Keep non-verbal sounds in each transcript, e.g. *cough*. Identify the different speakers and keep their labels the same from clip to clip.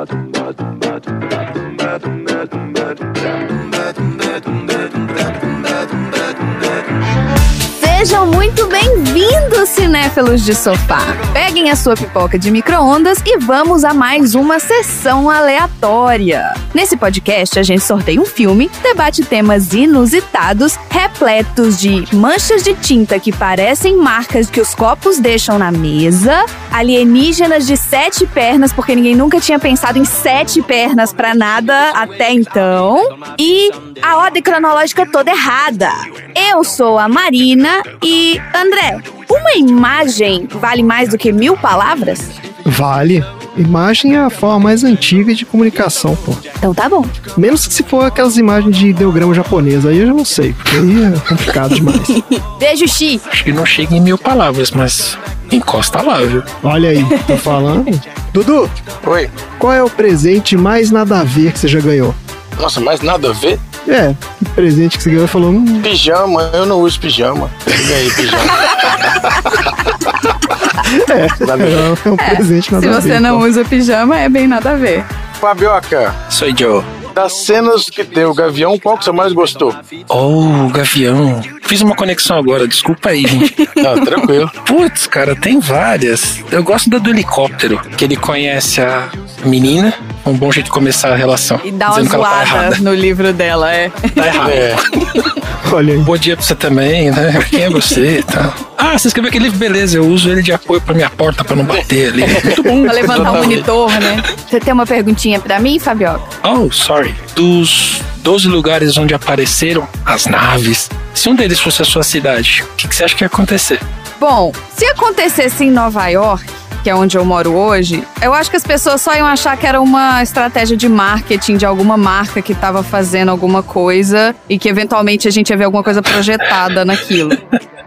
Speaker 1: ba dum ba dum ba dum Sejam muito bem-vindos, cinéfilos de sofá. Peguem a sua pipoca de micro-ondas e vamos a mais uma sessão aleatória. Nesse podcast, a gente sorteia um filme, debate temas inusitados, repletos de manchas de tinta que parecem marcas que os copos deixam na mesa, alienígenas de sete pernas, porque ninguém nunca tinha pensado em sete pernas pra nada até então, e a ordem cronológica toda errada. Eu sou a Marina e André. Uma imagem vale mais do que mil palavras?
Speaker 2: Vale. Imagem é a forma mais antiga de comunicação, pô.
Speaker 1: Então tá bom.
Speaker 2: Menos que se for aquelas imagens de ideograma japonês, aí eu já não sei, porque aí é complicado demais. *laughs*
Speaker 1: Beijo, Xi.
Speaker 3: Acho que não chega em mil palavras, mas encosta lá, viu?
Speaker 2: Olha aí, tô falando. *laughs* Dudu,
Speaker 4: Oi.
Speaker 2: qual é o presente mais nada a ver que você já ganhou?
Speaker 4: Nossa, mas nada a ver?
Speaker 2: É, presente que você ganhou falou, hum,
Speaker 4: Pijama, eu não uso pijama. Eu ganhei pijama. *laughs*
Speaker 2: É, é um presente nada
Speaker 1: Se
Speaker 2: a ver.
Speaker 1: você não
Speaker 2: então.
Speaker 1: usa pijama, é bem nada a ver.
Speaker 4: Fabioca,
Speaker 3: Sou Joe.
Speaker 4: das cenas que tem o Gavião, qual que você mais gostou?
Speaker 3: Oh, Gavião. Fiz uma conexão agora, desculpa aí, gente. *laughs*
Speaker 4: Não, tranquilo.
Speaker 3: Putz, cara, tem várias. Eu gosto da do helicóptero, que ele conhece a menina. Um bom jeito de começar a relação.
Speaker 1: E dá uma
Speaker 3: tá
Speaker 1: zoada
Speaker 3: errada.
Speaker 1: no livro dela, é.
Speaker 3: Tá errada.
Speaker 4: É, *laughs*
Speaker 2: Olha aí.
Speaker 3: Bom dia pra você também, né? Quem é você? Tá. Ah, você escreveu aquele livro, beleza. Eu uso ele de apoio pra minha porta pra não bater ali. *laughs* Muito bom.
Speaker 1: Pra levantar o
Speaker 4: Totalmente.
Speaker 1: monitor, né? Você tem uma perguntinha pra mim, Fabioca?
Speaker 3: Oh, sorry. Dos 12 lugares onde apareceram as naves, se um deles fosse a sua cidade, o que, que você acha que ia acontecer?
Speaker 1: Bom, se acontecesse em Nova York, que é onde eu moro hoje, eu acho que as pessoas só iam achar que era uma estratégia de marketing de alguma marca que tava fazendo alguma coisa e que eventualmente a gente ia ver alguma coisa projetada naquilo.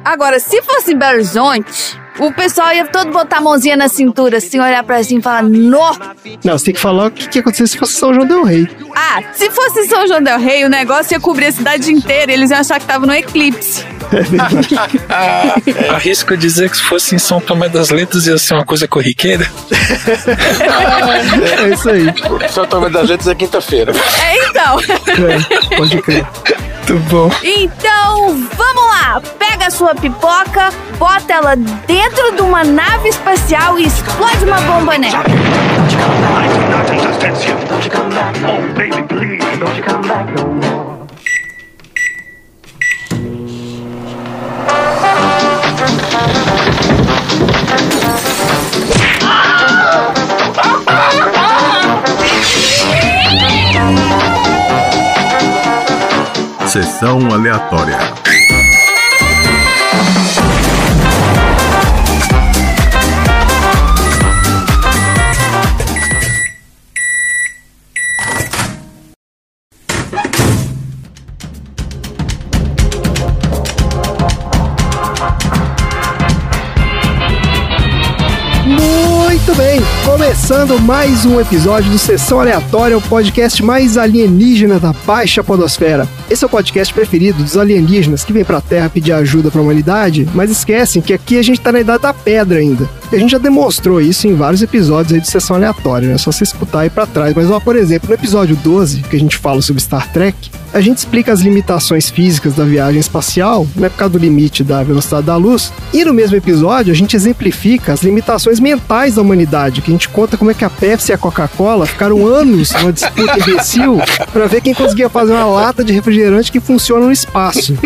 Speaker 1: Agora, se fosse Belo Horizonte, o pessoal ia todo botar a mãozinha na cintura, assim, olhar pra cima e falar: Nó!
Speaker 2: Não, você tem que falar o que, que ia acontecer se fosse São João Del Rei.
Speaker 1: Ah, se fosse São João Del Rei, o negócio ia cobrir a cidade inteira e eles iam achar que tava no eclipse.
Speaker 2: É. *laughs*
Speaker 3: Arrisco dizer que se fosse em São Tomé das Letras ia ser uma coisa corriqueira.
Speaker 2: é isso aí.
Speaker 4: só tomei das letras é quinta-feira.
Speaker 1: É, então.
Speaker 2: É, pode crer.
Speaker 3: Muito bom.
Speaker 1: Então, vamos lá! Pega a sua pipoca, bota ela dentro de uma nave espacial e explode uma bomba nela.
Speaker 5: Don't you
Speaker 2: começando mais um episódio do Sessão Aleatória, o podcast mais alienígena da baixa podosfera. Esse é o podcast preferido dos alienígenas que vêm pra Terra pedir ajuda pra humanidade, mas esquecem que aqui a gente tá na idade da pedra ainda. E a gente já demonstrou isso em vários episódios aí de Sessão Aleatória, né? É só você escutar aí pra trás. Mas, ó, por exemplo, no episódio 12, que a gente fala sobre Star Trek, a gente explica as limitações físicas da viagem espacial, né, por causa do limite da velocidade da luz. E no mesmo episódio, a gente exemplifica as limitações mentais da humanidade, que a gente conta como é que a Pepsi e a Coca-Cola ficaram anos numa disputa imbecil para ver quem conseguia fazer uma lata de refrigerante que funciona no espaço.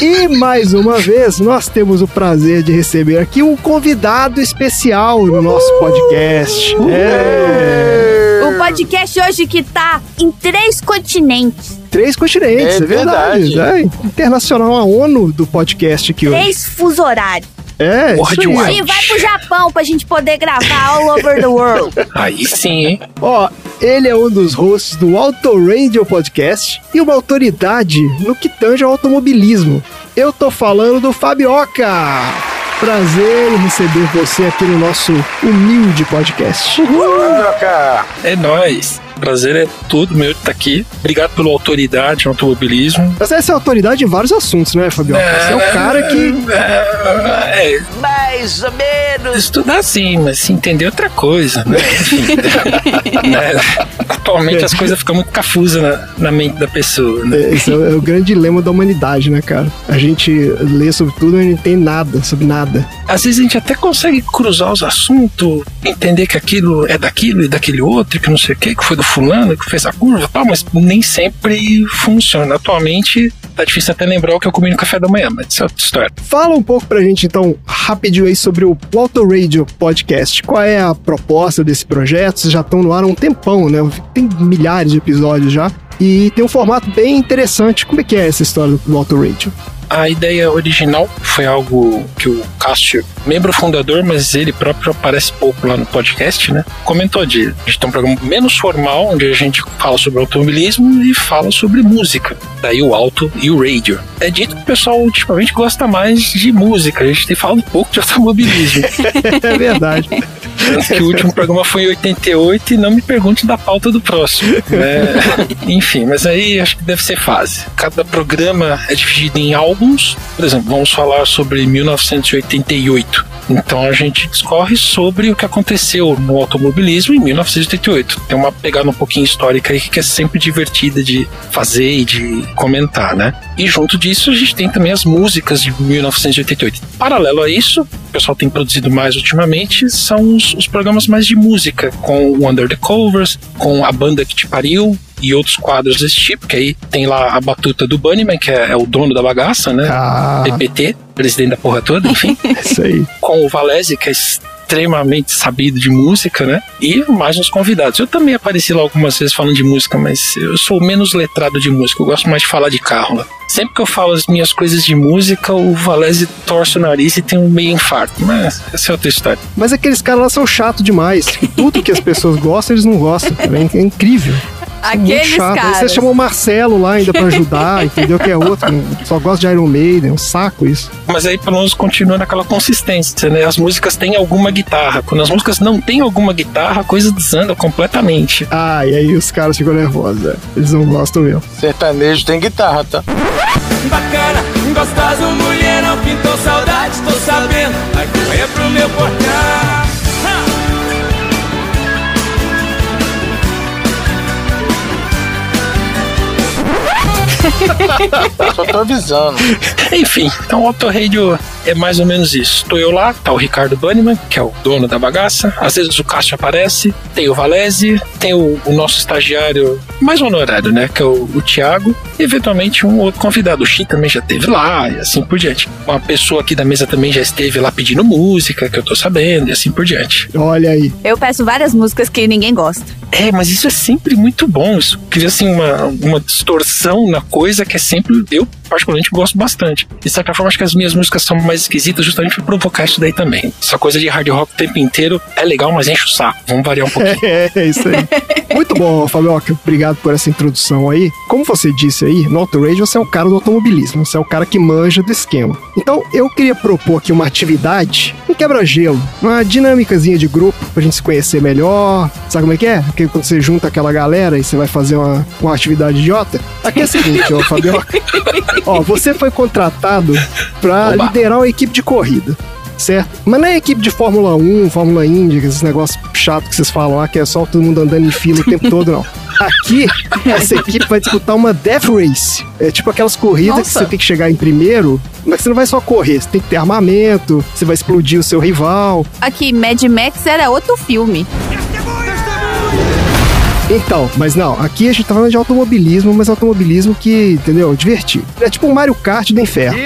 Speaker 2: E mais uma vez, nós temos o prazer de receber aqui um convidado especial no nosso podcast. É.
Speaker 1: O podcast hoje que tá em três continentes.
Speaker 2: Três continentes,
Speaker 4: É
Speaker 2: é, verdade.
Speaker 4: verdade.
Speaker 2: É, internacional, a ONU do podcast aqui hoje.
Speaker 1: Três fuso horários.
Speaker 2: É,
Speaker 3: Porra
Speaker 2: isso.
Speaker 1: E vai pro Japão pra gente poder gravar all over the world. *laughs*
Speaker 3: Aí sim, hein?
Speaker 2: Ó, ele é um dos hosts do Auto Radio Podcast e uma autoridade no que tange ao automobilismo. Eu tô falando do Fabioca. Prazer em receber você aqui no nosso humilde podcast.
Speaker 4: Fabioca,
Speaker 3: É nóis. Prazer é todo meu estar aqui. Obrigado pela autoridade no automobilismo.
Speaker 2: Mas essa é autoridade em vários assuntos, né, Fabiola? Você é o cara que.
Speaker 3: É, mais ou menos. Estudar sim, mas se entender outra coisa, né? Enfim, *laughs* né? Atualmente as coisas ficam muito confusas na, na mente da pessoa, né?
Speaker 2: É, Esse é o, é o grande dilema da humanidade, né, cara? A gente lê sobre tudo e não entende nada sobre nada.
Speaker 3: Às vezes a gente até consegue cruzar os assuntos, entender que aquilo é daquilo e daquele outro, que não sei o que, que foi do fulano, que fez a curva e tal, mas nem sempre funciona. Atualmente tá difícil até lembrar o que eu comi no café da manhã, mas isso é outra história.
Speaker 2: Fala um pouco pra gente, então, rapidinho aí sobre o Auto Radio Podcast. Qual é a proposta desse projeto? Vocês já estão no ar há um tempão, né? Tem milhares de episódios já. E tem um formato bem interessante. Como é que é essa história do Auto Radio?
Speaker 3: A ideia original foi algo que o Cássio, membro fundador, mas ele próprio aparece pouco lá no podcast, né? Comentou de, de ter um programa menos formal, onde a gente fala sobre automobilismo e fala sobre música. Daí o alto e o radio. É dito que o pessoal ultimamente gosta mais de música, a gente tem falado um pouco de automobilismo. *laughs*
Speaker 2: É verdade.
Speaker 3: Que o último programa foi em 88 e não me pergunte da pauta do próximo. Né? *laughs* Enfim, mas aí acho que deve ser fase. Cada programa é dividido em álbuns. Por exemplo, vamos falar sobre 1988. Então a gente discorre sobre o que aconteceu no automobilismo em 1988. Tem uma pegada um pouquinho histórica aí que é sempre divertida de fazer e de comentar, né? E junto disso a gente tem também as músicas de 1988. Paralelo a isso, o pessoal tem produzido mais ultimamente são os, os programas mais de música, com o Under the Covers, com a banda que te pariu e outros quadros desse tipo, que aí tem lá a batuta do Bunnyman, que é, é o dono da bagaça, né?
Speaker 2: Ah,
Speaker 3: PPT, presidente da porra toda, enfim. *laughs*
Speaker 2: isso aí.
Speaker 3: com o Valese, que é extremamente sabido de música, né? E mais uns convidados. Eu também apareci lá algumas vezes falando de música, mas eu sou menos letrado de música, eu gosto mais de falar de carro, né? Sempre que eu falo as minhas coisas de música, o Valese torce o nariz e tem um meio infarto, mas essa é outra história.
Speaker 2: Mas aqueles caras lá são chatos demais. Tudo que as pessoas *laughs* gostam, eles não gostam. É incrível.
Speaker 1: Aqueles
Speaker 2: chato. Aí
Speaker 1: caras.
Speaker 2: você chamou o Marcelo lá ainda pra ajudar, *laughs* entendeu? Que é outro. Só gosta de Iron Maiden, é um saco isso.
Speaker 3: Mas aí pelo menos continua naquela consistência, né? As músicas têm alguma guitarra. Quando as músicas não têm alguma guitarra, a coisa desanda completamente.
Speaker 2: Ah, e aí os caras ficam nervosos, né? Eles não gostam mesmo.
Speaker 4: Sertanejo tem guitarra, tá?
Speaker 6: Bacana, gostoso, mulher não pintou saudade, tô sabendo. Vai correr pro meu portão. *laughs*
Speaker 4: Só tô avisando.
Speaker 3: Enfim, então o Auto Radio é mais ou menos isso. Tô eu lá, tá o Ricardo Banniman, que é o dono da bagaça. Às vezes o Cássio aparece, tem o Valese, tem o, o nosso estagiário mais honorário, né? Que é o, o Thiago. E eventualmente um outro convidado. O Xi também já esteve lá e assim por diante. Uma pessoa aqui da mesa também já esteve lá pedindo música, que eu tô sabendo, e assim por diante.
Speaker 2: Olha aí.
Speaker 1: Eu peço várias músicas que ninguém gosta.
Speaker 3: É, mas isso é sempre muito bom. Isso cria assim uma, uma distorção na coisa que é sempre. Eu, particularmente, gosto bastante. De certa forma, acho que as minhas músicas são mais esquisitas justamente pra provocar isso daí também. Essa coisa de hard rock o tempo inteiro é legal, mas enche o saco. Vamos variar um pouquinho. *laughs*
Speaker 2: É, é isso aí. *laughs* Muito bom, Fabioca. Obrigado por essa introdução aí. Como você disse aí, no Auto Radio você é o cara do automobilismo, você é o cara que manja do esquema. Então, eu queria propor aqui uma atividade, um quebra-gelo, uma dinâmicazinha de grupo pra gente se conhecer melhor. Sabe como é que é? Porque quando você junta aquela galera e você vai fazer uma, uma atividade idiota. Aqui é o seguinte, ó, Fabioca. *laughs* Ó, você foi contratado pra
Speaker 3: Oba.
Speaker 2: liderar uma equipe de corrida certo? Mas não é equipe de Fórmula 1, Fórmula Indy, esses negócios chato que vocês falam lá, que é só todo mundo andando em fila o tempo todo, não. *laughs* Aqui, essa equipe vai disputar uma Death Race. É tipo aquelas corridas que
Speaker 1: Nossa.
Speaker 2: você tem que chegar em primeiro, mas você não vai só correr, você tem que ter armamento, você vai explodir o seu rival.
Speaker 1: Aqui, Mad Max era outro filme.
Speaker 2: Então, mas não, aqui a gente tá falando de automobilismo, mas automobilismo que, entendeu? Divertido. É tipo um Mario Kart do inferno.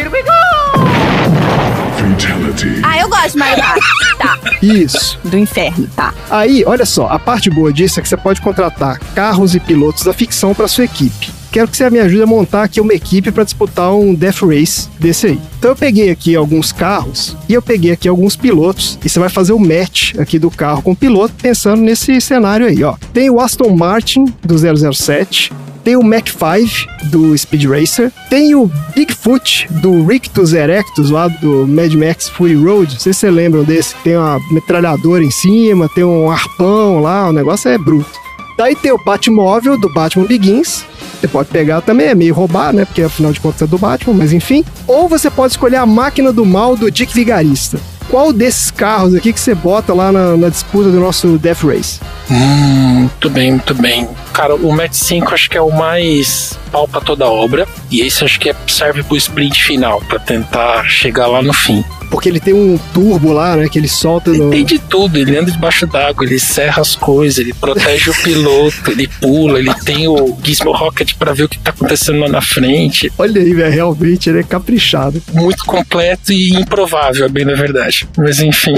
Speaker 1: Ah, eu gosto de Mario Kart. Tá,
Speaker 2: Isso.
Speaker 1: do inferno, tá.
Speaker 2: Aí, olha só, a parte boa disso é que você pode contratar carros e pilotos da ficção para sua equipe. Quero que você me ajude a montar aqui uma equipe para disputar um Death Race desse aí. Então eu peguei aqui alguns carros e eu peguei aqui alguns pilotos e você vai fazer o match aqui do carro com o piloto pensando nesse cenário aí, ó. Tem o Aston Martin do 007, tem o Mac 5 do Speed Racer, tem o Bigfoot do Rictus Erectus lá do Mad Max Fury Road. Não sei se vocês lembram desse. Tem uma metralhadora em cima, tem um arpão lá, o negócio é bruto. Daí tem o Batmóvel do Batman Begins. Você pode pegar também, é meio roubar, né? Porque afinal de contas é do Batman, mas enfim. Ou você pode escolher a máquina do mal do Dick Vigarista. Qual desses carros aqui que você bota lá na, na disputa do nosso Death Race?
Speaker 3: Hum, muito bem, muito bem. Cara, o Match 5 acho que é o mais pau pra toda obra. E esse acho que é, serve pro sprint final, pra tentar chegar lá no fim.
Speaker 2: Porque ele tem um turbo lá, né? Que ele solta
Speaker 3: Ele
Speaker 2: no.
Speaker 3: tem de tudo, ele anda debaixo d'água, ele serra as coisas, ele protege o *laughs* piloto, ele pula, ele tem o Gizmo Rocket pra ver o que tá acontecendo lá na frente.
Speaker 2: Olha aí, velho, realmente ele é caprichado.
Speaker 3: Muito completo e improvável, é bem na verdade. Mas enfim,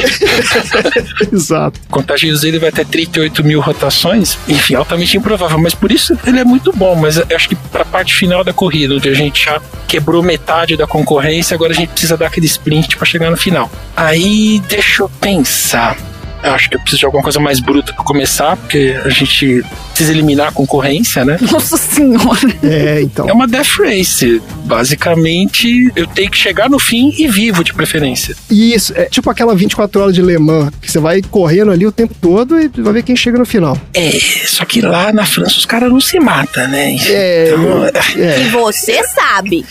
Speaker 3: *laughs*
Speaker 2: Exato.
Speaker 3: o contagios dele vai ter 38 mil rotações, enfim, altamente improvável. Mas por isso ele é muito bom. Mas acho que pra parte final da corrida, onde a gente já quebrou metade da concorrência, agora a gente precisa dar aquele sprint pra chegar no final. Aí deixa eu pensar. Eu acho que eu preciso de alguma coisa mais bruta pra começar, porque a gente precisa eliminar a concorrência, né? *laughs*
Speaker 1: Nossa senhora.
Speaker 2: É, então.
Speaker 3: É uma death race. Basicamente, eu tenho que chegar no fim e vivo, de preferência.
Speaker 2: Isso, é tipo aquela 24 horas de Le Mans, que você vai correndo ali o tempo todo e vai ver quem chega no final.
Speaker 3: É, só que lá na França os caras não se matam, né?
Speaker 2: É,
Speaker 3: Então,
Speaker 2: é.
Speaker 1: E você sabe.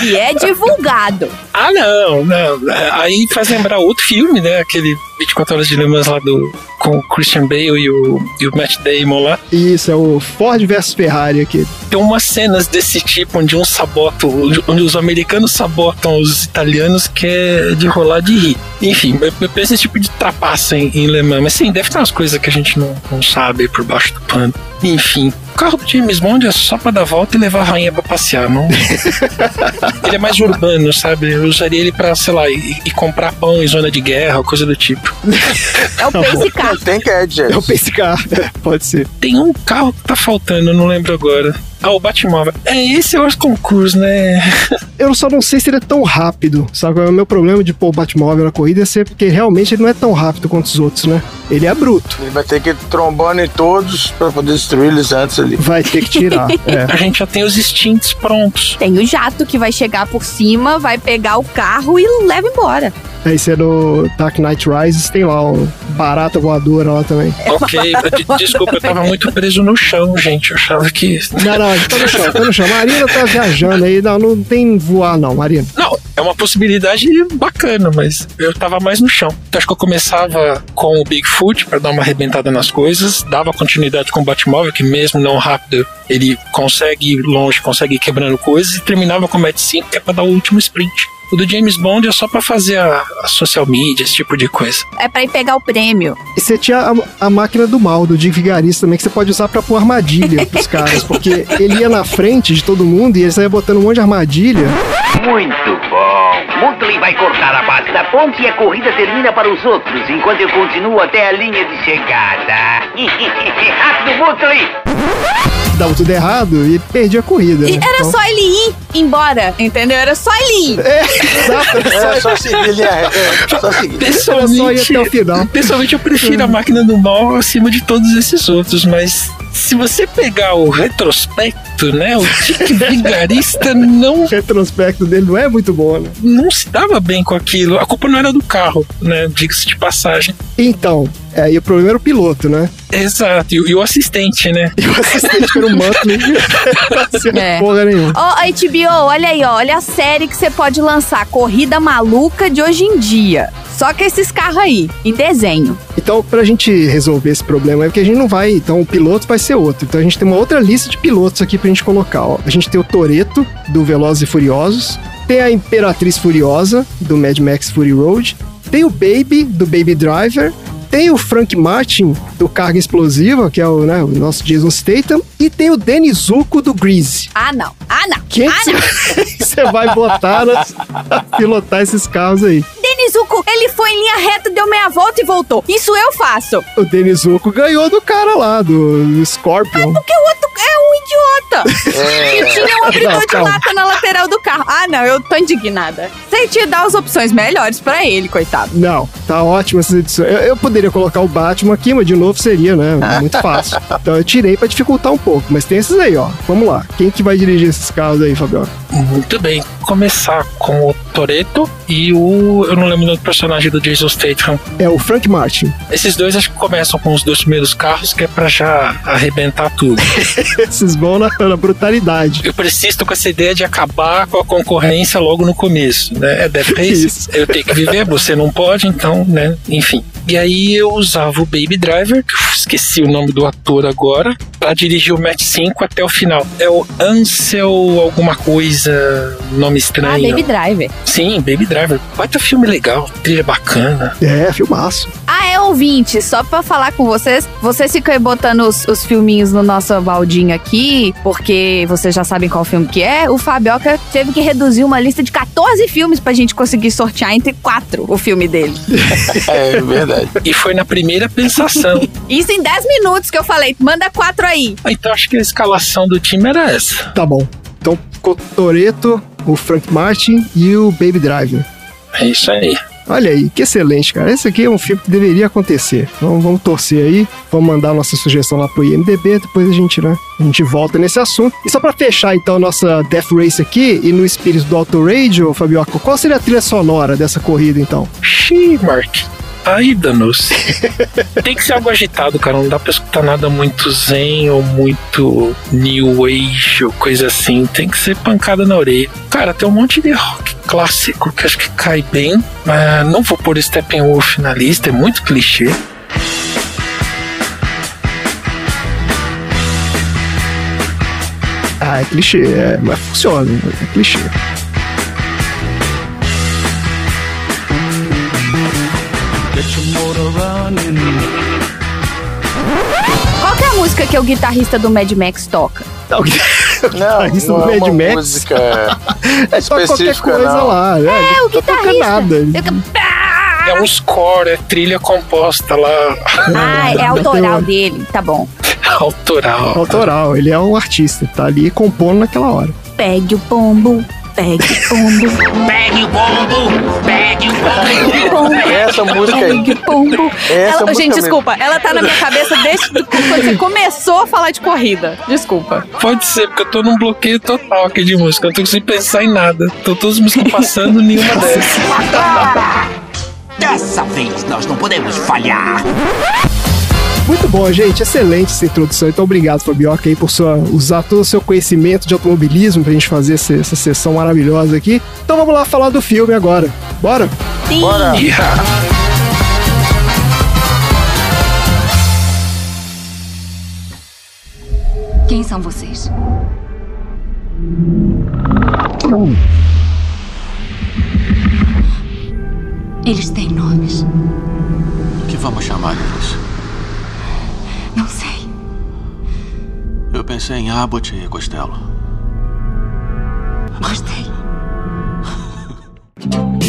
Speaker 1: que é divulgado.
Speaker 3: Ah, não, não. Aí faz lembrar outro filme, né? Aquele 24 horas de Le Mans lá do, com o Christian Bale e o, e o Matt Damon lá.
Speaker 2: Isso, é o Ford versus Ferrari aqui.
Speaker 3: Tem umas cenas desse tipo onde um sabota, onde os americanos sabotam os italianos, que é de rolar de rir. Enfim, eu, eu penso nesse tipo de trapaça em, em Le Mans. Mas sim, deve ter umas coisas que a gente não, não sabe por baixo do pano. Enfim, carro do James Bond é só pra dar volta e levar a rainha pra passear, não? *laughs* ele é mais urbano, sabe? Eu usaria ele pra, sei lá, ir, ir comprar pão em zona de guerra, coisa do tipo.
Speaker 1: É o Pace Car.
Speaker 4: Tem que é.
Speaker 2: É o Pace Car, *laughs* pode ser.
Speaker 3: Tem um carro que tá faltando, eu não lembro agora. Ah, o Batmóvel. É, esse é o concurso, né? *laughs*
Speaker 2: Eu só não sei se ele é tão rápido, sabe? O meu problema de pôr o Batmóvel na corrida é ser porque realmente ele não é tão rápido quanto os outros, né? Ele é bruto.
Speaker 4: Ele vai ter que ir trombando em todos pra poder destruir eles antes ali.
Speaker 2: Vai ter que tirar. *laughs* é.
Speaker 3: A gente já tem os extintos prontos.
Speaker 1: Tem o jato que vai chegar por cima, vai pegar o carro e leva embora.
Speaker 2: Aí você é no Dark Knight Rises, tem lá o barata voadora lá também.
Speaker 3: Ok, de- desculpa, eu tava muito preso no chão, gente. Eu achava que.
Speaker 2: Não, não, tá no chão, tá no chão. Marina tá viajando aí, não, não tem voar não, Marina.
Speaker 3: Não, é uma possibilidade bacana, mas eu tava mais no chão. Então acho que eu começava com o Bigfoot pra dar uma arrebentada nas coisas, dava continuidade com o Batmóvel, que mesmo não rápido, ele consegue ir longe, consegue ir quebrando coisas, e terminava com o Mad 5, que é pra dar o último sprint. O do James Bond é só pra fazer a, a social media, esse tipo de coisa.
Speaker 1: É pra ir pegar o prêmio.
Speaker 2: E você tinha a, a máquina do mal, do Dick Vigarista também, que você pode usar pra pôr armadilha *laughs* pros caras, porque ele ia na frente de todo mundo e ele saía botando um monte de armadilha.
Speaker 7: Muito bom. Muttley vai cortar a base da ponte e a corrida termina para os outros, enquanto eu continuo até a linha de chegada. *laughs* Rápido, Muttley!
Speaker 2: Dava tudo errado e perdia a corrida.
Speaker 1: E
Speaker 2: né?
Speaker 1: era
Speaker 2: Então-
Speaker 1: só ele ir embora, entendeu? Era só ele ir.
Speaker 2: É, exato, *laughs* era
Speaker 4: É só seguir linha reta. É só seguir.
Speaker 2: Era só ir
Speaker 3: Pessoalmente,
Speaker 2: até o final.
Speaker 3: pessoalmente eu prefiro a máquina do mal acima de todos esses outros, mas se você pegar o retrospecto, né, o Dick *laughs* Vigarista não
Speaker 2: O retrospecto dele não é muito bom, né?
Speaker 3: não se dava bem com aquilo. A culpa não era do carro, né? Diga-se de passagem.
Speaker 2: Então, é, e o problema era o piloto, né?
Speaker 3: Exato. E, o- e o assistente, né?
Speaker 2: E o assistente era o Muttley. *laughs* Não
Speaker 1: É.
Speaker 2: porra nenhuma.
Speaker 1: Ó, HBO, olha aí, ó. Olha a série que você pode lançar. Corrida maluca de hoje em dia. Só que esses carros aí, em desenho.
Speaker 2: Então, pra gente resolver esse problema, é porque a gente não vai. Então, o piloto vai ser outro. Então, a gente tem uma outra lista de pilotos aqui pra gente colocar. Ó. A gente tem o Toreto, do Velozes e Furiosos. Tem a Imperatriz Furiosa, do Mad Max Fury Road. Tem o Baby, do Baby Driver. Tem o Frank Martin, do Carga Explosiva, que é o, né, o nosso Jason Statham. E tem o Danny Zuko, do Grease.
Speaker 1: Ah, não. Ah, não.
Speaker 2: Quem
Speaker 1: ah, *laughs*
Speaker 2: você vai botar nas- *laughs* pra pilotar esses carros aí?
Speaker 1: Denizuko, ele foi em linha reta, deu meia volta e voltou. Isso eu faço.
Speaker 2: O Denis Zuko ganhou do cara lá, do, Scorpion.
Speaker 1: Porque o outro é idiota. E tinha um abridor
Speaker 2: Não,
Speaker 1: de
Speaker 2: calma.
Speaker 1: lata na lateral do carro. Ah, não, eu tô indignada. Você tinha que dar as opções melhores pra ele, coitado.
Speaker 2: Não, tá ótimo essas edições. Eu, eu poderia colocar o Batman aqui, mas de novo seria, né? Muito fácil. *laughs* Então eu tirei pra dificultar um pouco. Mas tem esses aí, ó. Vamos lá. Quem que vai dirigir esses carros aí, Fabiano?
Speaker 3: Muito bem. Começar com o Toretto e o. Eu não lembro o nome do personagem do Jason Statham.
Speaker 2: É o Frank Martin.
Speaker 3: Esses dois acho que começam com os dois primeiros carros, que é pra já arrebentar tudo. *laughs* *laughs*
Speaker 2: Esses vão na, na brutalidade.
Speaker 3: Eu preciso com essa ideia de acabar com a concorrência logo no começo, né? É Death Race.
Speaker 2: Isso.
Speaker 3: Eu tenho que viver, você não pode, então, né? Enfim. E aí eu usava o Baby Driver, que eu esqueci o nome do ator agora, pra dirigir o Match 5 até o final. É o Ansel alguma coisa, nome
Speaker 1: Ah,
Speaker 3: estranho.
Speaker 1: Baby Driver.
Speaker 3: Sim, Baby Driver. Baita filme legal, trilha bacana.
Speaker 2: É, filmaço.
Speaker 1: Ah, é ouvinte, só pra falar com vocês, vocês ficam aí botando os, os filminhos no nosso baldinho aqui, porque vocês já sabem qual filme que é. O Fabioca teve que reduzir uma lista de 14 filmes pra gente conseguir sortear entre quatro o filme dele. *laughs*
Speaker 4: É verdade.
Speaker 3: E foi na primeira pensação.
Speaker 1: Isso em 10 minutos que eu falei, manda quatro aí.
Speaker 3: então acho que a escalação do time era essa.
Speaker 2: Tá bom. Então, ficou Toretto, o Frank Martin e o Baby Driver.
Speaker 3: É isso aí.
Speaker 2: Olha aí, que excelente, cara. Esse aqui é um filme que deveria acontecer. Então vamos torcer aí, vamos mandar nossa sugestão lá pro IMDB, depois a gente, né, a gente volta nesse assunto. E só pra fechar então nossa Death Race aqui, e no espírito do Auto Radio, Fabioca, qual seria a trilha sonora dessa corrida então?
Speaker 3: Xiii, Mark. Aí, danos. *laughs* Tem que ser algo agitado, cara. Não dá pra escutar nada muito zen ou muito new age ou coisa assim. Tem que ser pancada na orelha. Cara, tem um monte de rock clássico que acho que cai bem. Não vou pôr Steppenwolf na lista, é muito clichê.
Speaker 2: Ah, é clichê, é, mas funciona, é clichê.
Speaker 1: Qual que é a música que o guitarrista do Mad Max toca?
Speaker 2: Não, *laughs*
Speaker 4: Não,
Speaker 2: isso
Speaker 4: não
Speaker 2: do
Speaker 4: é
Speaker 2: Mad
Speaker 4: uma
Speaker 2: Max
Speaker 4: música
Speaker 2: é *laughs* só qualquer
Speaker 4: específica,
Speaker 2: coisa
Speaker 4: não.
Speaker 2: lá. É,
Speaker 1: É, o
Speaker 2: não toca
Speaker 1: guitarrista.
Speaker 2: nada.
Speaker 1: Eu-
Speaker 3: É um score, é trilha composta lá,
Speaker 1: Ah, *laughs* é autoral dele, tá bom.
Speaker 3: autoral.
Speaker 2: Autoral, ele é um artista, tá ali compondo naquela hora.
Speaker 1: Pegue o pombo, pegue o pombo,
Speaker 7: Pegue o bombo, pegue o bombo.
Speaker 1: pombo.
Speaker 4: Essa música aí.
Speaker 1: Pegue o pombo.
Speaker 4: Essa
Speaker 1: Ela-
Speaker 4: música
Speaker 1: gente,
Speaker 4: mesmo.
Speaker 1: desculpa, ela tá na minha cabeça desde quando você começou a falar de corrida. Desculpa.
Speaker 3: Pode ser, porque eu tô num bloqueio total aqui de música. Eu não tô conseguindo pensar em nada. Tô todas as músicas passando, *laughs* nenhuma dessas.
Speaker 7: Dessa vez nós não podemos falhar.
Speaker 2: Muito bom, gente. Excelente essa introdução. Então, obrigado, Fabioca, aí, por sua, usar todo o seu conhecimento de automobilismo pra gente fazer essa, essa sessão maravilhosa aqui. Então, vamos lá falar do filme agora. Bora?
Speaker 4: Bora.
Speaker 3: Yeah.
Speaker 8: Quem são vocês? Eles têm nomes.
Speaker 9: O que vamos chamar eles?
Speaker 8: Não sei.
Speaker 9: Eu pensei em Abbott e Costello.
Speaker 8: Gostei. *laughs*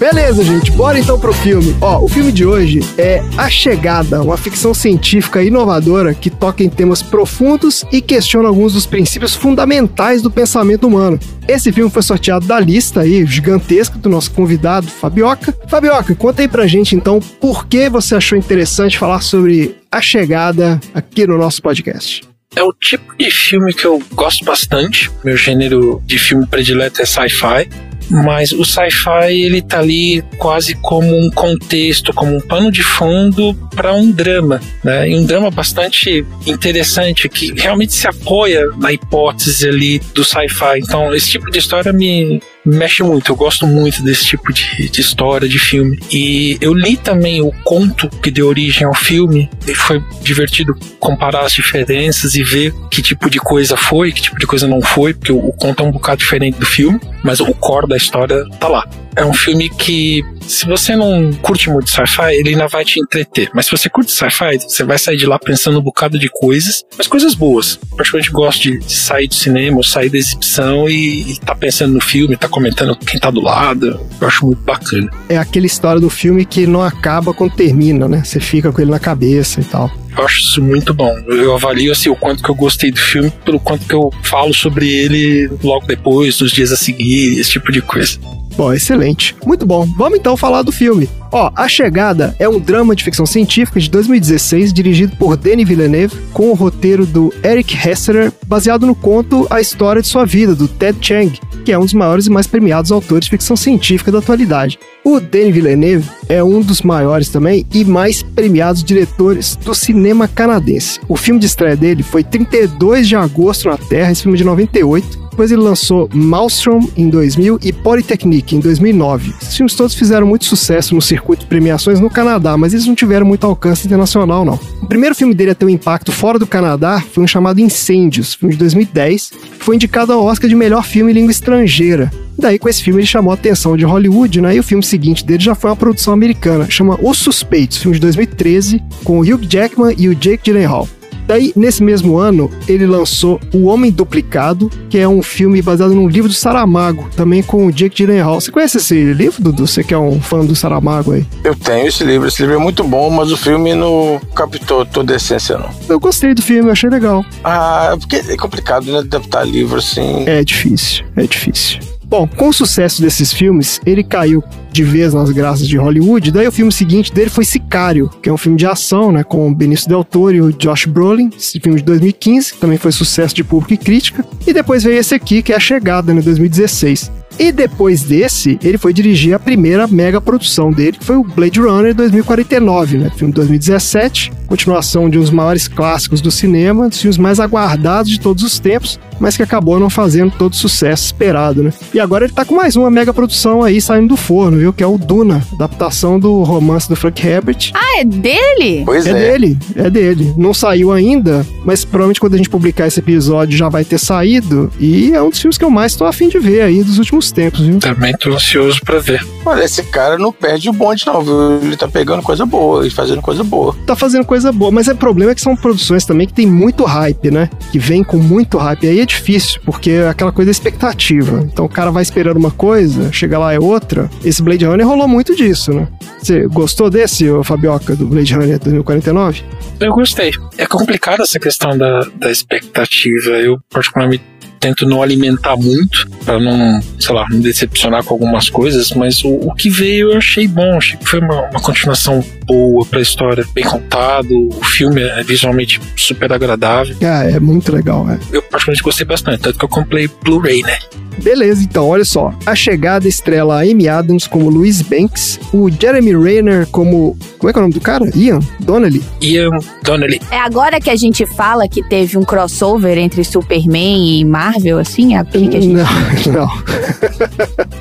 Speaker 2: Beleza, gente, bora então pro filme. Ó, o filme de hoje é A Chegada, uma ficção científica inovadora que toca em temas profundos e questiona alguns dos princípios fundamentais do pensamento humano. Esse filme foi sorteado da lista aí, gigantesca, do nosso convidado, Fabioca. Fabioca, conta aí pra gente então por que você achou interessante falar sobre A Chegada aqui no nosso podcast.
Speaker 3: É o tipo de filme que eu gosto bastante. Meu gênero de filme predileto é sci-fi. Mas o sci-fi ele tá ali quase como um contexto, como um pano de fundo para um drama, né? E um drama bastante interessante que realmente se apoia na hipótese ali do sci-fi. Então esse tipo de história me mexe muito. Eu gosto muito desse tipo de, de história, de filme. E eu li também o conto que deu origem ao filme. E foi divertido comparar as diferenças e ver que tipo de coisa foi, que tipo de coisa não foi, porque o, o conto é um bocado diferente do filme, mas o core da história tá lá. É um filme que, se você não curte muito sci-fi, ele ainda vai te entreter. Mas se você curte sci-fi, você vai sair de lá pensando um bocado de coisas, mas coisas boas. Praticamente gosto de, de sair do cinema ou sair da exibição e, e tá pensando no filme, tá comentando quem tá do lado. Eu acho muito bacana.
Speaker 2: É aquela história do filme que não acaba quando termina, né? Você fica com ele na cabeça e tal.
Speaker 3: Eu acho isso muito bom. Eu avalio assim, o quanto que eu gostei do filme pelo quanto que eu falo sobre ele logo depois, nos dias a seguir, esse tipo de coisa.
Speaker 2: Pô, excelente. Muito bom. Vamos então falar do filme. Ó, A Chegada é um drama de ficção científica de 2016, dirigido por Denis Villeneuve, com o roteiro do Eric Hesserer, baseado no conto A História de Sua Vida, do Ted Chiang, que é um dos maiores e mais premiados autores de ficção científica da atualidade. O Denis Villeneuve é um dos maiores também e mais premiados diretores do cinema canadense. O filme de estreia dele foi 32 de agosto na Terra, esse filme de 98. Depois ele lançou Maelstrom em 2000 e Polytechnique em 2009. Esses filmes todos fizeram muito sucesso no circuito de premiações no Canadá, mas eles não tiveram muito alcance internacional, não. O primeiro filme dele a ter um impacto fora do Canadá foi um chamado Incêndios, filme de 2010, que foi indicado ao Oscar de melhor filme em língua estrangeira. Daí, com esse filme, ele chamou a atenção de Hollywood, né? E o filme seguinte dele já foi uma produção americana, chama Os Suspeitos, filme de 2013, com o Hugh Jackman e o Jake Gyllenhaal. Daí, nesse mesmo ano, ele lançou O Homem Duplicado, que é um filme baseado num livro do Saramago, também com o Jake Gyllenhaal. Você conhece esse livro, Dudu? Você que é um fã do Saramago aí?
Speaker 4: Eu tenho esse livro, esse livro é muito bom, mas o filme não captou toda a essência, não.
Speaker 2: Eu gostei do filme, achei legal.
Speaker 4: Ah, porque é complicado, né? Adaptar livro assim.
Speaker 2: É difícil, é difícil. Bom, com o sucesso desses filmes, ele caiu de vez nas graças de Hollywood. Daí o filme seguinte dele foi Sicário, que é um filme de ação, né, com Benício Del Toro e o Josh Brolin, esse filme de 2015, que também foi sucesso de público e crítica. E depois veio esse aqui, que é A Chegada, né, 2016. E depois desse, ele foi dirigir a primeira mega produção dele, que foi o Blade Runner 2049, né? Filme de 2017, continuação de um dos maiores clássicos do cinema, dos filmes mais aguardados de todos os tempos, mas que acabou não fazendo todo o sucesso esperado, né? E agora ele tá com mais uma mega produção aí saindo do forno, viu? Que é o Duna, adaptação do romance do Frank Herbert.
Speaker 1: Ah, é dele?
Speaker 4: Pois
Speaker 2: É
Speaker 4: é.
Speaker 2: dele, é dele. Não saiu ainda, mas provavelmente quando a gente publicar esse episódio já vai ter saído. E é um dos filmes que eu mais tô afim de ver aí dos últimos tempos, viu?
Speaker 3: Também tô ansioso pra ver.
Speaker 4: Olha, esse cara não perde o bonde, não, viu? Ele tá pegando coisa boa e fazendo coisa boa.
Speaker 2: Tá fazendo coisa boa, mas o problema é que são produções também que tem muito hype, né? Que vem com muito hype. Aí é difícil, porque é aquela coisa da expectativa. Então o cara vai esperando uma coisa, chega lá é outra. Esse Blade Runner rolou muito disso, né? Você gostou desse, Fabioca, do Blade Runner 2049?
Speaker 3: Eu gostei. É complicado essa questão da, da expectativa. Eu, particularmente, tento não alimentar muito para não, sei lá, me decepcionar com algumas coisas, mas o, o que veio eu achei bom, achei que foi uma, uma continuação boa pra história, bem contado, o filme é visualmente super agradável.
Speaker 2: Ah, é muito legal, é.
Speaker 3: Eu particularmente gostei bastante, tanto que eu comprei Blu-ray, né?
Speaker 2: Beleza, então, olha só. A chegada estrela a Amy Adams como Louis Banks, o Jeremy Renner como. Como é que é o nome do cara? Ian Donnelly.
Speaker 3: Ian Donnelly.
Speaker 1: É agora que a gente fala que teve um crossover entre Superman e Marvel, assim? É assim que a gente...
Speaker 2: Não, *laughs* não.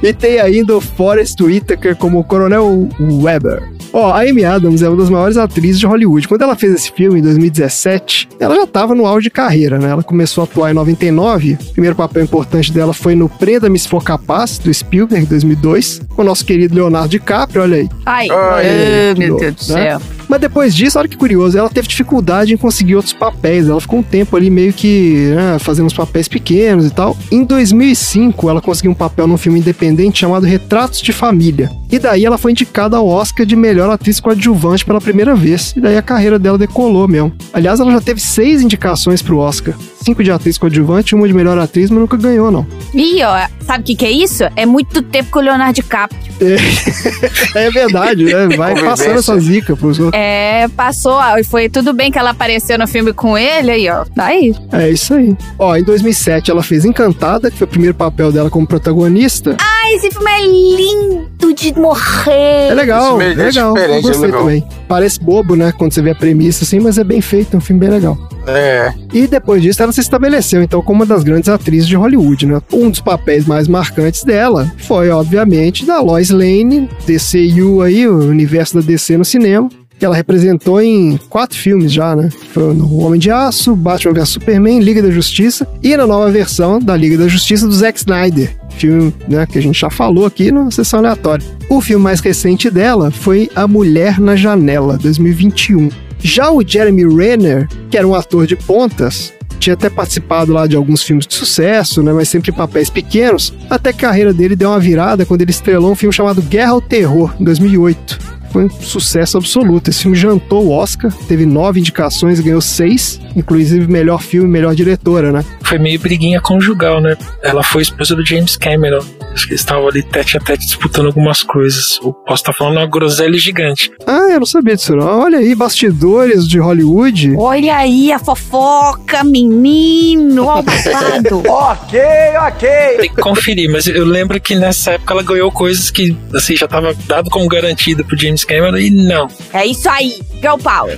Speaker 2: e tem ainda o Forrest Whitaker como Coronel Weber. Ó, a Amy Adams é uma das maiores atrizes de Hollywood. Quando ela fez esse filme em 2017, ela já estava no auge de carreira, né? Ela começou a atuar em 99. O primeiro papel importante dela foi no Prenda-me se for capaz, do Spielberg, 2002, com o nosso querido Leonardo DiCaprio, olha aí.
Speaker 1: Ai,
Speaker 4: Ai,
Speaker 1: meu Deus do
Speaker 2: né? Mas depois disso, olha que curioso, ela teve dificuldade em conseguir outros papéis. Ela ficou um tempo ali meio que né, fazendo uns papéis pequenos e tal. Em 2005, ela conseguiu um papel num filme independente chamado Retratos de Família. E daí ela foi indicada ao Oscar de melhor atriz coadjuvante pela primeira vez. E daí a carreira dela decolou mesmo. Aliás, ela já teve seis indicações pro Oscar. Cinco de atriz coadjuvante e uma de melhor atriz, mas nunca ganhou, não.
Speaker 1: Ih, ó, sabe o que, que é isso? É muito tempo com o Leonardo DiCaprio.
Speaker 2: É *laughs* verdade, né? Vai passando essa zica pros outros.
Speaker 1: É, passou, e foi tudo bem que ela apareceu no filme com ele, aí, ó. Tá aí.
Speaker 2: É isso aí. Ó, em 2007 ela fez Encantada, que foi o primeiro papel dela como protagonista.
Speaker 1: Ah, esse filme é lindo de morrer.
Speaker 2: É legal, é
Speaker 4: é
Speaker 2: legal. Eu
Speaker 4: é
Speaker 2: gostei
Speaker 4: legal.
Speaker 2: também. Parece bobo, né? Quando você vê a premissa assim, mas é bem feito, é um filme bem legal.
Speaker 4: É.
Speaker 2: E depois disso, ela se estabeleceu, então, como uma das grandes atrizes de Hollywood, né? Um dos papéis mais marcantes dela foi, obviamente, da Lois Lane, DCU aí, o universo da DC no cinema. Que ela representou em quatro filmes já, né? Foi no Homem de Aço, Batman vs Superman, Liga da Justiça e na nova versão da Liga da Justiça do Zack Snyder. Filme né, que a gente já falou aqui na sessão aleatória. O filme mais recente dela foi A Mulher na Janela, 2021. Já o Jeremy Renner, que era um ator de pontas, tinha até participado lá de alguns filmes de sucesso, né, mas sempre em papéis pequenos, até que a carreira dele deu uma virada quando ele estrelou um filme chamado Guerra ao Terror, em 2008. Foi um sucesso absoluto. Esse filme jantou o Oscar, teve nove indicações e ganhou seis, inclusive melhor filme e melhor diretora, né?
Speaker 3: Foi meio briguinha conjugal, né? Ela foi esposa do James Cameron. Acho que eles estavam ali tete a tete disputando algumas coisas. O posso estar falando uma groselha gigante.
Speaker 2: Ah, eu não sabia disso não. Olha aí, bastidores de Hollywood.
Speaker 1: Olha aí a fofoca, menino, ó o babado. *laughs*
Speaker 4: ok, ok.
Speaker 3: Tem que conferir, mas eu lembro que nessa época ela ganhou coisas que assim já estava dado como garantido pro James Cameron e não.
Speaker 1: é isso aí, girl power.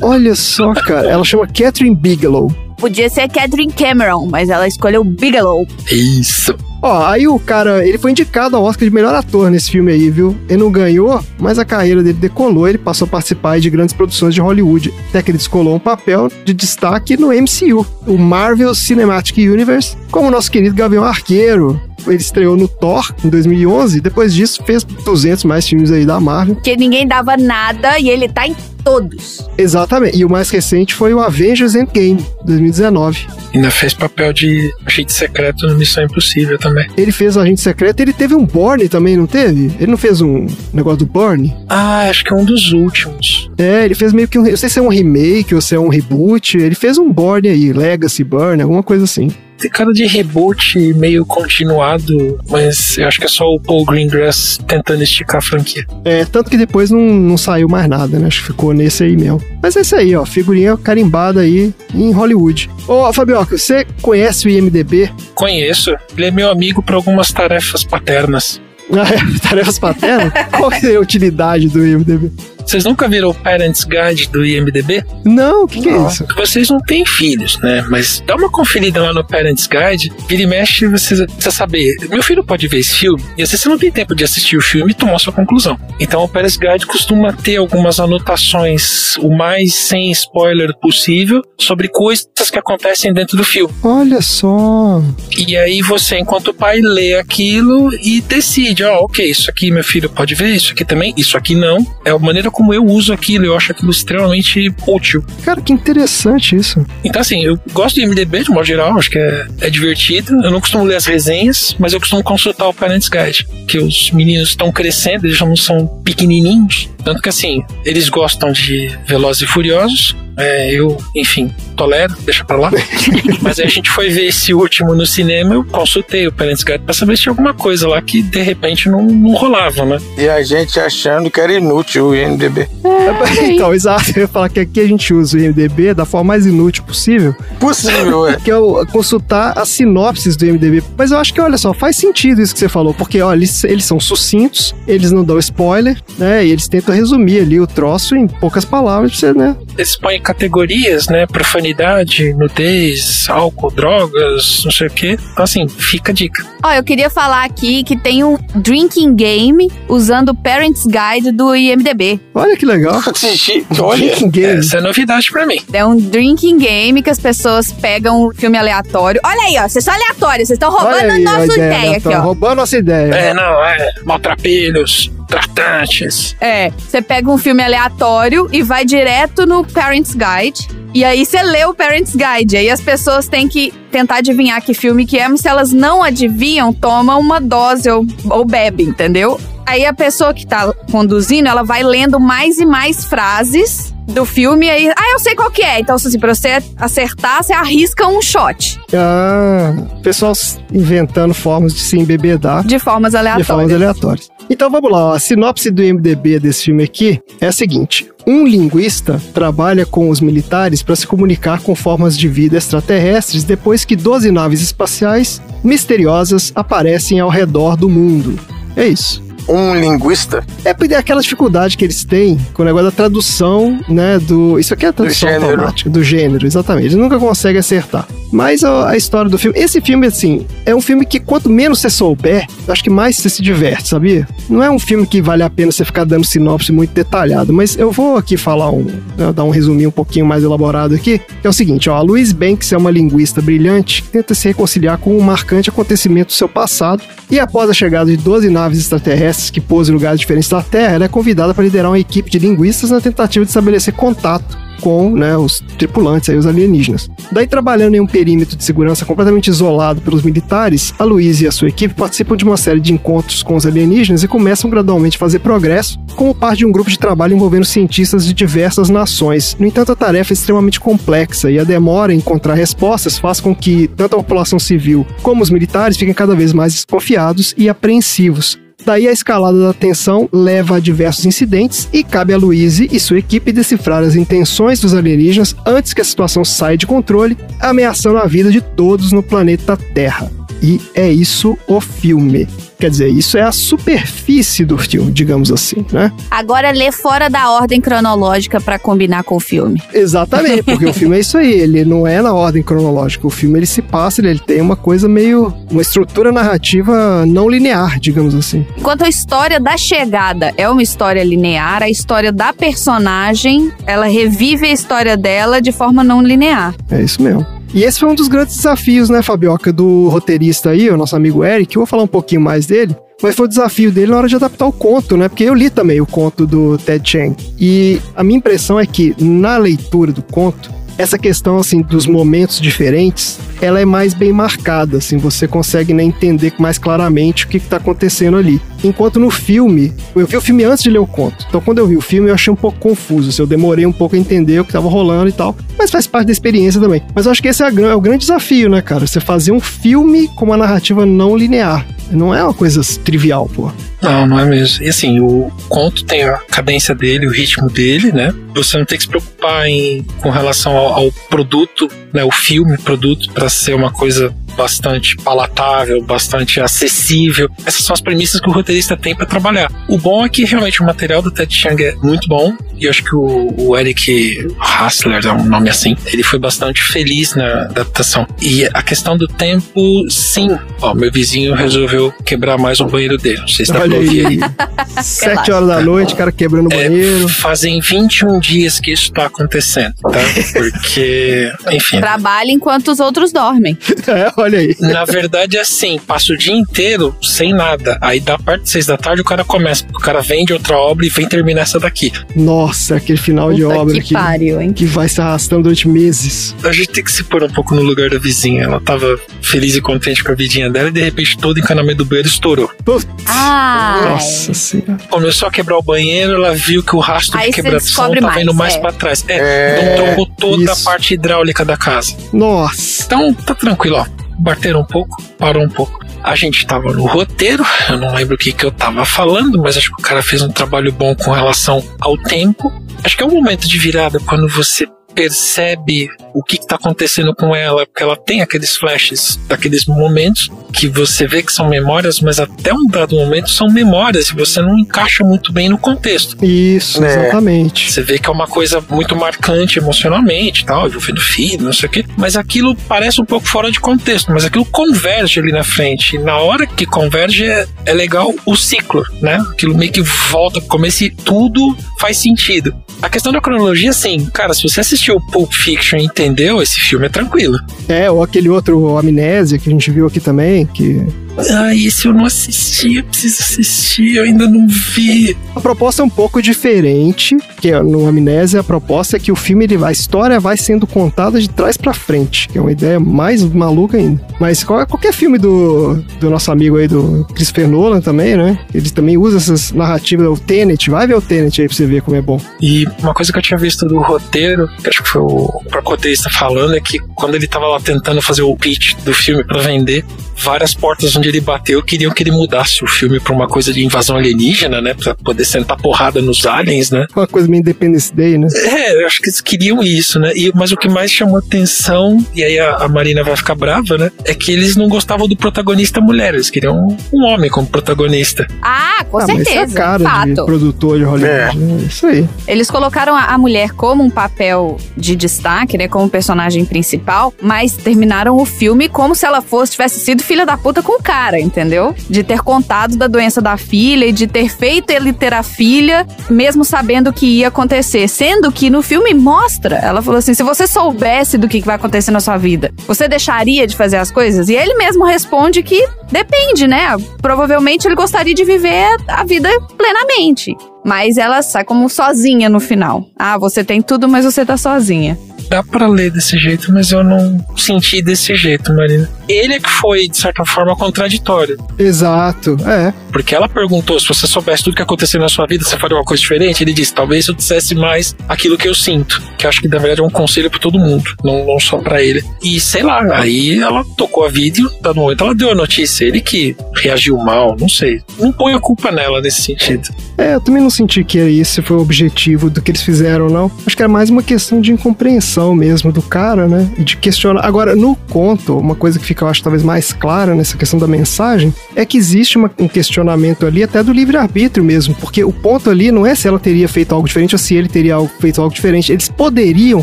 Speaker 2: Olha só, cara. Ela chama Catherine Bigelow.
Speaker 1: Podia ser Catherine Cameron, mas ela escolheu Bigelow.
Speaker 3: Isso.
Speaker 2: Ó, aí o cara, ele foi indicado ao Oscar de melhor ator nesse filme aí, viu? Ele não ganhou, mas a carreira dele decolou, ele passou a participar aí de grandes produções de Hollywood. Até que ele descolou um papel de destaque no MCU, o Marvel Cinematic Universe, como o nosso querido Gavião Arqueiro. Ele estreou no Thor em 2011, depois disso fez 200 mais filmes aí da Marvel.
Speaker 1: Que ninguém dava nada e ele tá em todos.
Speaker 2: Exatamente, e o mais recente foi o Avengers Endgame, 2019.
Speaker 3: Ainda fez papel de agente secreto no Missão Impossível também.
Speaker 2: Ele fez o Agente Secreto, ele teve um Borne também, não teve? Ele não fez um negócio do Borne?
Speaker 3: Ah, acho que é um dos últimos.
Speaker 2: É, ele fez meio que um. Eu sei se é um remake ou se é um reboot. Ele fez um Borne aí, Legacy Burn, alguma coisa assim.
Speaker 3: Tem cara de reboot meio continuado, mas eu acho que é só o Paul Greengrass tentando esticar a franquia.
Speaker 2: É, tanto que depois não, não saiu mais nada, né? Acho que ficou nesse aí mesmo. Mas é isso aí, ó. Figurinha carimbada aí em Hollywood. Ô, Fabioca, você conhece o IMDB?
Speaker 3: Conheço, ele é meu amigo para algumas tarefas paternas. *laughs*
Speaker 2: Ah, é, Tarefas paternas? Qual é a utilidade do IMDB?
Speaker 3: Vocês nunca viram o Parents Guide do IMDB?
Speaker 2: Não, o que, que é isso?
Speaker 3: Vocês não têm filhos, né? Mas dá uma conferida lá no Parents Guide, vira e mexe, você precisa saber. Meu filho pode ver esse filme, e às vezes você não tem tempo de assistir o filme e tomar sua conclusão. Então o Parents Guide costuma ter algumas anotações o mais sem spoiler possível sobre coisas que acontecem dentro do filme.
Speaker 2: Olha só.
Speaker 3: E aí você, enquanto pai, lê aquilo e decide, ó, ok, isso aqui meu filho pode ver, isso aqui também, isso aqui não. É a maneira como eu uso aquilo, eu acho aquilo extremamente útil.
Speaker 2: Cara, que interessante isso.
Speaker 3: Então, assim, eu gosto de MDB de modo geral, acho que é, é divertido. Eu não costumo ler as resenhas, mas eu costumo consultar o Parents Guide, que os meninos estão crescendo, eles já não são pequenininhos. Tanto que, assim, eles gostam de Velozes e Furiosos. É, eu, enfim, tolero, deixa pra lá. *laughs* Mas aí a gente foi ver esse último no cinema, eu consultei o Parents Guide pra saber se tinha alguma coisa lá que de repente não, não rolava, né?
Speaker 4: E a gente achando que era inútil o IMDB. *laughs*
Speaker 2: então, exato. Eu ia falar que aqui a gente usa o IMDB da forma mais inútil possível,
Speaker 4: Possível, é.
Speaker 2: que é o- consultar as sinopses do IMDB. Mas eu acho que, olha só, faz sentido isso que você falou, porque, olha, eles, eles são sucintos, eles não dão spoiler, né? E eles tentam resumir ali o troço em poucas palavras pra você, né?
Speaker 3: Eles põem categorias, né? Profanidade, nudez, álcool, drogas, não sei o quê. Então, assim, fica a dica.
Speaker 1: Ó, eu queria falar aqui que tem um drinking game usando o Parents Guide do IMDB.
Speaker 2: Olha que legal. *laughs*
Speaker 4: Olha,
Speaker 2: Drinking game.
Speaker 3: Essa é novidade pra mim.
Speaker 1: É um drinking game que as pessoas pegam um filme aleatório. Olha aí, ó, vocês são aleatórios, vocês estão roubando
Speaker 2: Olha
Speaker 1: a
Speaker 2: aí
Speaker 1: nossa
Speaker 2: a
Speaker 1: ideia,
Speaker 2: né?
Speaker 1: aqui, ó.
Speaker 2: roubando nossa ideia.
Speaker 3: É, não, é maltrapilhos, tratantes.
Speaker 1: É, você pega um filme aleatório e vai direto no Parents Guide. E aí você lê o Parents Guide. Aí as pessoas têm que tentar adivinhar que filme que é, mas se elas não adivinham, toma uma dose ou, ou bebe, entendeu? Aí a pessoa que tá conduzindo, ela vai lendo mais e mais frases do filme aí, ah, eu sei qual que é. Então, assim, pra você acertar, você arrisca um shot
Speaker 2: Ah, pessoal inventando formas de se embebedar
Speaker 1: de formas
Speaker 2: de formas
Speaker 1: aleatórias.
Speaker 2: aleatórias. Então vamos lá, ó. a sinopse do MDB desse filme aqui é a seguinte: um linguista trabalha com os militares para se comunicar com formas de vida extraterrestres depois que 12 naves espaciais misteriosas aparecem ao redor do mundo. É isso.
Speaker 4: Um linguista
Speaker 2: É porque é aquela dificuldade que eles têm com o negócio da tradução, né? Do. Isso aqui é a tradução
Speaker 4: gênero.
Speaker 2: automática, do gênero, exatamente. Eles nunca conseguem acertar. Mas a, a história do filme. Esse filme, assim, é um filme que quanto menos você souber, acho que mais você se diverte, sabia? Não é um filme que vale a pena você ficar dando sinopse muito detalhada, mas eu vou aqui falar um. né, dar um resuminho um pouquinho mais elaborado aqui. É o seguinte, ó. A Louise Banks é uma linguista brilhante que tenta se reconciliar com um marcante acontecimento do seu passado. E após a chegada de 12 naves extraterrestres que pousam em lugares diferentes da Terra, ela é convidada para liderar uma equipe de linguistas na tentativa de estabelecer contato com né, os tripulantes, aí, os alienígenas. Daí, trabalhando em um perímetro de segurança completamente isolado pelos militares, a Louise e a sua equipe participam de uma série de encontros com os alienígenas e começam gradualmente a fazer progresso como parte de um grupo de trabalho envolvendo cientistas de diversas nações. No entanto, a tarefa é extremamente complexa e a demora em encontrar respostas faz com que tanto a população civil como os militares fiquem cada vez mais desconfiados e apreensivos. Daí a escalada da tensão leva a diversos incidentes e cabe a Louise e sua equipe decifrar as intenções dos alienígenas antes que a situação saia de controle, ameaçando a vida de todos no planeta Terra. E é isso o filme. Quer dizer, isso é a superfície do filme, digamos assim, né?
Speaker 1: Agora lê fora da ordem cronológica pra combinar com o filme.
Speaker 2: Exatamente, porque o filme é isso aí, ele não é na ordem cronológica. O filme ele se passa, ele, ele tem uma coisa meio. uma estrutura narrativa não linear, digamos assim.
Speaker 1: Enquanto a história da chegada é uma história linear, a história da personagem, ela revive a história dela de forma não linear.
Speaker 2: É isso mesmo. E esse foi um dos grandes desafios, né, Fabioca, do roteirista aí, o nosso amigo Eric. Eu vou falar um pouquinho mais dele. Mas foi o desafio dele na hora de adaptar o conto, né? Porque eu li também o conto do Ted Chiang. E a minha impressão é que na leitura do conto, essa questão assim dos momentos diferentes, ela é mais bem marcada, assim, você consegue né, entender mais claramente o que está acontecendo ali. Enquanto no filme, eu vi o filme antes de ler o conto. Então quando eu vi o filme eu achei um pouco confuso, assim, eu demorei um pouco a entender o que estava rolando e tal, mas faz parte da experiência também. Mas eu acho que esse é, é o grande desafio, né, cara? Você fazer um filme com uma narrativa não linear. Não é uma coisa trivial, pô.
Speaker 3: Não, não é mesmo. E assim, o conto tem a cadência dele, o ritmo dele, né? Você não tem que se preocupar em, com relação ao, ao produto, né? O filme, produto, para ser uma coisa bastante palatável, bastante acessível. Essas são as premissas que o roteirista tem para trabalhar. O bom é que realmente o material do Ted Chiang é muito bom e eu acho que o, o Eric Hassler, é um nome assim, ele foi bastante feliz na adaptação. E a questão do tempo, sim. Ó, meu vizinho resolveu quebrar mais o banheiro dele. Não sei se dá pra
Speaker 2: Olha
Speaker 3: ouvir aí.
Speaker 2: aí. *laughs* Sete horas da noite, cara quebrando o
Speaker 3: É,
Speaker 2: banheiro.
Speaker 3: fazem 21 dias que isso tá acontecendo, tá? Porque, *laughs* enfim.
Speaker 1: Trabalha enquanto os outros dormem. *laughs*
Speaker 2: É, olha aí.
Speaker 3: Na verdade, é assim, passa o dia inteiro sem nada. Aí da parte de seis da tarde o cara começa. O cara vende outra obra e vem terminar essa daqui.
Speaker 2: Nossa, aquele final de
Speaker 1: Puta
Speaker 2: obra
Speaker 1: que
Speaker 2: que,
Speaker 1: pariu, hein?
Speaker 2: que vai se arrastando durante meses.
Speaker 3: A gente tem que se pôr um pouco no lugar da vizinha. Ela tava feliz e contente com a vidinha dela e de repente todo o encanamento do banheiro estourou.
Speaker 2: Putz,
Speaker 1: Ai.
Speaker 2: Nossa senhora.
Speaker 3: Começou a quebrar o banheiro, ela viu que o rastro
Speaker 1: Aí
Speaker 3: de quebração tava indo
Speaker 1: mais,
Speaker 3: mais
Speaker 1: é.
Speaker 3: pra trás. É,
Speaker 4: É,
Speaker 3: então trocou toda
Speaker 2: isso.
Speaker 3: a parte hidráulica da casa.
Speaker 2: Nossa.
Speaker 3: Então tá tranquilo, ó. Bateram um pouco, parou um pouco. A gente tava no roteiro, eu não lembro o que, que eu tava falando, mas acho que o cara fez um trabalho bom com relação ao tempo. Acho que é um momento de virada quando você percebe o que, que tá acontecendo com ela, porque ela tem aqueles flashes daqueles momentos que você vê que são memórias, mas até um dado momento são memórias e você não encaixa muito bem no contexto.
Speaker 2: Isso,
Speaker 4: É.
Speaker 2: exatamente.
Speaker 3: Você vê que é uma coisa muito marcante emocionalmente, tal, envolvendo filho, não sei o quê, mas aquilo parece um pouco fora de contexto, mas aquilo converge ali na frente. E na hora que converge é, é legal o ciclo, né? Aquilo meio que volta pro começo e tudo faz sentido. A questão da cronologia, assim, cara, se você assistiu Pulp Fiction e entendeu, esse filme é tranquilo.
Speaker 2: É, ou aquele outro Amnésia que a gente viu aqui também, que
Speaker 3: Ah, esse eu não assisti, eu preciso assistir, eu ainda não vi.
Speaker 2: a proposta é um pouco diferente, que é no Amnésia a proposta é que o filme, ele, a história vai sendo contada de trás pra frente, que é uma ideia mais maluca ainda. Mas qual- qualquer filme do, do nosso amigo aí, do Christopher Nolan também, né? Ele também usa essas narrativas, o Tenet, vai ver o Tenet aí pra você ver como é bom.
Speaker 3: E uma coisa que eu tinha visto do roteiro, que acho que foi o próprio roteirista falando, é que quando ele tava lá tentando fazer o pitch do filme pra vender, várias portas onde ele bateu queriam que ele mudasse o filme pra uma coisa de invasão alienígena, né? Pra poder sentar porrada nos aliens, né?
Speaker 2: Uma coisa meio Independence Day, né?
Speaker 3: É, eu acho que eles queriam isso, né? E, mas o que mais chamou atenção, e aí a, a Marina vai ficar brava, né? É que eles não gostavam do protagonista mulher, eles queriam um, um homem como protagonista.
Speaker 1: Ah, com
Speaker 2: ah, mas isso é
Speaker 1: certeza.
Speaker 2: a cara de
Speaker 1: fato.
Speaker 2: produtor de Hollywood.
Speaker 4: É.
Speaker 2: né? Isso aí.
Speaker 1: Eles colocaram a, a mulher como um papel de destaque, né? Como personagem principal, mas terminaram o filme como se ela fosse, tivesse sido filha da puta com o cara, entendeu? De ter contado da doença da filha e de ter feito ele ter a filha, mesmo sabendo o que ia acontecer. Sendo que no filme mostra, ela falou assim: se você soubesse do que vai acontecer na sua vida, você deixaria de fazer as coisas? E ele mesmo responde que depende, né? Provavelmente ele gostaria de viver a vida plenamente. Mas ela sai como sozinha no final. Ah, você tem tudo, mas você tá sozinha
Speaker 3: dá para ler desse jeito, mas eu não senti desse jeito, Marina. Ele é que foi, de certa forma, contraditório.
Speaker 2: Exato, é.
Speaker 3: Porque ela perguntou se você soubesse tudo que aconteceu na sua vida, você faria uma coisa diferente? Ele disse, talvez eu dissesse mais aquilo que eu sinto. Que eu acho que, na verdade, é um conselho para todo mundo, não, não só para ele. E, sei lá, aí ela tocou a vídeo, tá no momento ela deu a notícia, ele que reagiu mal, não sei. Não põe a culpa nela nesse sentido.
Speaker 2: É, eu também não senti que esse foi o objetivo do que eles fizeram, não. Acho que era mais uma questão de incompreensão mesmo do cara, né? De questionar. Agora, no conto, uma coisa que fica, eu acho, talvez mais clara nessa questão da mensagem é que existe uma, um questionamento ali até do livre-arbítrio mesmo, porque o ponto ali não é se ela teria feito algo diferente ou se ele teria feito algo diferente. Eles poderiam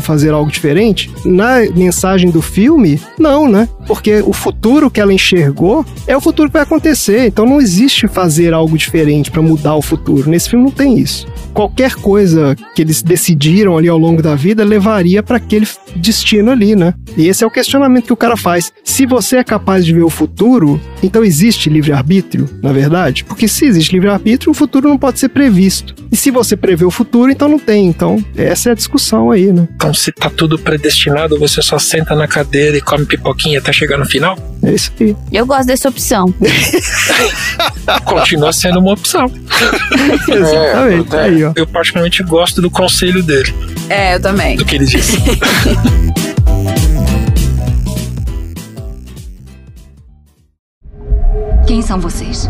Speaker 2: fazer algo diferente. Na mensagem do filme, não, né? Porque o futuro que ela enxergou é o futuro que vai acontecer. Então não existe fazer algo diferente para mudar o futuro. Nesse filme não tem isso. Qualquer coisa que eles decidiram ali ao longo da vida levaria para aquele destino ali, né? E esse é o questionamento que o cara faz. Se você é capaz de ver o futuro, então existe livre-arbítrio, na verdade? Porque se existe livre-arbítrio, o futuro não pode ser previsto. E se você prevê o futuro, então não tem. Então, essa é a discussão aí, né?
Speaker 3: Então, se tá tudo predestinado, você só senta na cadeira e come pipoquinha até chegar no final?
Speaker 2: É isso aí.
Speaker 1: Eu gosto dessa opção. *laughs*
Speaker 3: Continua sendo uma opção. *laughs*
Speaker 2: Exatamente.
Speaker 4: É,
Speaker 2: aí, ó.
Speaker 3: Eu particularmente gosto do conselho dele,
Speaker 1: É, eu também.
Speaker 3: do que ele disse. *laughs*
Speaker 8: Quem são vocês?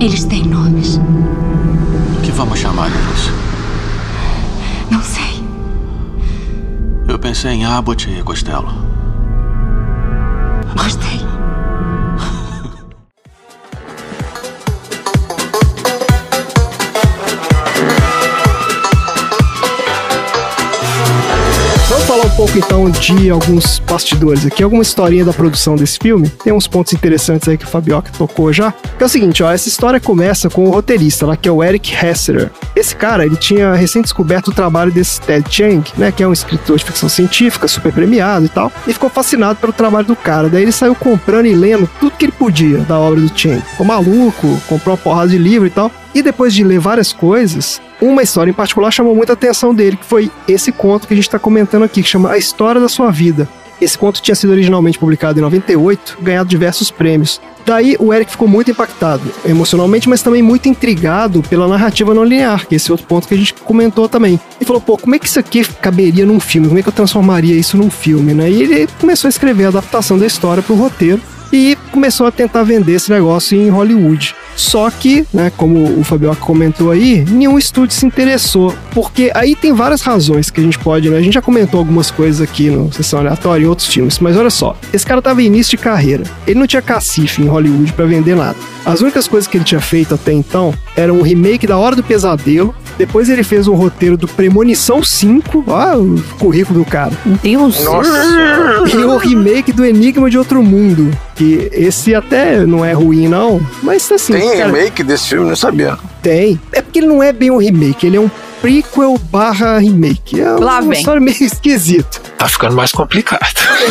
Speaker 8: Eles têm nomes.
Speaker 9: O que vamos chamar eles?
Speaker 8: Não sei.
Speaker 9: Eu pensei em Abbott e Costello.
Speaker 8: Gostei.
Speaker 2: Pouco então de alguns bastidores aqui, alguma historinha da produção desse filme. Tem uns pontos interessantes aí que o Fabioca tocou já. Que é o seguinte, ó, essa história começa com o roteirista lá, que é o Eric Hesserer. Esse cara, ele tinha recém descoberto o trabalho desse Ted Chiang, né, que é um escritor de ficção científica, super premiado e tal, e ficou fascinado pelo trabalho do cara. Daí ele saiu comprando e lendo tudo que ele podia da obra do Chiang. Ficou maluco, comprou uma porrada de livro e tal. E depois de ler várias coisas, uma história em particular chamou muita atenção dele, que foi esse conto que a gente está comentando aqui, que chama A História da Sua Vida. Esse conto tinha sido originalmente publicado em 98, ganhado diversos prêmios. Daí o Eric ficou muito impactado emocionalmente, mas também muito intrigado pela narrativa não linear, que é esse outro ponto que a gente comentou também. E falou, pô, como é que isso aqui caberia num filme? Como é que eu transformaria isso num filme, né? E ele começou a escrever a adaptação da história para o roteiro e começou a tentar vender esse negócio em Hollywood. Só que, né, como o Fabioca comentou aí, nenhum estúdio se interessou, porque aí tem várias razões que a gente pode, né? A gente já comentou algumas coisas aqui no Sessão Aleatória em outros filmes, mas olha só, esse cara tava em início de carreira, ele não tinha cacife em Hollywood para vender nada. As únicas coisas que ele tinha feito até então eram um remake da Hora do Pesadelo, depois ele fez um roteiro do Premonição 5, ó o currículo do cara.
Speaker 1: Deus.
Speaker 4: Nossa.
Speaker 2: E o remake do Enigma de Outro Mundo. Que esse até não é ruim, não. Mas assim.
Speaker 4: Tem
Speaker 2: cara,
Speaker 4: remake desse filme? Não sabia.
Speaker 2: Tem. É porque ele não é bem um remake, ele é um prequel barra remake. É
Speaker 1: Lá
Speaker 2: uma
Speaker 1: vem.
Speaker 2: história meio esquisita.
Speaker 3: Tá ficando mais complicado.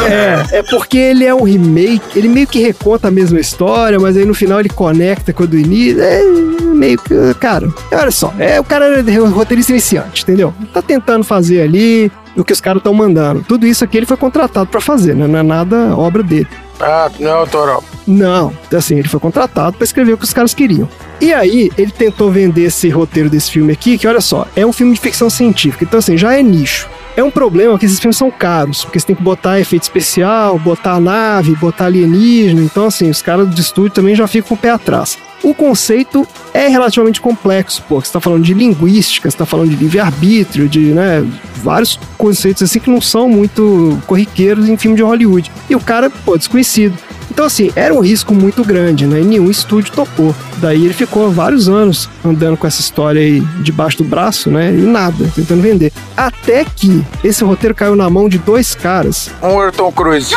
Speaker 2: É, é porque ele é um remake, ele meio que reconta a mesma história, mas aí no final ele conecta com a do início. É meio que. Cara, olha só, é o cara é roteirista iniciante, entendeu? Tá tentando fazer ali o que os caras estão mandando. Tudo isso aqui ele foi contratado pra fazer, né? Não é nada obra dele.
Speaker 4: Ah, não é autoral.
Speaker 2: Não, assim, ele foi contratado pra escrever o que os caras queriam. E aí, ele tentou vender esse roteiro desse filme aqui, que olha só, é um filme de ficção científica, então assim, já é nicho. É um problema que esses filmes são caros, porque você tem que botar efeito especial, botar nave, botar alienígena, então assim, os caras do estúdio também já ficam com o pé atrás. O conceito é relativamente complexo, pô. Você tá falando de linguística, você tá falando de livre-arbítrio, de, né, vários conceitos assim que não são muito corriqueiros em filme de Hollywood. E o cara, pô, desconhecido. Então assim, era um risco muito grande, né? E nenhum estúdio topou. Daí ele ficou vários anos andando com essa história aí debaixo do braço, né? E nada, tentando vender. Até que esse roteiro caiu na mão de dois caras.
Speaker 4: Um Ayrton Cruz.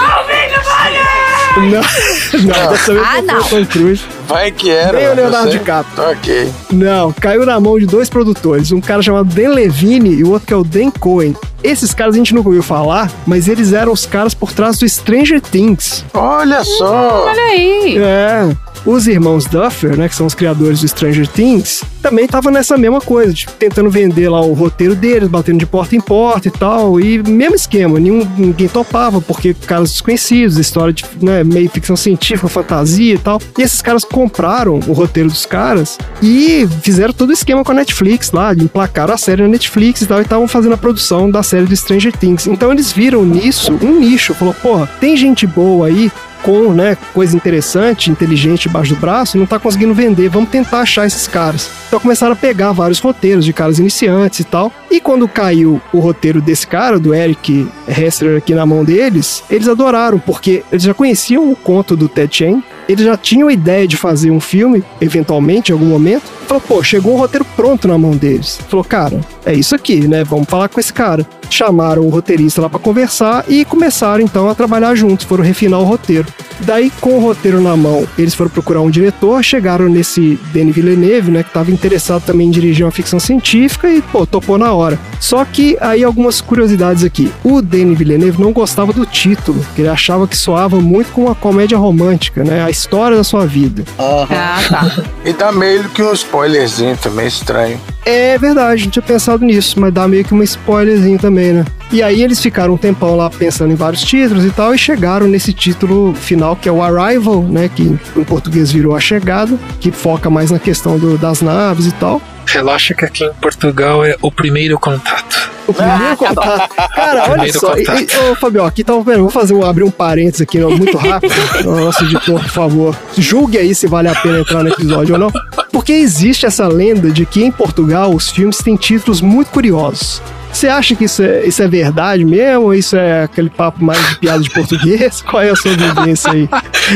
Speaker 2: Não, *laughs* não, dessa vez
Speaker 1: Ah,
Speaker 2: não foi o Tom Cruise.
Speaker 4: Vai que era.
Speaker 2: Nem o
Speaker 4: não
Speaker 2: Leonardo
Speaker 4: sei.
Speaker 2: DiCaprio.
Speaker 4: Ok.
Speaker 2: Não, caiu na mão de dois produtores, um cara chamado Dan Levine e o outro que é o Dan Cohen. Esses caras a gente nunca ouviu falar, mas eles eram os caras por trás do Stranger Things.
Speaker 4: Olha só.
Speaker 1: Olha aí.
Speaker 2: É. Os irmãos Duffer, né, que são os criadores do Stranger Things, também estavam nessa mesma coisa, tipo, tentando vender lá o roteiro deles, batendo de porta em porta e tal, e mesmo esquema, nenhum, ninguém topava, porque caras desconhecidos, história de né, meio ficção científica, fantasia e tal. E esses caras compraram o roteiro dos caras e fizeram todo o esquema com a Netflix lá, emplacaram a série na Netflix e tal, e estavam fazendo a produção da série do Stranger Things. Então eles viram nisso um nicho, falou, porra, tem gente boa aí com né, coisa interessante, inteligente debaixo do braço e não tá conseguindo vender. Vamos tentar achar esses caras. Então começaram a pegar vários roteiros de caras iniciantes e tal. E quando caiu o roteiro desse cara, do Eric Hessler aqui na mão deles, eles adoraram, porque eles já conheciam o conto do Ted Chen, eles já tinham a ideia de fazer um filme, eventualmente, em algum momento. Falou, pô, chegou um roteiro pronto na mão deles. Falou, cara, é isso aqui, né? Vamos falar com esse cara. Chamaram o roteirista lá pra conversar e começaram então a trabalhar juntos, foram refinar o roteiro. Daí, com o roteiro na mão, eles foram procurar um diretor, chegaram nesse Denis Villeneuve, né, que estava interessado também em dirigir uma ficção científica e, pô, topou na hora. Só que aí algumas curiosidades aqui. O Denis Villeneuve não gostava do título, ele achava que soava muito com uma comédia romântica, né, a história da sua vida.
Speaker 1: Ah, tá.
Speaker 4: E dá meio que um spoilerzinho também estranho.
Speaker 2: É verdade, não tinha pensado nisso, mas dá meio que um spoilerzinho também, né? E aí eles ficaram um tempão lá pensando em vários títulos e tal, e chegaram nesse título final que é o Arrival, né? Que em português virou A Chegada, que foca mais na questão do- das naves e tal.
Speaker 3: Relaxa que aqui em Portugal é o primeiro contato.
Speaker 2: O primeiro contato. Cara, olha só. E, e, ô, Fabio, aqui tá. Eu vou fazer um, abrir um parênteses aqui, ó, muito rápido. *laughs* Nosso editor, por favor. Julgue aí se vale a pena entrar no episódio ou não. Porque existe essa lenda de que em Portugal os filmes têm títulos muito curiosos. Você acha que isso é, isso é verdade mesmo? Ou isso é aquele papo mais de piada de português? *laughs* Qual é a sua vivência aí?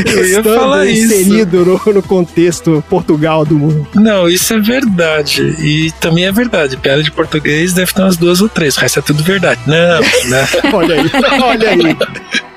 Speaker 3: Eu ia
Speaker 2: Estando
Speaker 3: falar isso.
Speaker 2: inserido no, no contexto Portugal do mundo.
Speaker 3: Não, isso é verdade. E também é verdade. Piada de português deve ter umas duas ou três. O resto é tudo verdade. Não, né? *laughs*
Speaker 2: Olha aí, olha aí.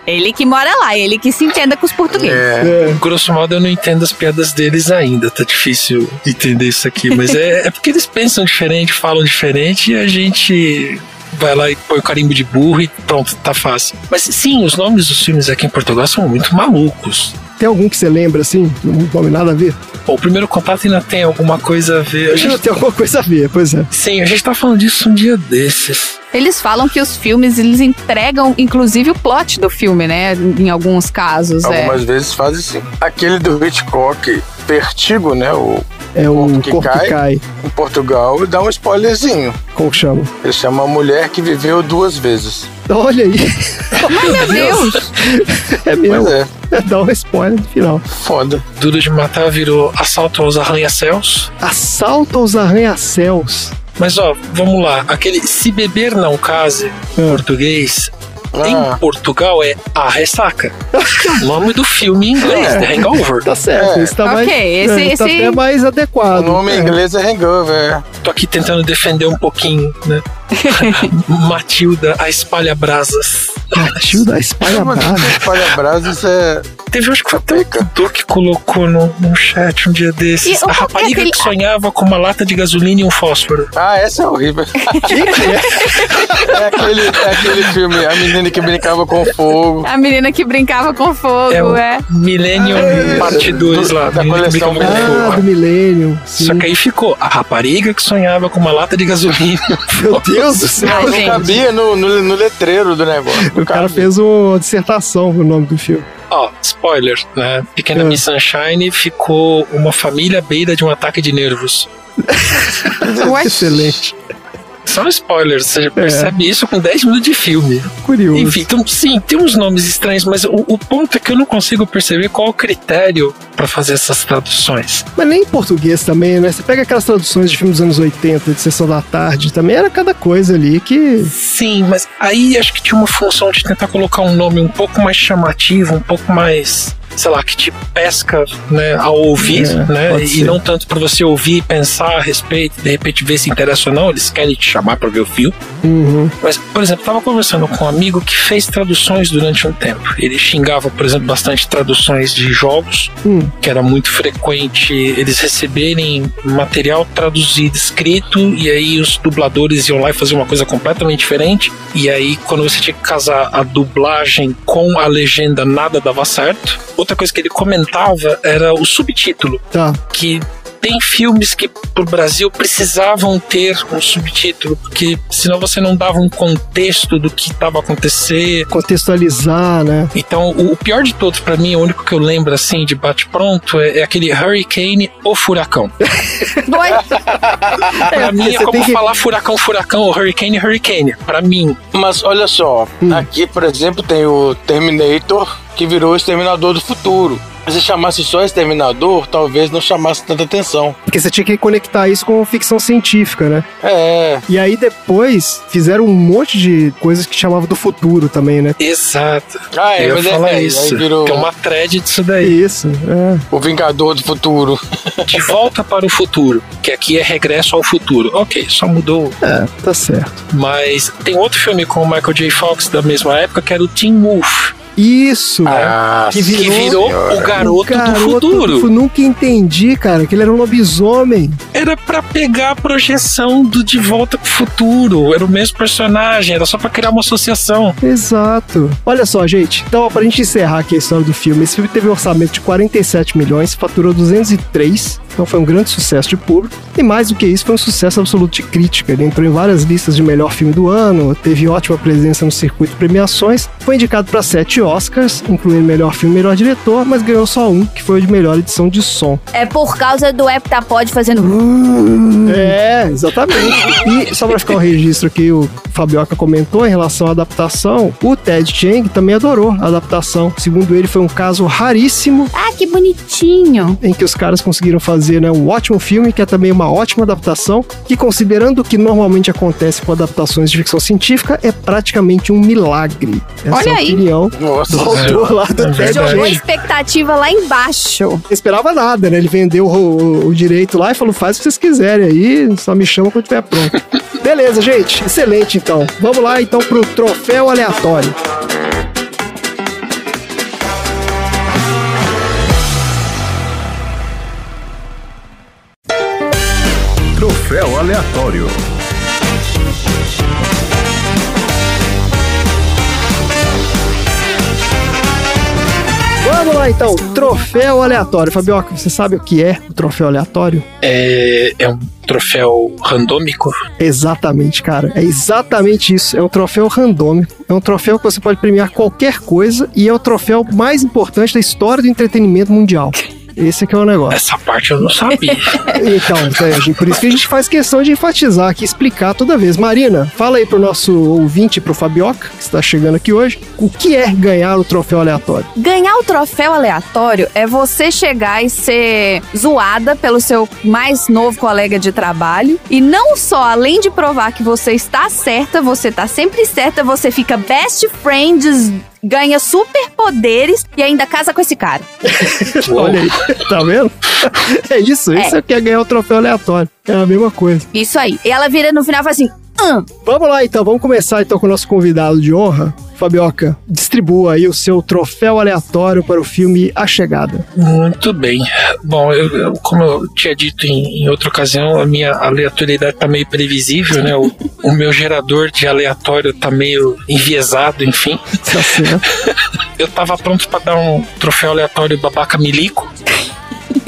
Speaker 1: Ele que mora lá, ele que se entenda com os portugueses.
Speaker 4: É.
Speaker 2: É.
Speaker 3: Grosso modo, eu não entendo as piadas deles ainda. Tá difícil entender isso aqui. Mas é, é porque eles pensam diferente, falam diferente e a gente vai lá e põe o carimbo de burro e pronto, tá fácil. Mas sim, os nomes dos filmes aqui em Portugal são muito malucos.
Speaker 2: Tem algum que você lembra assim? Não nome nada a ver?
Speaker 3: Bom, o primeiro contato ainda tem alguma coisa a ver. A gente,
Speaker 2: Tem alguma coisa a ver, pois é.
Speaker 3: sim, a gente tá falando disso um dia desses.
Speaker 1: Eles falam que os filmes, eles entregam, inclusive, o plot do filme, né? Em alguns casos. É.
Speaker 4: Algumas vezes fazem sim. Aquele do Hitchcock, Vertigo, né? O,
Speaker 2: É o
Speaker 4: Corpo que
Speaker 2: corpo que
Speaker 4: cai.
Speaker 2: cai.
Speaker 4: em Portugal, dá um spoilerzinho.
Speaker 2: Como que chama?
Speaker 4: Ele chama a mulher que viveu duas vezes.
Speaker 2: Olha aí.
Speaker 1: Meu Deus!
Speaker 2: É mesmo.
Speaker 4: Pois é, *laughs*
Speaker 2: Dá um spoiler no final.
Speaker 4: foda.
Speaker 3: Duro de Matar virou Assalto aos Arranha-Céus.
Speaker 2: Assalto aos arranha-céus.
Speaker 3: Mas ó, vamos lá. Aquele Se Beber Não Case, em
Speaker 2: Ah.
Speaker 3: português. Em Portugal é A Ressaca. Que é o nome do filme em inglês,
Speaker 2: É.
Speaker 3: The Hangover.
Speaker 2: Tá certo.
Speaker 4: É.
Speaker 2: Esse tá mais,
Speaker 1: esse-
Speaker 2: é, tá
Speaker 1: esse-
Speaker 2: até mais
Speaker 4: O
Speaker 2: adequado.
Speaker 4: nome em
Speaker 2: É.
Speaker 4: inglês é Hangover. é.
Speaker 3: Tô aqui tentando defender um pouquinho, né? *laughs* Matilda, a espalha brasas.
Speaker 2: Matilda, a espalha
Speaker 4: Chama de
Speaker 2: brava.
Speaker 4: Espalha Brasas é.
Speaker 3: Teve, acho que foi até o
Speaker 4: Fica.
Speaker 3: Dudu que colocou no, no chat um dia desses.
Speaker 1: E o-
Speaker 3: a rapariga
Speaker 1: aquele-
Speaker 3: que sonhava com uma lata de gasolina e um fósforo.
Speaker 4: Ah, essa é horrível. *laughs* *laughs* é, aquele, é aquele filme, a menina que brincava com fogo.
Speaker 1: A menina que brincava com fogo,
Speaker 3: É o
Speaker 1: é.
Speaker 3: Millennium
Speaker 4: Ah,
Speaker 3: Parte 2 lá.
Speaker 4: da
Speaker 3: menina que
Speaker 4: coleção
Speaker 3: brincava com
Speaker 2: Ah,
Speaker 3: fogo.
Speaker 2: do Millennium. Sim.
Speaker 3: Só que aí ficou a rapariga que sonhava com uma lata de gasolina. *laughs*
Speaker 2: Meu Deus do céu.
Speaker 1: Ai,
Speaker 4: Não
Speaker 1: gente.
Speaker 4: cabia no, no, no letreiro do negócio.
Speaker 2: O cara fez uma dissertação no nome do filme.
Speaker 3: Ó, spoiler, né? Pequena
Speaker 2: É.
Speaker 3: Miss Sunshine ficou uma família à beira de um ataque de nervos. *laughs*
Speaker 1: Ué?
Speaker 2: Excelente.
Speaker 3: Só um spoiler, você já
Speaker 2: É.
Speaker 3: percebe isso com 10 minutos de filme.
Speaker 2: Curioso.
Speaker 3: Enfim, então, sim, tem uns nomes estranhos, mas o, o ponto é que eu não consigo perceber qual o critério pra fazer essas traduções.
Speaker 2: Mas nem em português também, né? Você pega aquelas traduções de filmes dos anos 80, de Sessão da Tarde, também era cada coisa ali que...
Speaker 3: Sim, mas aí acho que tinha uma função de tentar colocar um nome um pouco mais chamativo, um pouco mais sei lá, que te pesca né, ao ouvir,
Speaker 2: É,
Speaker 3: né? E
Speaker 2: ser.
Speaker 3: não tanto para você ouvir e pensar a respeito, de repente ver se interessa ou não, eles querem te chamar para ver o filme.
Speaker 2: Uhum.
Speaker 3: Mas, por exemplo, tava conversando com um amigo que fez traduções durante um tempo. Ele xingava, por exemplo, bastante traduções de jogos,
Speaker 2: Hum.
Speaker 3: que era muito frequente eles receberem material traduzido, escrito, e aí os dubladores iam lá e faziam uma coisa completamente diferente. E aí, quando você tinha que casar a dublagem com a legenda, nada dava certo. Outra coisa que ele comentava era o subtítulo
Speaker 2: Tá.
Speaker 3: que tem filmes que pro Brasil precisavam ter um subtítulo, porque senão você não dava um contexto do que estava acontecer.
Speaker 2: Contextualizar, né?
Speaker 3: Então, o, o pior de todos para mim, o único que eu lembro assim de bate pronto é, é aquele Hurricane ou Furacão. *laughs* *laughs* Pra mim é
Speaker 2: você
Speaker 3: como
Speaker 2: que-
Speaker 3: falar furacão, furacão ou Hurricane, Hurricane. Pra mim,
Speaker 4: Mas olha só,
Speaker 2: Hum.
Speaker 4: aqui, por exemplo, tem o Terminator, que virou o Exterminador do Futuro. Se chamasse só Exterminador, talvez não chamasse tanta atenção.
Speaker 2: Porque você tinha que conectar isso com ficção científica, né?
Speaker 4: É,
Speaker 2: E aí depois fizeram um monte de coisas que chamavam do futuro também, né?
Speaker 3: exato.
Speaker 4: ah, é,
Speaker 3: eu
Speaker 4: mas é,
Speaker 3: falar
Speaker 4: é,
Speaker 3: isso.
Speaker 4: aí virou
Speaker 3: Que é uma thread disso daí.
Speaker 2: Isso, é.
Speaker 4: o Vingador do Futuro.
Speaker 3: De volta para o futuro, que aqui é regresso ao futuro. Ok, só mudou
Speaker 2: É, tá certo.
Speaker 3: Mas tem outro filme com o Michael J. Fox da mesma época que era o Teen Wolf,
Speaker 2: Isso!
Speaker 4: Ah,
Speaker 2: que
Speaker 3: que
Speaker 2: virou,
Speaker 3: virou o garoto,
Speaker 2: o garoto
Speaker 3: do futuro.
Speaker 2: fu- Nunca entendi, cara, que ele era um lobisomem.
Speaker 3: Era pra pegar a projeção do De Volta pro Futuro. Era o mesmo personagem, era só pra criar uma associação.
Speaker 2: Exato. Olha só, gente. Então, ó, pra gente encerrar aqui a história do filme, esse filme teve um orçamento de 47 milhões, faturou 203, então foi um grande sucesso de público. E mais do que isso, foi um sucesso absoluto de crítica. Ele entrou em várias listas de melhor filme do ano, teve ótima presença no circuito de premiações, foi indicado para sete Oscars, incluindo melhor filme e melhor diretor, mas ganhou só um, que foi o de melhor edição de som.
Speaker 1: É por causa do Heptapod fazendo. *laughs*
Speaker 2: É, exatamente. E só pra ficar o registro aqui, o Fabioca comentou em relação à adaptação, o Ted Chiang também adorou a adaptação. Segundo ele, foi um caso raríssimo
Speaker 1: Ah, que bonitinho.
Speaker 2: em que os caras conseguiram fazer né, um ótimo filme, que é também uma ótima adaptação, que considerando o que normalmente acontece com adaptações de ficção científica, é praticamente um milagre. Essa
Speaker 1: Olha
Speaker 2: é a
Speaker 1: aí.
Speaker 2: opinião
Speaker 4: Nossa,
Speaker 2: do autor lá do
Speaker 3: É
Speaker 2: Ted.
Speaker 1: Jogou a expectativa lá embaixo.
Speaker 2: Não esperava nada, né? Ele vendeu o, o- o direito lá e falou: faz o que vocês quiserem aí, só me chama quando estiver pronto. *laughs* Beleza, gente. Excelente, então. Vamos lá, então, pro troféu aleatório.
Speaker 10: Troféu aleatório.
Speaker 2: Vamos lá, então. Troféu aleatório. Fabioca, você sabe o que é o troféu aleatório?
Speaker 3: É, é um troféu randômico.
Speaker 2: Exatamente, cara. É exatamente isso. É um troféu randômico. É um troféu que você pode premiar qualquer coisa e é o troféu mais importante da história do entretenimento mundial. Esse aqui é o negócio.
Speaker 3: Essa parte eu não sabia. *laughs*
Speaker 2: Então, é, gente, por isso que a gente faz questão de enfatizar aqui, explicar toda vez. Marina, fala aí pro nosso ouvinte, pro Fabioca, que está chegando aqui hoje, o que é ganhar o troféu aleatório?
Speaker 1: Ganhar o troféu aleatório é você chegar e ser zoada pelo seu mais novo colega de trabalho. E não só, além de provar que você está certa, você tá sempre certa, você fica best friends, ganha superpoderes e ainda casa com esse cara. *laughs*
Speaker 2: Olha aí, tá vendo? É isso, isso é o que é ganhar o troféu aleatório. É a mesma coisa.
Speaker 1: Isso aí. E ela vira no final e fala assim: "Hum,
Speaker 2: Vamos lá então, vamos começar então com o nosso convidado de honra. Fabioca, distribua aí o seu troféu aleatório para o filme A Chegada.
Speaker 3: Muito bem. Bom, eu, eu- como eu tinha dito em, em outra ocasião, a minha aleatoriedade tá meio previsível, né? O, o meu gerador de aleatório tá meio enviesado, enfim.
Speaker 2: Tá certo. *laughs*
Speaker 3: Eu tava pronto pra dar um troféu aleatório babaca milico.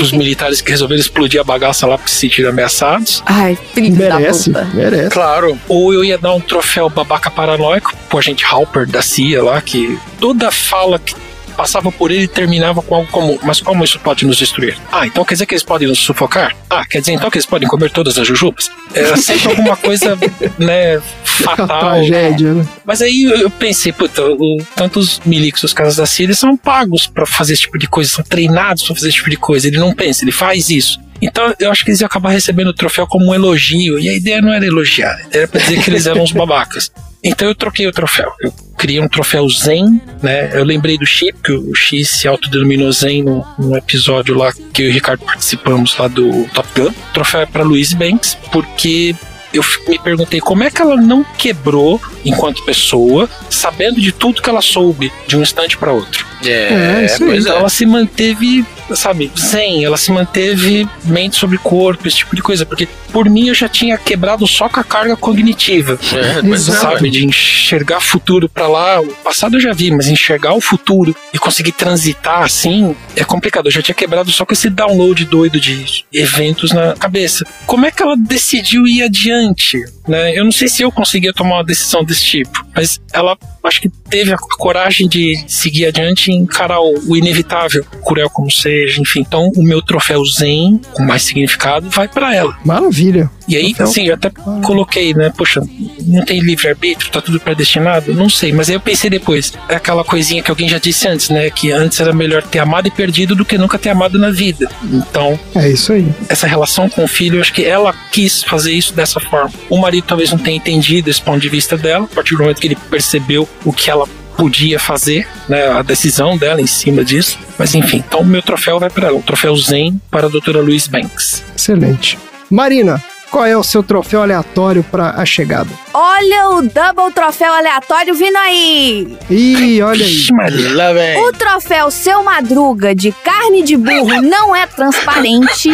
Speaker 3: Os militares que resolveram explodir a bagaça lá porque se sentiram ameaçados.
Speaker 1: ai, filho
Speaker 2: Merece,
Speaker 1: da puta.
Speaker 2: merece.
Speaker 3: Claro. Ou eu ia dar um troféu babaca paranoico pro agente Halper da CIA lá, que toda fala que passava por ele terminava com algo como: Mas como isso pode nos destruir? Ah, então quer dizer que eles podem nos sufocar? Ah, quer dizer então que eles podem comer todas as jujubas? Era sempre alguma coisa, *laughs* né, fatal.
Speaker 2: tragédia, né?
Speaker 3: Mas aí eu pensei, puta, o, tanto os milicos os caras da CIA, eles são pagos pra fazer esse tipo de coisa, são treinados pra fazer esse tipo de coisa. Ele não pensa, ele faz isso. Então eu acho que eles iam acabar recebendo o troféu como um elogio. E a ideia não era elogiar, era pra dizer que eles eram uns babacas. Então eu troquei o troféu. Eu criei um troféu Zen, né? Eu lembrei do Chip, que o X se autodenominou Zen no, no episódio lá que eu e o Ricardo participamos lá do Top Gun. O troféu é para Louise Banks, porque eu me perguntei como é que ela não quebrou enquanto pessoa, sabendo de tudo que ela soube de um instante para outro.
Speaker 4: É,
Speaker 2: isso aí.
Speaker 4: pois
Speaker 3: Então
Speaker 4: é.
Speaker 3: ela se manteve, sabe, zen, ela se manteve mente sobre corpo, esse tipo de coisa, porque por mim eu já tinha quebrado só com a carga cognitiva.
Speaker 4: É, é,
Speaker 3: Sabe, de enxergar futuro pra lá, o passado eu já vi, mas enxergar o futuro e conseguir transitar assim é complicado. Eu já tinha quebrado só com esse download doido de eventos na cabeça. Como é que ela decidiu ir adiante? Né? Eu não sei se eu conseguia tomar uma decisão desse tipo, mas ela acho que teve a coragem de seguir adiante e encarar o, inevitável, cruel como seja, enfim. Então, o meu troféu Zen, com mais significado, vai pra ela.
Speaker 2: Maravilha.
Speaker 3: E aí,
Speaker 2: Troféu-
Speaker 3: assim, eu até coloquei, né? Poxa, não tem livre-arbítrio, tá tudo predestinado? Não sei, mas aí eu pensei depois. É aquela coisinha que alguém já disse antes, né? Que antes era melhor ter amado e perdido do que nunca ter amado na vida. Então,
Speaker 2: É isso aí.
Speaker 3: essa relação com o filho, eu acho que ela quis fazer isso dessa forma. O marido talvez não tenha entendido esse ponto de vista dela, a partir do momento que ele percebeu o que ela podia fazer, né, a decisão dela em cima disso. Mas enfim, então o meu troféu vai para ela, o troféu Zen para a doutora Louise Banks.
Speaker 2: Excelente. Marina, qual é o seu troféu aleatório para a chegada?
Speaker 1: Olha o double troféu aleatório vindo aí!
Speaker 2: Ih, olha aí.
Speaker 1: O troféu Seu Madruga de carne de burro não é transparente.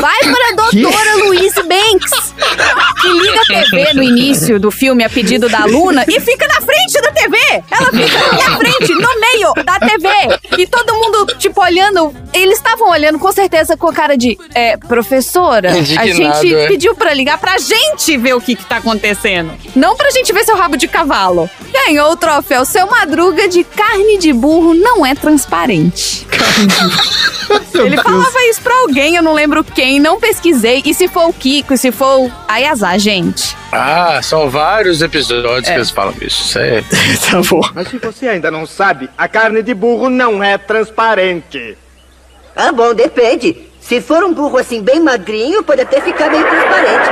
Speaker 1: Vai para a doutora Louise Banks, que liga a TV no início do filme a pedido da Luna e fica na frente da TV. Ela fica na frente, no meio da TV. E todo mundo, tipo, olhando. Eles estavam olhando com certeza com a cara de: é, professora, *laughs* a
Speaker 4: Indignado,
Speaker 1: gente
Speaker 4: é.
Speaker 1: pediu pra ligar pra gente ver o que, que tá acontecendo. Não pra gente ver seu rabo de cavalo. Ganhou o troféu Seu Madruga de carne de burro não é transparente. Ele falava isso pra alguém, eu não lembro quem, não pesquisei. E se for o Kiko, e se for o Ayazá, gente.
Speaker 4: Ah, são vários episódios que eles falam isso. Isso é. *laughs*
Speaker 2: tá bom.
Speaker 11: Mas se você ainda não sabe, a carne de burro não é transparente.
Speaker 12: Ah, bom, depende. Se for um burro assim bem magrinho, pode até ficar meio transparente.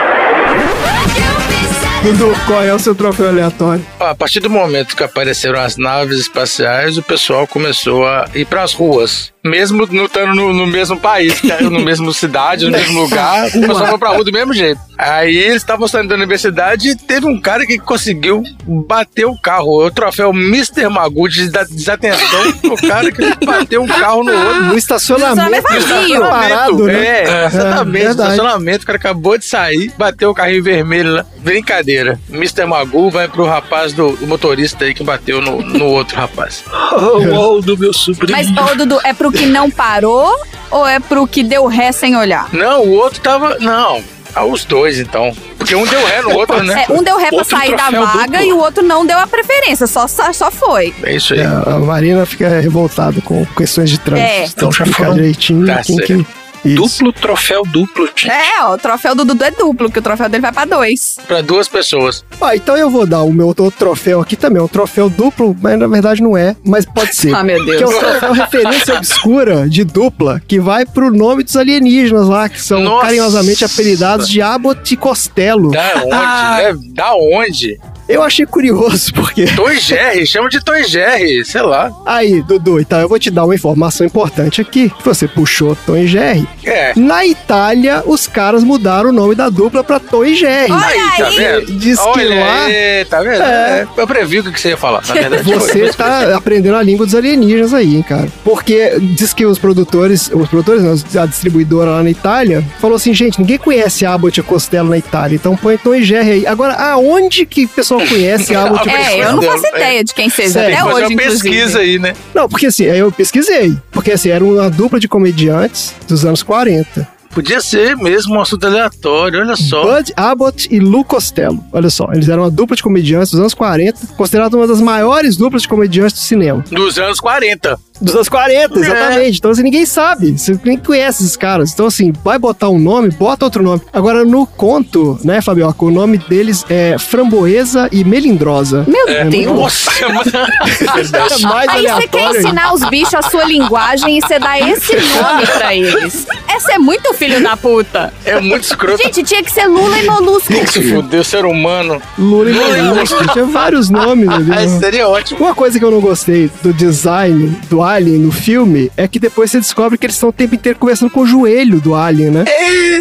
Speaker 2: Dudu, qual é o seu troféu aleatório?
Speaker 4: A partir do momento que apareceram as naves espaciais, o pessoal começou a ir pras ruas. Mesmo não estando no, no mesmo país, é no mesmo cidade, no mesmo lugar, o pessoal foi pra rua do mesmo jeito. Aí eles estavam saindo da universidade e teve um cara que conseguiu bater o carro. O troféu Mr. Magu de desatenção. o cara que bateu um carro no outro.
Speaker 2: No estacionamento.
Speaker 1: Estacionamento vazio.
Speaker 2: Parado, né?
Speaker 4: É,
Speaker 2: É,
Speaker 4: exatamente.
Speaker 2: verdade.
Speaker 4: estacionamento, o cara acabou de sair, bateu o carrinho vermelho lá. Brincadeira. Mr. Magu vai pro rapaz do, do motorista aí que bateu no, no outro rapaz.
Speaker 3: Oh, oh, do meu sobrinho.
Speaker 1: Mas, ô Dudu, é pro que não parou ou é pro que deu ré sem olhar?
Speaker 4: Não, o outro tava. Não. Ah, os dois então. Porque um deu ré no outro, né?
Speaker 1: É, um deu ré pra
Speaker 3: Outro
Speaker 1: sair da vaga
Speaker 3: duplo.
Speaker 1: e o outro não deu a preferência, só, só, só foi.
Speaker 4: É isso aí.
Speaker 2: É, a Marina fica revoltada com questões de trânsito.
Speaker 1: É.
Speaker 2: Então
Speaker 3: Então já foram-
Speaker 2: direitinho
Speaker 4: Tá
Speaker 2: quem que... Isso.
Speaker 3: Duplo troféu duplo, gente.
Speaker 1: É, ó, o troféu do Dudu é duplo, que o troféu dele vai pra dois.
Speaker 4: Pra duas pessoas.
Speaker 2: Ah, então eu vou dar o meu outro troféu aqui também. Um troféu duplo, mas na verdade não é, mas pode ser. *laughs*
Speaker 1: Ah, meu
Speaker 2: Que é
Speaker 1: Deus.
Speaker 2: um troféu referência obscura de dupla, que vai pro nome dos alienígenas lá, que são
Speaker 4: Nossa.
Speaker 2: carinhosamente apelidados de Abbott e Costello.
Speaker 4: Da onde?
Speaker 2: Ah.
Speaker 4: né? Da onde?
Speaker 2: Eu achei curioso, *laughs* porque.
Speaker 4: Tom e Jerry, chama de Tom e Jerry, sei lá.
Speaker 2: Aí, Dudu, então eu vou te dar uma informação importante aqui. Você puxou Tom e Jerry.
Speaker 4: É.
Speaker 2: Na Itália, os caras mudaram o nome da dupla pra Tom e Jerry.
Speaker 1: Olha
Speaker 4: Aí, tá
Speaker 1: aí.
Speaker 4: vendo?
Speaker 2: Diz que
Speaker 4: Olha
Speaker 2: lá-
Speaker 4: aí, tá vendo?
Speaker 2: É.
Speaker 4: É, Eu previ o que você ia falar, na verdade. foi.
Speaker 2: Você tá aprendendo a língua dos alienígenas aí, hein, cara. Porque diz que os produtores, os produtores, não, a distribuidora lá na Itália, falou assim, gente, ninguém conhece Abbott e Costello na Itália, então põe Tom e Jerry aí. Agora, aonde que o pessoal conhece Abbott e *laughs*
Speaker 1: É, eu não faço ideia de quem seja,
Speaker 2: Sério,
Speaker 1: até hoje,
Speaker 4: uma
Speaker 1: inclusive.
Speaker 4: pesquisa aí, né?
Speaker 2: Não, porque assim, eu pesquisei. Porque assim, era uma dupla de comediantes dos anos 40.
Speaker 4: Podia ser mesmo um assunto aleatório, olha só.
Speaker 2: Bud Abbott e Lou Costello. Olha só, eles eram uma dupla de comediantes dos anos 40, considerada uma das maiores duplas de comediantes do cinema.
Speaker 4: Dos anos 40.
Speaker 2: Dos anos 40, exatamente. Então, assim, ninguém sabe. Você nem conhece esses caras. Então, assim, vai botar um nome, bota outro nome. Agora, no conto, né, Fabioca, o nome deles é Framboesa e Melindrosa.
Speaker 1: Meu
Speaker 2: É
Speaker 1: Deus.
Speaker 2: muito-
Speaker 4: Nossa,
Speaker 2: É mais
Speaker 1: Aí você quer ensinar os bichos a sua linguagem e você dá esse nome pra eles. Essa é muito filho da puta.
Speaker 4: é muito escroto.
Speaker 1: Gente, tinha que ser Lula e Molusco.
Speaker 4: Tem que se fuder, ser humano.
Speaker 2: Lula e Molusco. Tinha vários nomes *laughs* ali. Né?
Speaker 4: seria ótimo.
Speaker 2: Uma coisa que eu não gostei do design do Alien no filme é que depois você descobre que eles estão o tempo inteiro conversando com o joelho do Alien, né?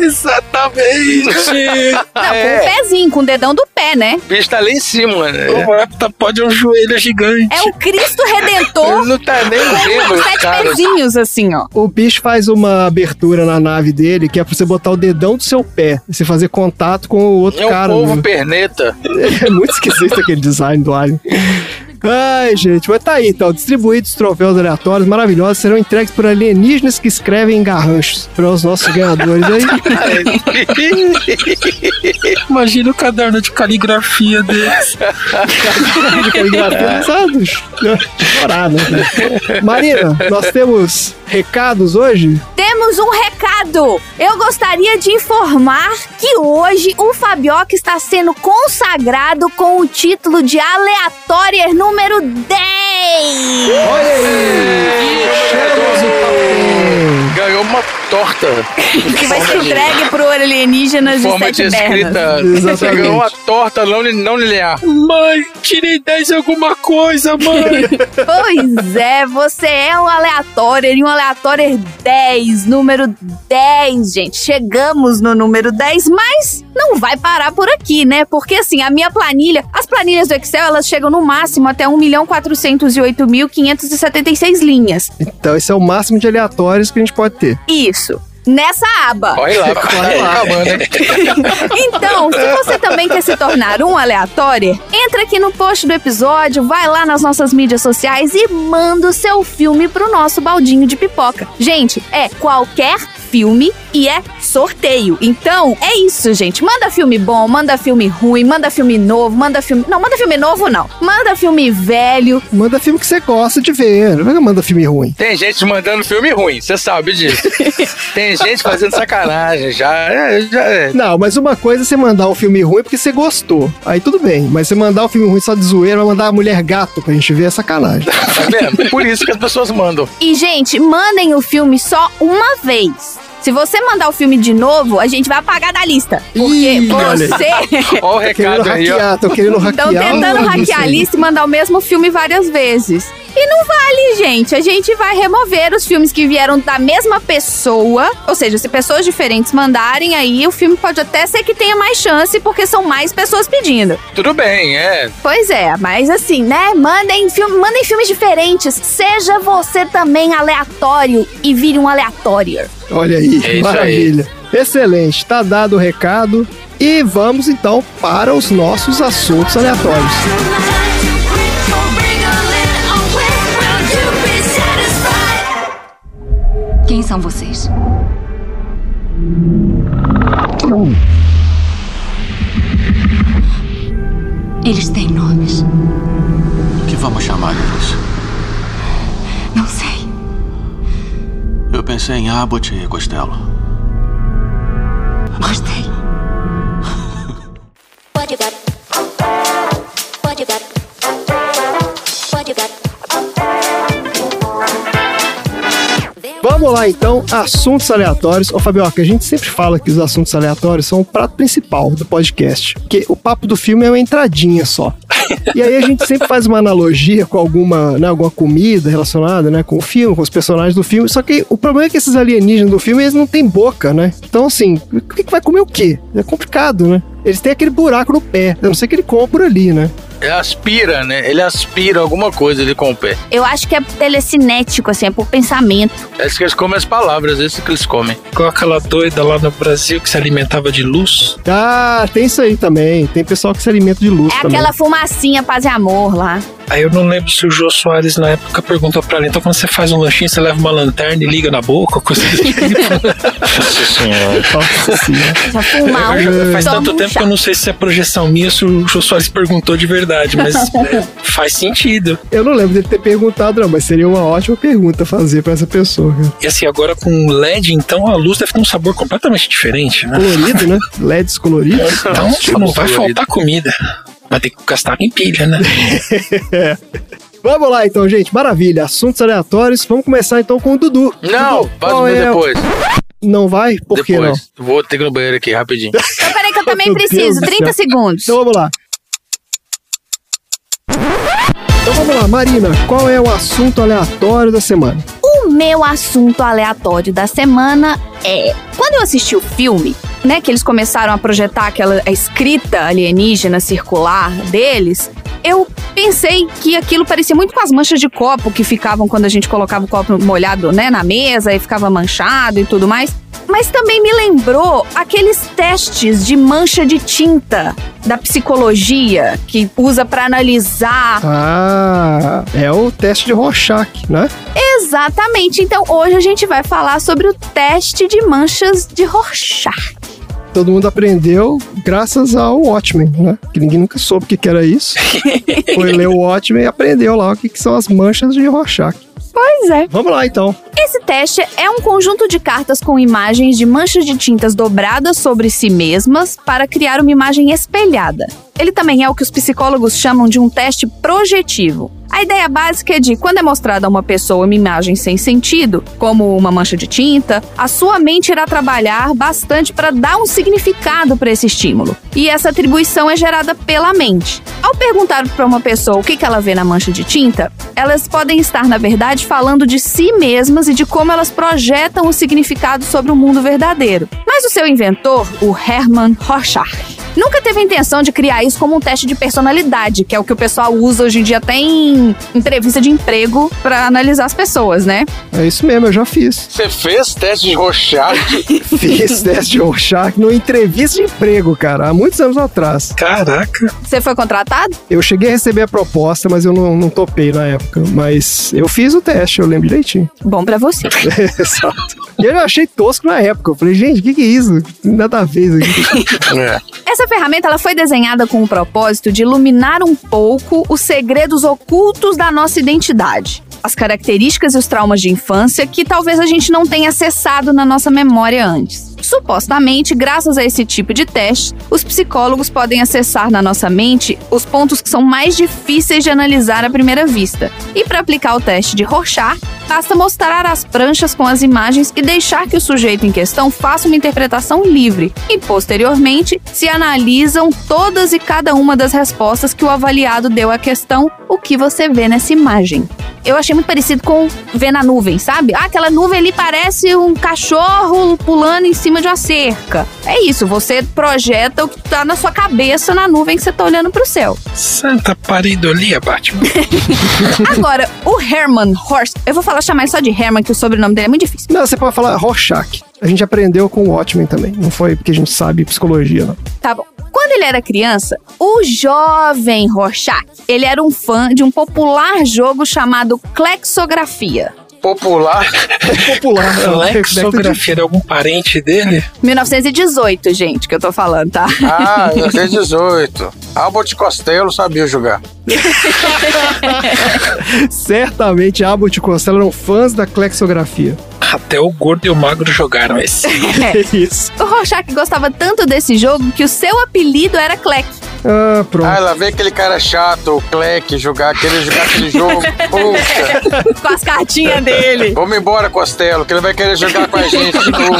Speaker 3: Exatamente!
Speaker 1: Não,
Speaker 4: É.
Speaker 1: com o pezinho, com o dedão do pé, né?
Speaker 4: O bicho tá lá em cima, né?
Speaker 3: O Heptapod é um joelho gigante.
Speaker 1: É o Cristo Redentor
Speaker 4: Ele não tá nem vendo os
Speaker 1: sete
Speaker 4: caras.
Speaker 1: pezinhos, assim, ó.
Speaker 2: O bicho faz uma abertura na nave dele que é pra você botar o dedão do seu pé e você fazer contato com o outro
Speaker 4: É um
Speaker 2: cara.
Speaker 4: povo
Speaker 2: né?
Speaker 4: perneta. *laughs*
Speaker 2: É muito esquisito aquele design do Alien. Ai, gente, mas tá aí, então. Distribuídos troféus aleatórios maravilhosos serão entregues por alienígenas que escrevem em garranchos para os nossos ganhadores aí. *laughs*
Speaker 3: Imagina o caderno de caligrafia deles.
Speaker 2: de caligrafia, sabe? Chorar, né? Marina, nós temos recados hoje?
Speaker 1: Temos um recado. Eu gostaria de informar que hoje o Fabioca está sendo consagrado com o título de Aleatória número 10.
Speaker 4: Torta. *laughs*
Speaker 1: Que vai ser entregue pro alienígenas de
Speaker 4: Forma de
Speaker 1: sete pernas.
Speaker 4: escrita.
Speaker 2: Exatamente.
Speaker 4: Você ganhou uma torta não, não linear.
Speaker 3: Mãe, tirei 10 em alguma coisa, mãe. *laughs*
Speaker 1: Pois é, você é um aleatório e um aleatório 10, número 10, gente. Chegamos no número 10, mas não vai parar por aqui, né? Porque assim, a minha planilha, as planilhas do Excel, elas chegam no máximo até 1.408.576 linhas.
Speaker 2: Então, esse é o máximo de aleatórios que a gente pode ter.
Speaker 1: Isso. Nessa aba.
Speaker 4: Olha lá, vai acabando, né? *laughs*
Speaker 1: Então, se você também quer se tornar um aleatório, entra aqui no post do episódio, vai lá nas nossas mídias sociais e manda o seu filme pro nosso baldinho de pipoca. Gente, é qualquer filme e é sorteio. Então, é isso, gente. Manda filme bom, manda filme ruim, manda filme novo, manda filme. Não, manda filme novo, não. Manda filme velho.
Speaker 2: Manda filme que você gosta de ver. Não vai manda filme ruim.
Speaker 4: Tem gente mandando filme ruim, você sabe disso. *laughs* Tem gente fazendo sacanagem, já é, já é.
Speaker 2: Não, mas uma coisa é você mandar um filme ruim porque você gostou. Aí tudo bem. Mas você mandar um filme ruim só de zoeira, vai mandar a mulher gato pra gente ver é sacanagem.
Speaker 4: Tá vendo? Por isso que as pessoas mandam.
Speaker 1: E, gente, mandem o filme só uma vez. Se você mandar o filme de novo, a gente vai apagar da lista. Porque
Speaker 2: Ih, olha
Speaker 1: você. *laughs*
Speaker 4: Ó o
Speaker 2: Querendo
Speaker 4: recado aí, ó.
Speaker 2: hackear, tô querendo hackear.
Speaker 1: Estão tentando hackear a lista e mandar o mesmo filme várias vezes. E não vale, gente. A gente vai remover os filmes que vieram da mesma pessoa. Ou seja, se pessoas diferentes mandarem, aí o filme pode até ser que tenha mais chance, porque são mais pessoas pedindo.
Speaker 4: Tudo bem, é.
Speaker 1: Pois é, mas assim, né? Mandem, filme, mandem filmes diferentes. Seja você também aleatório e vire um aleatório.
Speaker 2: Olha aí,
Speaker 4: É
Speaker 2: maravilha. Excelente, tá dado o recado. E vamos então para os nossos assuntos aleatórios.
Speaker 8: Quem são vocês? Eles têm nomes.
Speaker 9: O que vamos chamar eles?
Speaker 8: Não sei.
Speaker 9: Eu pensei em Abbott e Costello.
Speaker 8: Gostei.
Speaker 2: Vamos lá então, assuntos aleatórios. Ô Fabioca, a gente sempre fala que os assuntos aleatórios são o prato principal do podcast. Porque o papo do filme é uma entradinha só. *laughs* E aí a gente sempre faz uma analogia com alguma, né, alguma comida relacionada, né, com o filme, com os personagens do filme. Só que o problema é que esses alienígenas do filme, eles não têm boca, né? Então assim, o que, vai comer o quê? É complicado, né? Eles têm aquele buraco no pé. A não ser que ele coma por ali, né?
Speaker 4: Ele aspira, né? Ele aspira alguma coisa ali com o pé.
Speaker 1: Eu acho que é telecinético, assim, é por pensamento.
Speaker 4: É isso que eles comem as palavras, é isso que eles comem.
Speaker 3: Igual aquela doida lá no Brasil que se alimentava de luz.
Speaker 2: Ah, tem isso aí também. Tem pessoal que se alimenta de luz
Speaker 1: É
Speaker 2: também.
Speaker 1: aquela fumacinha paz e amor lá.
Speaker 3: Aí eu não lembro se o Jô Soares na época perguntou pra ela, então quando você faz um lanchinho, você leva uma lanterna e liga na boca, coisa tipo.
Speaker 4: Nossa senhora.
Speaker 2: Nossa senhora.
Speaker 1: Já fumar um,
Speaker 3: Faz tanto
Speaker 1: um
Speaker 3: tempo
Speaker 1: chá.
Speaker 3: que eu não sei se é projeção minha ou se o Jô Soares perguntou de verdade, mas *laughs* é, faz sentido.
Speaker 2: Eu não lembro dele ter perguntado, não, mas seria uma ótima pergunta fazer pra essa pessoa, cara.
Speaker 3: E assim, agora com LED, então a luz deve ter um sabor completamente diferente, né?
Speaker 2: Colorido, né? *laughs* LEDs coloridos.
Speaker 3: Então não vai
Speaker 4: colorido.
Speaker 3: faltar comida. Vai ter que gastar em pilha, né? *laughs*
Speaker 2: Vamos lá então, gente. Maravilha. Assuntos aleatórios. Vamos começar então com o Dudu.
Speaker 4: Não,
Speaker 2: Dudu,
Speaker 4: ver
Speaker 2: é-
Speaker 4: depois.
Speaker 2: Não vai? Por que não?
Speaker 4: Vou ter que ir no banheiro aqui, rapidinho. *laughs*
Speaker 1: Então, peraí que eu também preciso.
Speaker 2: do
Speaker 1: 30
Speaker 2: céu.
Speaker 1: segundos.
Speaker 2: Então vamos lá. Então vamos lá, Marina. Qual é o assunto aleatório da semana?
Speaker 1: O meu assunto aleatório da semana é. Quando eu assisti o filme, né, que eles começaram a projetar aquela a escrita alienígena circular deles, eu pensei que aquilo parecia muito com as manchas de copo que ficavam quando a gente colocava o copo molhado, né, na mesa e ficava manchado e tudo mais. Mas também me lembrou aqueles testes de mancha de tinta da psicologia que usa pra analisar
Speaker 2: Ah, é o teste de Rorschach, né?
Speaker 1: Exatamente. Então hoje a gente vai falar sobre o teste de manchas de Rorschach.
Speaker 2: Todo mundo aprendeu graças ao Watchmen, né? Que ninguém nunca soube o que, que era isso. *laughs* Foi ler o Watchmen e aprendeu lá o que, que são as manchas de Rorschach.
Speaker 1: Pois é.
Speaker 2: Vamos lá então.
Speaker 1: Esse teste é um conjunto de cartas com imagens de manchas de tintas dobradas sobre si mesmas para criar uma imagem espelhada. Ele também é o que os psicólogos chamam de um teste projetivo. A ideia básica é de, quando é mostrada a uma pessoa uma imagem sem sentido, como uma mancha de tinta, a sua mente irá trabalhar bastante para dar um significado para esse estímulo. E essa atribuição é gerada pela mente. Ao perguntar para uma pessoa o que ela vê na mancha de tinta, elas podem estar, na verdade, falando de si mesmas e de como elas projetam o significado sobre o mundo verdadeiro. Mas o seu inventor, o Hermann Rorschach, nunca teve a intenção de criar isso como um teste de personalidade, que é o que o pessoal usa hoje em dia até em entrevista de emprego para analisar as pessoas, né?
Speaker 2: É isso mesmo, eu já fiz.
Speaker 4: Você fez teste de Rorschach? *laughs*
Speaker 2: Fiz teste de Rorschach numa entrevista de emprego, cara, há muitos anos atrás.
Speaker 3: Caraca.
Speaker 1: Você foi contratado?
Speaker 2: Eu cheguei a receber a proposta, mas eu não, não topei na época. Mas eu fiz o teste, eu lembro direitinho.
Speaker 1: Bom para você. *laughs*
Speaker 2: Exato. E eu achei tosco na época. Eu falei, gente, o que, que é isso? Nada a ver isso aqui. *laughs*
Speaker 4: É.
Speaker 1: Essa ferramenta ela foi desenhada com o propósito de iluminar um pouco os segredos ocultos da nossa identidade. As características e os traumas de infância que talvez a gente não tenha acessado na nossa memória antes. Supostamente, graças a esse tipo de teste, os psicólogos podem acessar na nossa mente os pontos que são mais difíceis de analisar à primeira vista. E para aplicar o teste de Rorschach, basta mostrar as pranchas com as imagens e deixar que o sujeito em questão faça uma interpretação livre. E posteriormente, se analisam todas e cada uma das respostas que o avaliado deu à questão: o que você vê nessa imagem? Eu achei muito parecido com ver na nuvem, sabe? Ah, aquela nuvem ali parece um cachorro pulando em cima de uma cerca. É isso, você projeta o que tá na sua cabeça na nuvem que você tá olhando pro céu.
Speaker 3: Santa paridolia, Batman. *laughs*
Speaker 1: Agora, o Herman Horst, eu vou falar chamar ele só de Herman, que o sobrenome dele é muito difícil.
Speaker 2: Não, você pode falar Rorschach. A gente aprendeu com o Watchmen também. Não foi porque a gente sabe psicologia, não.
Speaker 1: Tá bom. Quando ele era criança, o jovem Rorschach, ele era um fã de um popular jogo chamado Clexografia.
Speaker 4: Popular.
Speaker 2: Popular.
Speaker 3: Lexografia de algum parente dele?
Speaker 1: 1918, gente, que eu tô falando, tá?
Speaker 4: Ah, *laughs* 1918. Albert Costello sabia jogar. *laughs*
Speaker 2: Certamente Abbott e Costello eram fãs da Clexografia.
Speaker 3: Até o gordo e o magro jogaram esse. *laughs*
Speaker 2: É isso.
Speaker 1: O Rorschach gostava tanto desse jogo que o seu apelido era Clec.
Speaker 2: Ah, pronto.
Speaker 4: Ah, lá vem aquele cara chato, o Cleck, jogar, querer jogar aquele jogo. *laughs* Puta.
Speaker 1: Com as cartinhas dele.
Speaker 4: Vamos embora, Costello, que ele vai querer jogar com a gente de novo.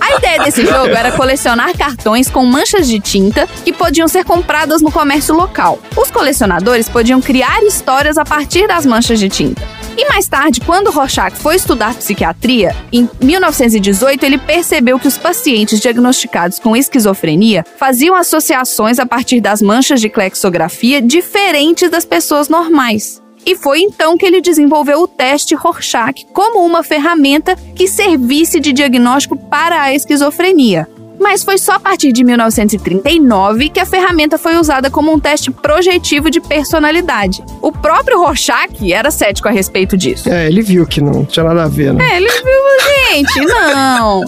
Speaker 1: A ideia desse jogo era colecionar cartões com manchas de tinta que podiam ser compradas no comércio local. Os colecionadores podiam criar histórias a partir das manchas de tinta. E mais tarde, quando Rorschach foi estudar psiquiatria, em 1918 ele percebeu que os pacientes diagnosticados com esquizofrenia faziam associações a partir das manchas de clexografia diferentes das pessoas normais. E foi então que ele desenvolveu o teste Rorschach como uma ferramenta que servisse de diagnóstico para a esquizofrenia. Mas foi só a partir de 1939 que a ferramenta foi usada como um teste projetivo de personalidade. O próprio Rorschach era cético a respeito disso.
Speaker 2: É, ele viu que não tinha nada a ver, né?
Speaker 1: É, ele viu, gente, *laughs* não.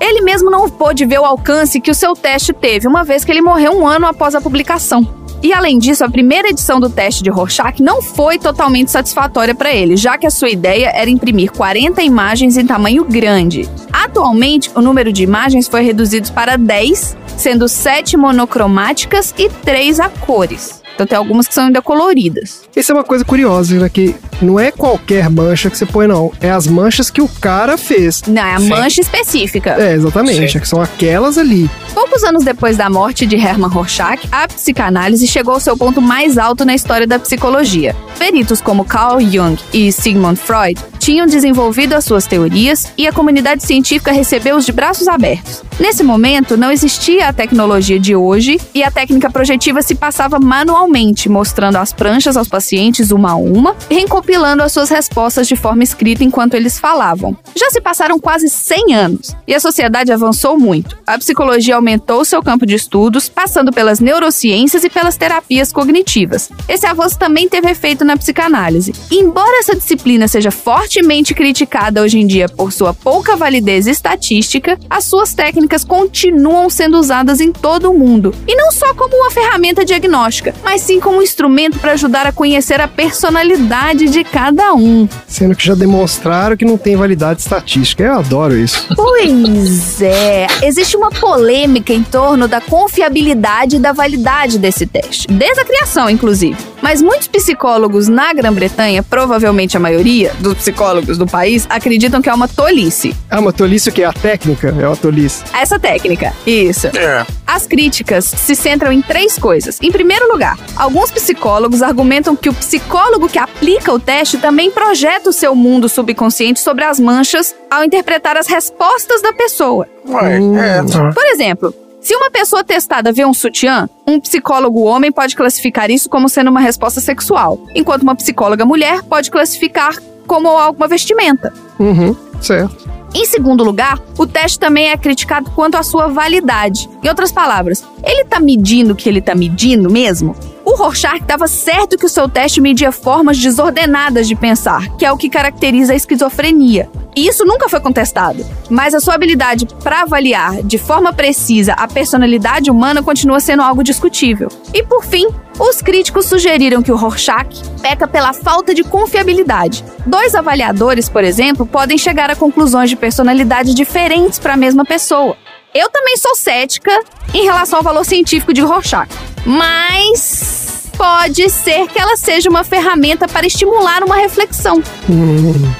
Speaker 2: É.
Speaker 1: Ele mesmo não pôde ver o alcance que o seu teste teve, uma vez que ele morreu um ano após a publicação. E além disso, a primeira edição do teste de Rorschach não foi totalmente satisfatória para ele, já que a sua ideia era imprimir 40 imagens em tamanho grande. Atualmente, o número de imagens foi reduzido para 10, sendo 7 monocromáticas e 3 a cores. Então tem algumas que são ainda coloridas.
Speaker 2: Isso é uma coisa curiosa, né? Que não é qualquer mancha que você põe, não. É as manchas que o cara fez.
Speaker 1: Não, é a mancha específica.
Speaker 2: É, exatamente. É que são aquelas ali.
Speaker 1: Poucos anos depois da morte de Hermann Rorschach, a psicanálise chegou ao seu ponto mais alto na história da psicologia. Peritos como Carl Jung e Sigmund Freud tinham desenvolvido as suas teorias e a comunidade científica recebeu-os de braços abertos. Nesse momento, não existia a tecnologia de hoje e a técnica projetiva se passava manualmente, mostrando as pranchas aos pacientes uma a uma recompilando as suas respostas de forma escrita enquanto eles falavam. Já se passaram quase 100 anos e a sociedade avançou muito. A psicologia aumentou seu campo de estudos, passando pelas neurociências e pelas terapias cognitivas. Esse avanço também teve efeito na psicanálise. Embora essa disciplina seja fortemente criticada hoje em dia por sua pouca validez estatística, as suas técnicas continuam sendo usadas em todo o mundo. E não só como uma ferramenta diagnóstica, mas sim como um instrumento para ajudar a conhecer a personalidade de cada um.
Speaker 2: Sendo que já demonstraram que não tem validade estatística. Eu adoro isso.
Speaker 1: Pois é, existe uma polêmica em torno da confiabilidade e da validade desse teste, desde a criação, inclusive. Mas muitos psicólogos na Grã-Bretanha, provavelmente a maioria dos psicólogos do país, acreditam que é uma tolice.
Speaker 2: Ah, uma tolice o que? A técnica é uma tolice.
Speaker 1: Essa técnica, isso.
Speaker 4: É.
Speaker 1: As críticas se centram em três coisas. Em primeiro lugar, alguns psicólogos argumentam que o psicólogo que aplica o teste também projeta o seu mundo subconsciente sobre as manchas ao interpretar as respostas da pessoa.
Speaker 4: Ué, é.
Speaker 1: Por exemplo, se uma pessoa testada vê um sutiã, um psicólogo homem pode classificar isso como sendo uma resposta sexual, enquanto uma psicóloga mulher pode classificar como alguma vestimenta.
Speaker 2: Uhum, certo.
Speaker 1: Em segundo lugar, o teste também é criticado quanto à sua validade. Em outras palavras, ele tá medindo o que ele tá medindo mesmo? O Rorschach estava certo que o seu teste media formas desordenadas de pensar, que é o que caracteriza a esquizofrenia. E isso nunca foi contestado. Mas a sua habilidade para avaliar de forma precisa a personalidade humana continua sendo algo discutível. E por fim, os críticos sugeriram que o Rorschach peca pela falta de confiabilidade. Dois avaliadores, por exemplo, podem chegar a conclusões de personalidade diferentes para a mesma pessoa. Eu também sou cética em relação ao valor científico de Rorschach, mas pode ser que ela seja uma ferramenta para estimular uma reflexão.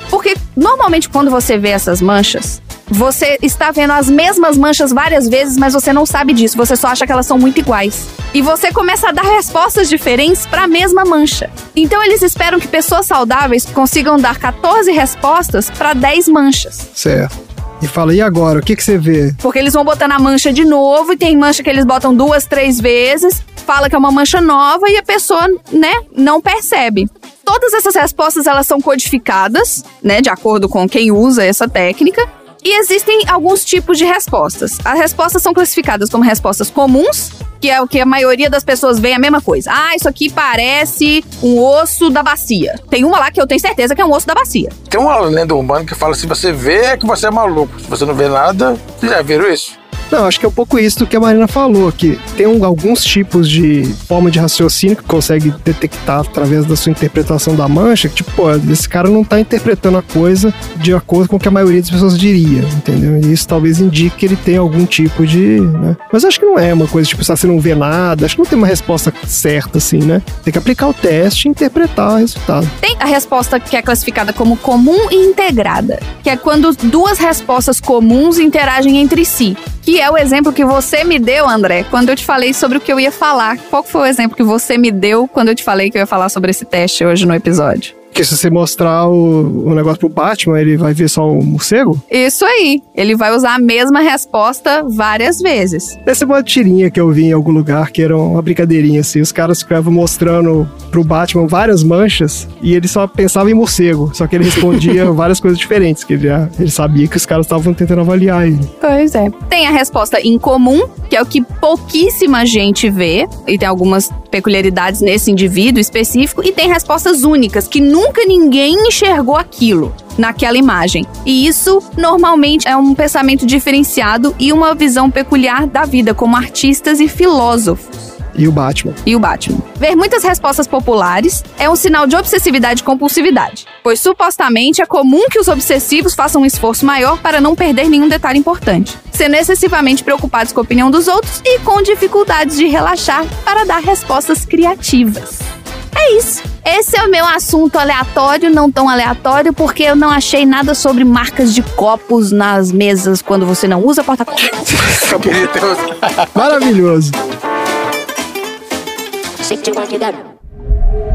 Speaker 1: Porque normalmente quando você vê essas manchas, você está vendo as mesmas manchas várias vezes, mas você não sabe disso, você só acha que elas são muito iguais. E você começa a dar respostas diferentes para a mesma mancha. Então eles esperam que pessoas saudáveis consigam dar 14 respostas para 10 manchas.
Speaker 2: Certo. E fala, e agora? O que, que você vê?
Speaker 1: Porque eles vão botando a mancha de novo, e tem mancha que eles botam duas, três vezes, fala que é uma mancha nova e a pessoa, né, não percebe. Todas essas respostas, elas são codificadas, né, de acordo com quem usa essa técnica. E existem alguns tipos de respostas. As respostas são classificadas como respostas comuns, que é o que a maioria das pessoas vê a mesma coisa. Ah, isso aqui parece um osso da bacia. Tem uma lá que eu tenho certeza que é um osso da bacia.
Speaker 4: Tem uma lenda urbana que fala: se você vê, é que você é maluco. Se você não vê nada, já viram isso?
Speaker 2: Não, acho que é um pouco isso do que a Marina falou, que tem um- alguns tipos de forma de raciocínio que consegue detectar através da sua interpretação da mancha, que tipo, pô, esse cara não tá interpretando a coisa de acordo com o que a maioria das pessoas diria, entendeu? E isso talvez indique que ele tem algum tipo de, né? Mas acho que não é uma coisa, tipo, se você não vê nada, acho que não tem uma resposta certa, assim, né? Tem que aplicar o teste e interpretar o resultado.
Speaker 1: Tem a resposta que é classificada como comum e integrada, que é quando duas respostas comuns interagem entre si. Que é o exemplo que você me deu, André, quando eu te falei sobre o que eu ia falar. Qual foi o exemplo que você me deu quando eu te falei que eu ia falar sobre esse teste hoje no episódio?
Speaker 2: Porque se você mostrar o, o negócio pro Batman, ele vai ver só o morcego?
Speaker 1: Isso aí. Ele vai usar a mesma resposta várias vezes.
Speaker 2: Essa é uma tirinha que eu vi em algum lugar, que era uma brincadeirinha, assim. Os caras ficavam mostrando pro Batman várias manchas e ele só pensava em morcego. Só que ele respondia *laughs* várias coisas diferentes, que ele, já- ele sabia que os caras estavam tentando avaliar ele.
Speaker 1: Pois é. Tem a resposta incomum, que é o que pouquíssima gente vê, e tem algumas peculiaridades nesse indivíduo específico, e tem respostas únicas, que nunca ninguém enxergou aquilo naquela imagem. E isso normalmente é um pensamento diferenciado e uma visão peculiar da vida como artistas e filósofos.
Speaker 2: E o Batman.
Speaker 1: E o Batman. Ver muitas respostas populares é um sinal de obsessividade e compulsividade, pois supostamente é comum que os obsessivos façam um esforço maior para não perder nenhum detalhe importante, sendo excessivamente preocupados com a opinião dos outros e com dificuldades de relaxar para dar respostas criativas. É isso. Esse é o meu assunto aleatório, não tão aleatório, porque eu não achei nada sobre marcas de copos nas mesas quando você não usa porta-copos. *laughs*
Speaker 2: Maravilhoso.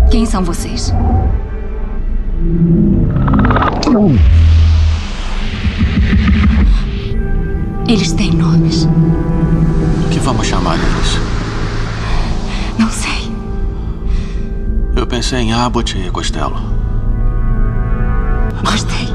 Speaker 8: Quem são vocês? Eles têm nomes.
Speaker 9: O que vamos chamar eles?
Speaker 8: Não sei.
Speaker 9: Eu pensei em Abbott e Costello.
Speaker 8: Gostei.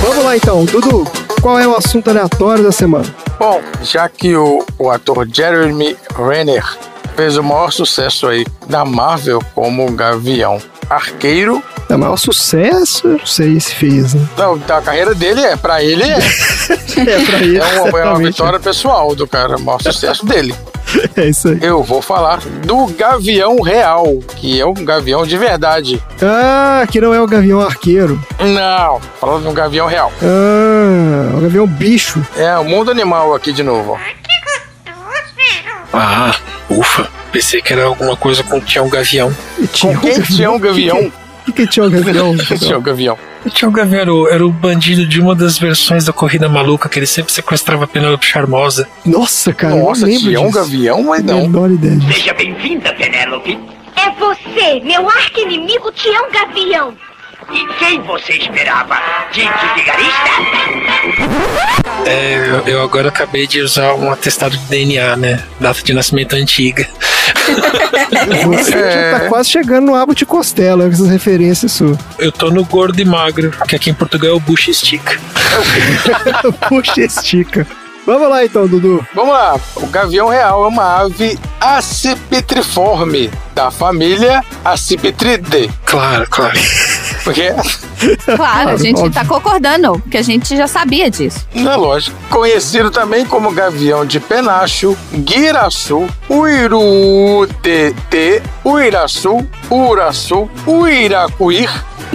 Speaker 2: Vamos lá então, Dudu. Qual é o assunto aleatório da semana?
Speaker 4: Bom, já que o, o ator Jeremy Renner fez o maior sucesso aí da Marvel como Gavião Arqueiro,
Speaker 2: É o maior sucesso? Não sei se fez, né?
Speaker 4: não, da carreira dele é, pra ele é. *laughs*
Speaker 2: É, pra ele,
Speaker 4: É uma, é uma vitória pessoal do cara, o maior sucesso dele. *laughs*
Speaker 2: É isso aí.
Speaker 4: Eu vou falar do Gavião Real, que é um gavião de verdade.
Speaker 2: Ah, que não é o Gavião Arqueiro.
Speaker 4: Não, falando de um Gavião Real.
Speaker 2: Ah, o Gavião Bicho.
Speaker 4: É o mundo animal aqui de novo.
Speaker 3: Ah, ufa. Pensei que era alguma coisa com tinha um gavião.
Speaker 2: Tinha
Speaker 4: Com quem tinha um gavião?
Speaker 2: O que, que tinha o Gavião?
Speaker 4: Um *laughs* gavião.
Speaker 3: Tinha um gavião, era o, era o bandido de uma das versões da Corrida Maluca, que ele sempre sequestrava a Penélope Charmosa.
Speaker 2: Nossa, cara, eu
Speaker 4: Nossa,
Speaker 2: lembro
Speaker 4: tinha um
Speaker 2: disso.
Speaker 4: gavião, mas não.
Speaker 2: Menor ideia.
Speaker 7: Seja bem-vinda, Penélope.
Speaker 13: É você, meu arqui-inimigo Tião Gavião.
Speaker 7: E quem você esperava? Didi Vigarista?
Speaker 3: É, eu, eu agora acabei de usar um atestado de DNA, né? Data de nascimento antiga.
Speaker 2: Você já tá quase chegando no Abbott e Costello, com essas referências suas.
Speaker 3: Eu tô no gordo e magro, que aqui em Portugal é o bucho estica.
Speaker 2: Puxa, *laughs* estica. Vamos lá então, Dudu.
Speaker 4: Vamos lá. O gavião real é uma ave acipitriforme da família Accipitridae.
Speaker 3: Claro, claro.
Speaker 4: Porque *laughs*
Speaker 1: Claro, a gente
Speaker 2: óbvio.
Speaker 1: tá concordando, porque a gente já sabia disso.
Speaker 4: Não é lógico. Conhecido também como gavião de penacho, guiraçu, uirutete, uiraçu, uraçu, uiracuir,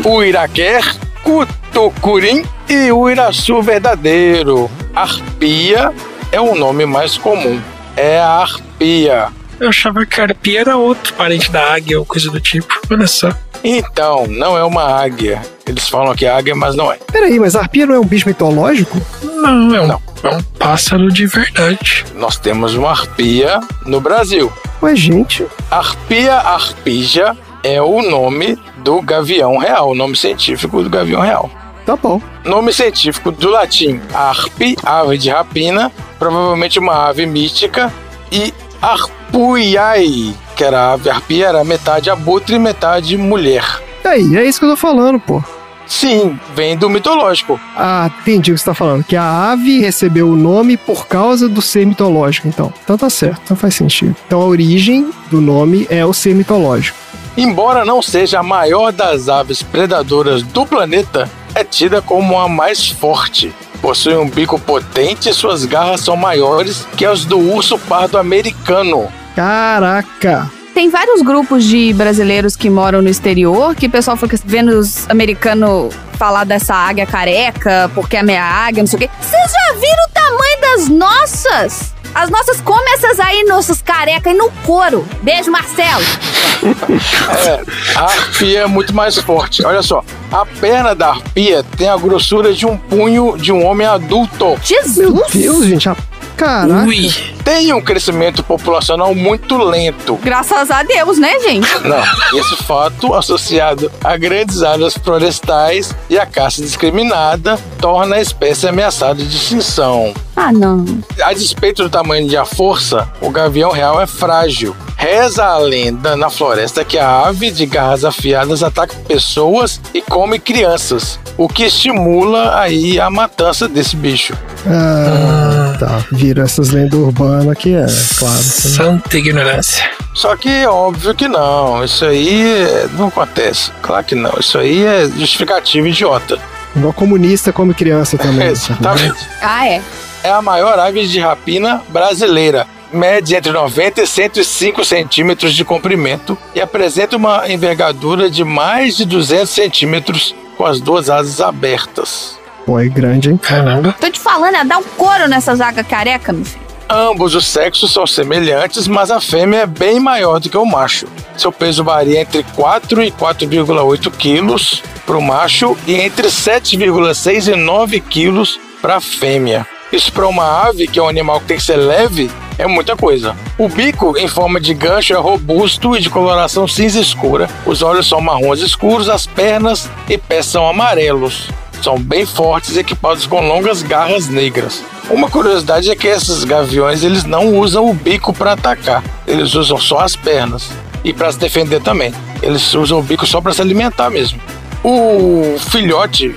Speaker 4: uiraquer, cutucurim e uiraçu verdadeiro. Arpia é o nome mais comum. É a arpia.
Speaker 3: Eu achava que a arpia era outro parente da águia ou coisa do tipo. Olha só.
Speaker 4: Então, não é uma águia. Eles falam que é águia, mas não é.
Speaker 2: Peraí, mas a arpia não é um bicho mitológico?
Speaker 3: Não, é um, é um pássaro de verdade.
Speaker 4: Nós temos uma arpia no Brasil.
Speaker 2: Mas, gente,
Speaker 4: Arpia arpija é o nome do gavião real, o nome científico do gavião real.
Speaker 2: tá bom.
Speaker 4: Nome científico do latim, arpi, ave de rapina, provavelmente uma ave mítica, e arpuiai, que era a ave arpia, era metade abutre e metade mulher.
Speaker 2: Aí, é isso que eu tô falando, pô.
Speaker 4: Sim, vem do mitológico.
Speaker 2: Ah, entendi o que você tá falando. Que a ave recebeu o nome por causa do ser mitológico, então. Então tá certo, então faz sentido. Então a origem do nome é o ser mitológico.
Speaker 4: Embora não seja a maior das aves predadoras do planeta, é tida como a mais forte. Possui um bico potente e suas garras são maiores que as do urso pardo americano.
Speaker 2: Caraca!
Speaker 1: Tem vários grupos de brasileiros que moram no exterior que o pessoal fica vendo os americanos falar dessa águia careca, porque é a minha águia, não sei o quê. Vocês já viram o tamanho das nossas? As nossas comem essas aí, nossos careca, e no couro. Beijo, Marcelo.
Speaker 4: É, a arpia é muito mais forte. Olha só, a perna da arpia tem a grossura de um punho de um homem adulto.
Speaker 1: Jesus!
Speaker 2: Meu Deus, gente. a- Caraca.
Speaker 3: Ui.
Speaker 4: Tem um crescimento populacional muito lento.
Speaker 1: Graças a Deus, né, gente? *laughs*
Speaker 4: Não, esse fato, associado a grandes áreas florestais e a caça discriminada, torna a espécie ameaçada de extinção.
Speaker 1: Ah, não.
Speaker 4: A despeito do tamanho e a força, o gavião real é frágil. Reza a lenda na floresta que a ave de garras afiadas ataca pessoas e come crianças, o que estimula aí a matança desse bicho.
Speaker 2: Ah, tá. Vira essas lendas urbanas que é, claro. sim.
Speaker 3: Santa ignorância.
Speaker 4: Só que é óbvio que não, isso aí é- não acontece. Claro que não, isso aí é justificativo idiota.
Speaker 2: Igual comunista come criança também. *laughs*
Speaker 4: Exatamente.
Speaker 1: Ah, é.
Speaker 4: é a maior ave de rapina brasileira. Mede entre 90 e 105 centímetros de comprimento e apresenta uma envergadura de mais de 200 centímetros com as duas asas abertas.
Speaker 2: Pô, é grande, hein?
Speaker 3: Caramba.
Speaker 1: Tô te falando, é dar um couro nessa zaga careca, meu filho.
Speaker 4: Ambos os sexos são semelhantes, mas a fêmea é bem maior do que o macho. Seu peso varia entre 4 e 4,8 quilos para o macho e entre 7,6 e 9 quilos para a fêmea. Isso para uma ave, que é um animal que tem que ser leve, é muita coisa. O bico, em forma de gancho, é robusto e de coloração cinza escura. Os olhos são marrons escuros, as pernas e pés são amarelos. São bem fortes e equipados com longas garras negras. Uma curiosidade é que esses gaviões eles não usam o bico para atacar, eles usam só as pernas e para se defender também. Eles usam o bico só para se alimentar mesmo. O filhote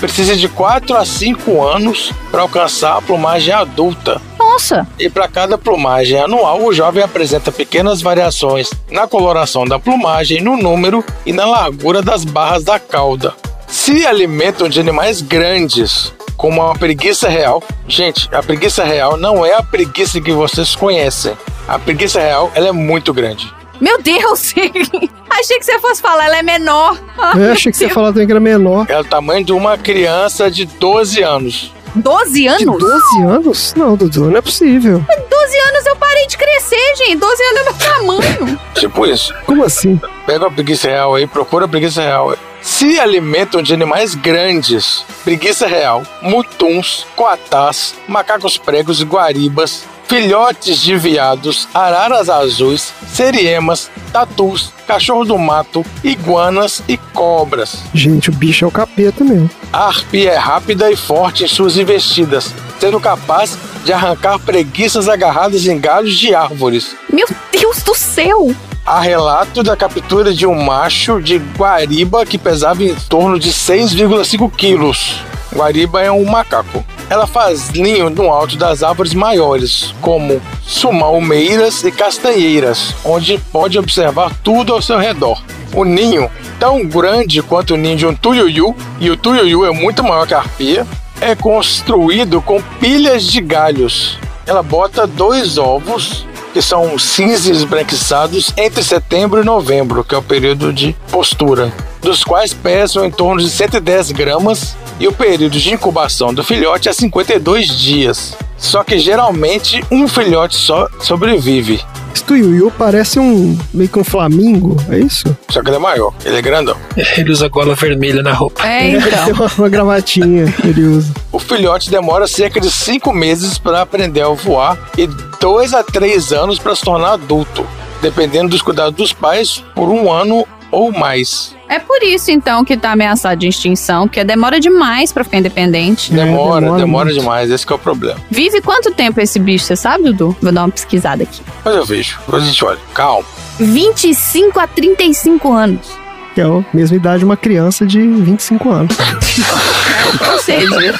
Speaker 4: precisa de 4 a 5 anos para alcançar a plumagem adulta.
Speaker 1: Nossa!
Speaker 4: E para cada plumagem anual, o jovem apresenta pequenas variações na coloração da plumagem, no número e na largura das barras da cauda. Se alimentam de animais grandes, como a preguiça real. Gente, a preguiça real não é a preguiça que vocês conhecem. A preguiça real, ela é muito grande.
Speaker 1: Meu Deus! *laughs* Achei que você fosse falar, ela é menor.
Speaker 2: Eu achei que você ia falar também que era menor.
Speaker 4: É o tamanho de uma criança de 12 anos.
Speaker 1: 12 anos?
Speaker 2: De 12 anos? Não, Dudu, não é possível.
Speaker 1: 12 anos eu parei de crescer, gente. 12 anos é meu tamanho.
Speaker 4: Tipo isso.
Speaker 2: Como assim?
Speaker 4: Pega a preguiça real aí, procura a preguiça real. Se alimentam de animais grandes, preguiça real, mutuns, coatás, macacos pregos e guaribas, filhotes de viados, araras azuis, seriemas, tatus, cachorro do mato, iguanas e cobras.
Speaker 2: Gente, o bicho é o capeta mesmo.
Speaker 4: A arpia é rápida e forte em suas investidas, sendo capaz de arrancar preguiças agarradas em galhos de árvores.
Speaker 1: Meu Deus do céu!
Speaker 4: Há relato da captura de um macho de guariba que pesava em torno de 6,5 quilos. Guariba é um macaco. Ela faz ninho no alto das árvores maiores, como sumalmeiras e castanheiras, onde pode observar tudo ao seu redor. O ninho, tão grande quanto o ninho de um tuiuiu, e o tuiuiu é muito maior que a arpia, é construído com pilhas de galhos. Ela bota dois ovos que são cinza esbranquiçados entre setembro e novembro, que é o período de postura, dos quais pesam em torno de 110 gramas e o período de incubação do filhote é 52 dias. Só que geralmente um filhote só sobrevive.
Speaker 2: Esse Tuiuiu parece um. meio que um flamingo, é isso?
Speaker 4: Só que ele é maior, ele é grandão. *laughs*
Speaker 3: Ele usa gola vermelha na roupa.
Speaker 1: É,
Speaker 2: Tem
Speaker 1: então.
Speaker 2: uma, uma gravatinha que ele usa.
Speaker 4: O filhote demora cerca de 5 meses para aprender a voar e 2 a 3 anos para se tornar adulto, dependendo dos cuidados dos pais por um ano ou mais.
Speaker 1: É por isso, então, que tá ameaçado de extinção, porque demora demais pra ficar independente.
Speaker 4: Demora,
Speaker 2: demora
Speaker 4: demora,
Speaker 2: muito.
Speaker 4: demais, esse que é o problema.
Speaker 1: Vive quanto tempo esse bicho, você sabe, Dudu? Vou dar uma pesquisada aqui.
Speaker 4: Mas eu vejo, depois a gente olha. Calma.
Speaker 1: 25 a 35 anos.
Speaker 2: Que é a mesma idade de uma criança de 25 anos. *laughs*
Speaker 1: Ou seja,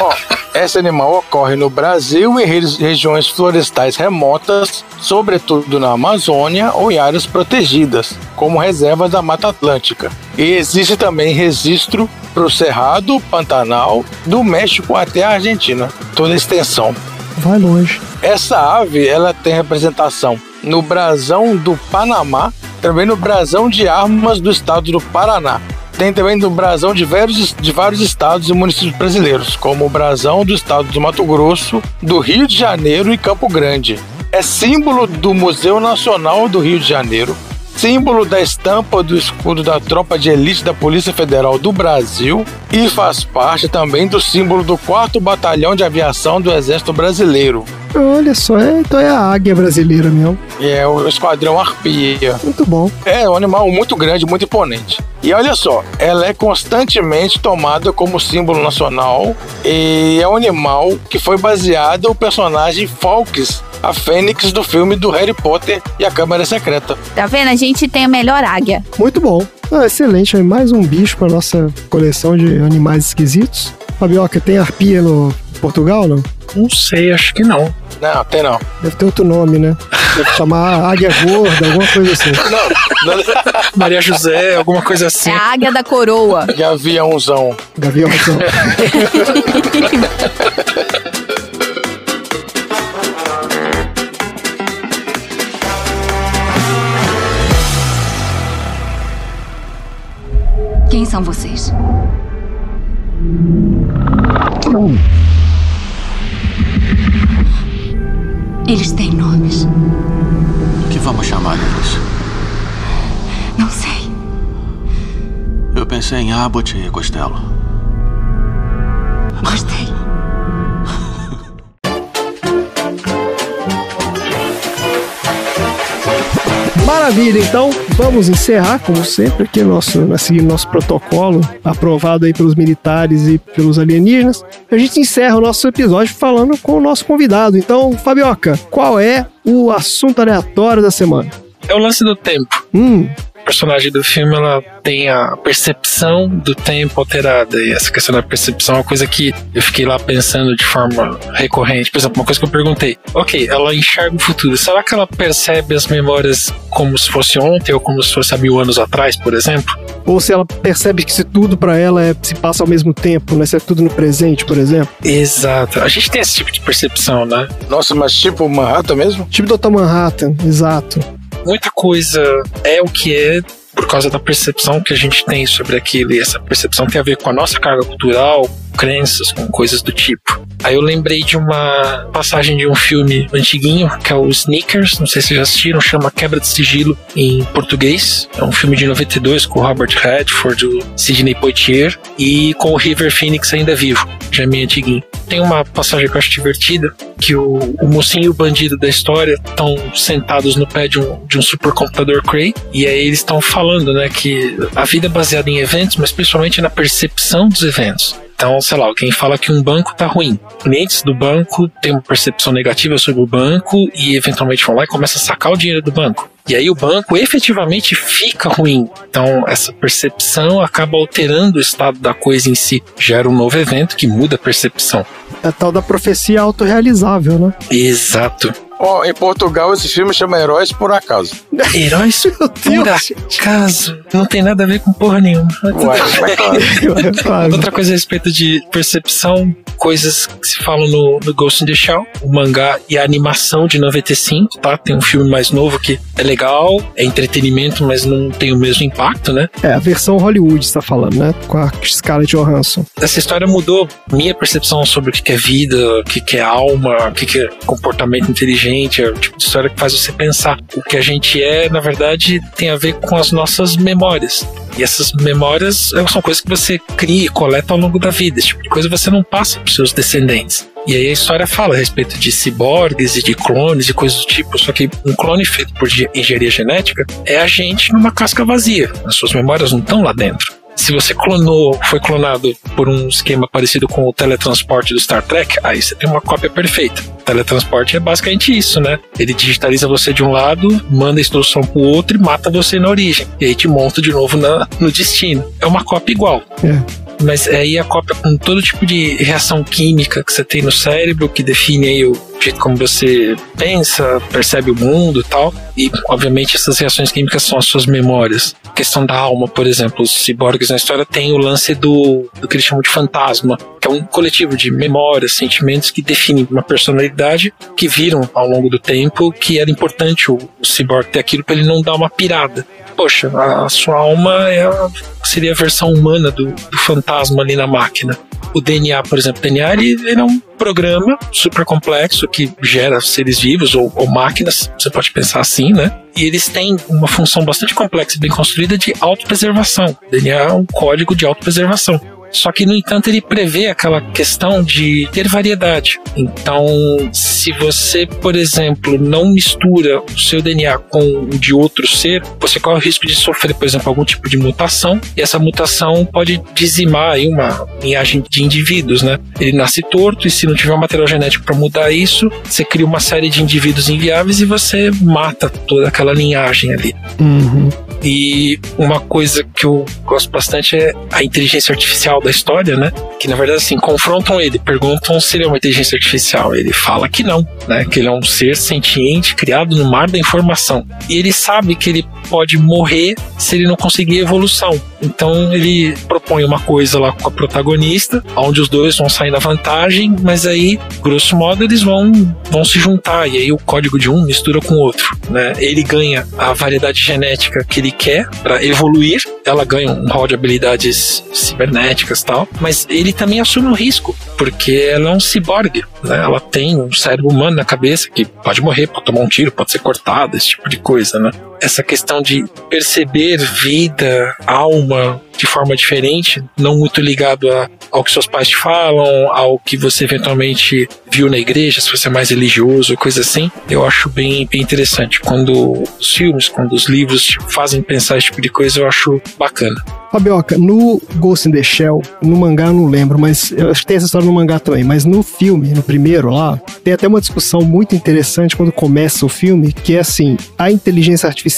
Speaker 4: Ó, esse animal ocorre no Brasil em re- regiões florestais remotas, sobretudo na Amazônia ou em áreas protegidas, como reservas da Mata Atlântica. E existe também registro para o Cerrado, Pantanal, do México até a Argentina, toda a extensão.
Speaker 2: Vai longe.
Speaker 4: Essa ave ela tem representação no brasão do Panamá, também no brasão de armas do estado do Paraná. Tem também do brasão de vários, de vários estados e municípios brasileiros, como o brasão do estado do Mato Grosso, do Rio de Janeiro e Campo Grande. É símbolo do Museu Nacional do Rio de Janeiro, símbolo da estampa do escudo da tropa de elite da Polícia Federal do Brasil e faz parte também do símbolo do 4 Batalhão de Aviação do Exército Brasileiro.
Speaker 2: Olha só, é, então é a águia brasileira mesmo.
Speaker 4: É o Esquadrão Arpia.
Speaker 2: Muito bom.
Speaker 4: É um animal muito grande, muito imponente. E olha só, ela é constantemente tomada como símbolo nacional e é um animal que foi baseado no personagem Fawkes, a Fênix do filme do Harry Potter e a Câmara Secreta.
Speaker 1: Tá vendo? A gente tem a melhor águia.
Speaker 2: Muito bom. Ah, excelente, mais um bicho para nossa coleção de animais esquisitos. Fabioca, tem arpia no Portugal, não?
Speaker 3: Não sei, acho que não.
Speaker 4: Não, tem não.
Speaker 2: Deve ter outro nome, né? Deve chamar águia gorda, alguma coisa assim. *laughs*
Speaker 4: Não, não
Speaker 3: Maria José, alguma coisa assim.
Speaker 1: É a águia da coroa.
Speaker 4: Gaviãozão.
Speaker 2: Gaviãozão. *laughs*
Speaker 8: Quem são vocês? Eles têm nomes.
Speaker 9: O que vamos chamar eles?
Speaker 8: Não sei.
Speaker 9: Eu pensei em Abbott e Costello.
Speaker 8: Gostei.
Speaker 2: Maravilha, então vamos encerrar, como sempre, aqui nosso, né, seguindo nosso protocolo, aprovado aí pelos militares e pelos alienígenas. A gente encerra o nosso episódio falando com o nosso convidado. Então, Fabioca, qual é o assunto aleatório da semana?
Speaker 3: É o lance do tempo.
Speaker 2: Hum,
Speaker 3: A personagem do filme ela tem a percepção do tempo alterada. E essa questão da percepção é uma coisa que eu fiquei lá pensando de forma recorrente. Por exemplo, uma coisa que eu perguntei: ok, ela enxerga o futuro. Será que ela percebe as memórias como se fosse ontem ou como se fosse há mil anos atrás, por exemplo?
Speaker 2: ou se ela percebe que se tudo pra ela é, se passa ao mesmo tempo, né? Se é tudo no presente, por exemplo.
Speaker 3: Exato. A gente tem esse tipo de percepção, né?
Speaker 4: Nossa, mas tipo Manhattan mesmo?
Speaker 2: Tipo Dr. Manhattan, exato.
Speaker 3: muita coisa é o que é por causa da percepção que a gente tem sobre aquilo, e essa percepção tem a ver com a nossa carga cultural, crenças, com coisas do tipo. Aí eu lembrei de uma passagem de um filme antiguinho, que é o Sneakers, não sei se vocês já assistiram, chama Quebra de Sigilo em português. É um filme de 92 com o Robert Redford, o Sidney Poitier e com o River Phoenix ainda vivo, já é meio antiguinho. Tem uma passagem que eu acho divertida, que o, o mocinho e o bandido da história estão sentados no pé de um, de um supercomputador Cray, e aí eles estão falando, né, que a vida é baseada em eventos, mas principalmente na percepção dos eventos. Então, sei lá, alguém fala que um banco tá ruim. Clientes do banco têm uma percepção negativa sobre o banco e eventualmente vão lá e começam a sacar o dinheiro do banco. E aí o banco efetivamente fica ruim. Então, essa percepção acaba alterando o estado da coisa em si. Gera um novo evento que muda a percepção.
Speaker 2: É tal da profecia autorrealizável, né?
Speaker 3: Exato.
Speaker 4: Ó, em Portugal esse filme chama Heróis por Acaso.
Speaker 3: Heróis
Speaker 2: Meu
Speaker 3: por
Speaker 2: Deus,
Speaker 3: acaso. Não tem nada a ver com porra nenhuma.
Speaker 4: É claro.
Speaker 2: Claro.
Speaker 3: Outra coisa a respeito de percepção, coisas que se falam no, no Ghost in the Shell, o mangá e a animação de 95, tá? Tem um filme mais novo que é legal, é entretenimento, mas não tem o mesmo impacto, né?
Speaker 2: É, a versão Hollywood está falando, né? Com a Scarlett Johansson.
Speaker 3: Essa história mudou minha percepção sobre o que que é vida, o que que é alma, o que que é comportamento inteligente, é o tipo de história que faz você pensar. O que a gente é, na verdade, tem a ver com as nossas memórias. E essas memórias eh, são coisas que você cria e coleta ao longo da vida. Esse tipo de coisa você não passa para seus descendentes. E aí a história fala a respeito de ciborgues e de clones e coisas do tipo. Só que um clone feito por ge- engenharia genética é a gente numa casca vazia. As suas memórias não estão lá dentro. Se você clonou, foi clonado por um esquema parecido com o teletransporte do Star Trek, aí você tem uma cópia perfeita. O teletransporte é basicamente isso, né? Ele digitaliza você de um lado, manda a instrução pro outro e mata você na origem. E aí te monta de novo na, no destino. É uma cópia igual.
Speaker 2: É.
Speaker 3: Mas aí a cópia com todo tipo de reação química que você tem no cérebro, que define aí o jeito como você pensa, percebe o mundo e tal. E, obviamente, essas reações químicas são as suas memórias. A questão da alma, por exemplo, os ciborgues na história tem o lance do, do que eles chamam de fantasma, que é um coletivo de memórias, sentimentos que definem uma personalidade que viram ao longo do tempo que era importante o, o ter aquilo para ele não dar uma pirada. Poxa, a, sua alma é a- seria a versão humana do, do fantasma ali na máquina. O DNA, por exemplo, o DNA ele, ele é um programa super complexo que gera seres vivos ou, ou máquinas, você pode pensar assim, né? E eles têm uma função bastante complexa e bem construída de autopreservação. O DNA é um código de autopreservação. Só que, no entanto, ele prevê aquela questão de ter variedade. Então, se você, por exemplo, não mistura o seu DNA com o de outro ser, você corre o risco de sofrer, por exemplo, algum tipo de mutação. E essa mutação pode dizimar aí uma linhagem de indivíduos, né? Ele nasce torto e se não tiver um material genético para mudar isso, você cria uma série de indivíduos inviáveis e você mata toda aquela linhagem ali.
Speaker 2: Uhum.
Speaker 3: E uma coisa que eu gosto bastante é a inteligência artificial da história, né? Que na verdade, assim, confrontam ele, perguntam se ele é uma inteligência artificial. Ele fala que não, né? Que ele é um ser sentiente criado no mar da informação. E ele sabe que ele pode morrer se ele não conseguir evolução. Então ele propõe uma coisa lá com a protagonista, onde os dois vão sair na vantagem, mas aí, grosso modo, eles vão, vão se juntar. E aí o código de um mistura com o outro, né? Ele ganha a variedade genética que ele quer para evoluir, ela ganha um rol de habilidades cibernéticas e tal, mas ele também assume um risco, porque ela é um ciborgue, né? Ela tem um cérebro humano na cabeça que pode morrer, pode tomar um tiro, pode ser cortada, esse tipo de coisa, né? Essa questão de perceber vida, alma de forma diferente, não muito ligado a, ao que seus pais te falam, ao que você eventualmente viu na igreja, se você é mais religioso, coisa assim, eu acho bem, bem interessante. Quando os filmes, quando os livros fazem pensar esse tipo de coisa, eu acho bacana.
Speaker 2: Fabioca, no Ghost in the Shell, no mangá eu não lembro, mas eu acho que tem essa história no mangá também, mas no filme, no primeiro lá, tem até uma discussão muito interessante quando começa o filme, que é assim, a inteligência artificial,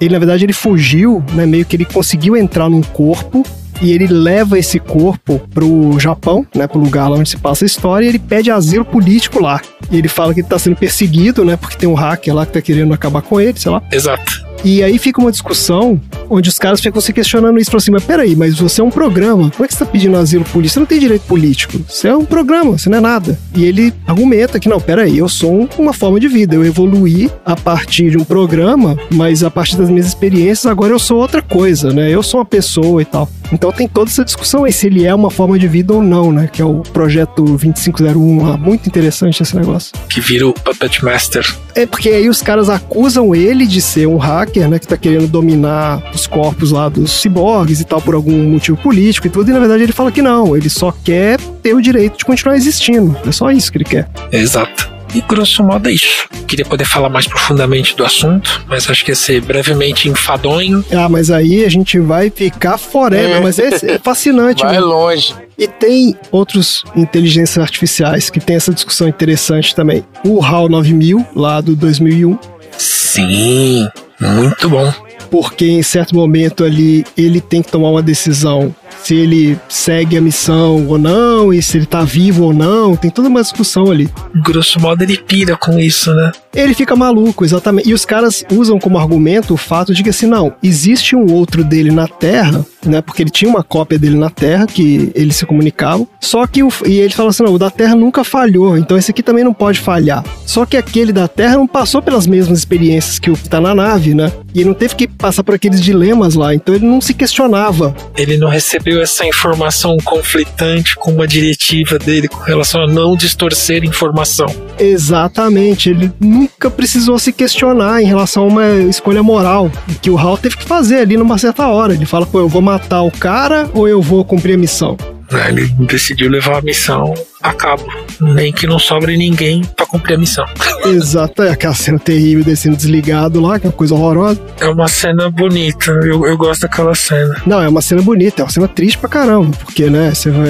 Speaker 2: ele na verdade ele fugiu, né, meio que ele conseguiu entrar num corpo e ele leva esse corpo pro Japão, né, pro lugar lá onde se passa a história, e ele pede asilo político lá. E ele fala que ele tá sendo perseguido, né, porque tem um hacker lá que tá querendo acabar com ele, sei lá.
Speaker 3: Exato.
Speaker 2: E aí fica uma discussão onde os caras ficam se questionando isso. Falam assim, mas peraí, mas você é um programa. Como é que você tá pedindo asilo político? Você não tem direito político. Você é um programa, você não é nada. E ele argumenta que, não, peraí, eu sou um- uma forma de vida. Eu evoluí a partir de um programa, mas a partir das minhas experiências, agora eu sou outra coisa, né? Eu sou uma pessoa e tal. Então tem toda essa discussão aí, se ele é uma forma de vida ou não, né? Que é o projeto 2501 lá. Muito interessante esse negócio.
Speaker 3: Que vira o Puppet Master.
Speaker 2: É porque aí os caras acusam ele de ser um hacker, né? Que tá querendo dominar os corpos lá dos ciborgues e tal por algum motivo político e tudo. E na verdade ele fala que não, ele só quer ter o direito de continuar existindo. É só isso que ele quer.
Speaker 3: Exato. E grosso modo é isso. Queria poder falar mais profundamente do assunto, mas acho que ia ser brevemente enfadonho.
Speaker 2: Ah, mas aí a gente vai ficar forever.
Speaker 4: É.
Speaker 2: Mas é, é fascinante. *laughs*
Speaker 4: Vai longe.
Speaker 2: E tem outros inteligências artificiais que tem essa discussão interessante também. O HAL 9000, lá do 2001.
Speaker 3: Sim, muito bom.
Speaker 2: Porque em certo momento ali ele tem que tomar uma decisão se ele segue a missão ou não, e se ele tá vivo ou não. Tem toda uma discussão ali.
Speaker 3: Grosso modo ele pira com isso, né?
Speaker 2: Ele fica maluco, exatamente. E os caras usam como argumento o fato de que assim, não, existe um outro dele na Terra, né? Porque ele tinha uma cópia dele na Terra que eles se comunicavam. Só que o, e ele fala assim, não, o da Terra nunca falhou, então esse aqui também não pode falhar. Só que aquele da Terra não passou pelas mesmas experiências que o que tá na nave, né? E ele não teve que passar por aqueles dilemas lá, então ele não se questionava.
Speaker 3: Ele não recebeu essa informação conflitante com uma diretiva dele com relação a não distorcer informação.
Speaker 2: Exatamente, ele nunca precisou se questionar em relação a uma escolha moral que o Hal teve que fazer ali numa certa hora. Ele fala, pô, eu vou matar o cara ou eu vou cumprir a missão?
Speaker 3: Né, Ele decidiu levar a missão a cabo. Nem que não sobre ninguém pra cumprir a missão. *laughs*
Speaker 2: Exato, é aquela cena terrível dele sendo desligado lá, que é uma coisa horrorosa.
Speaker 3: É uma cena bonita, eu, eu gosto daquela cena.
Speaker 2: Não, é uma cena bonita, é uma cena triste pra caramba, porque, né, você vai,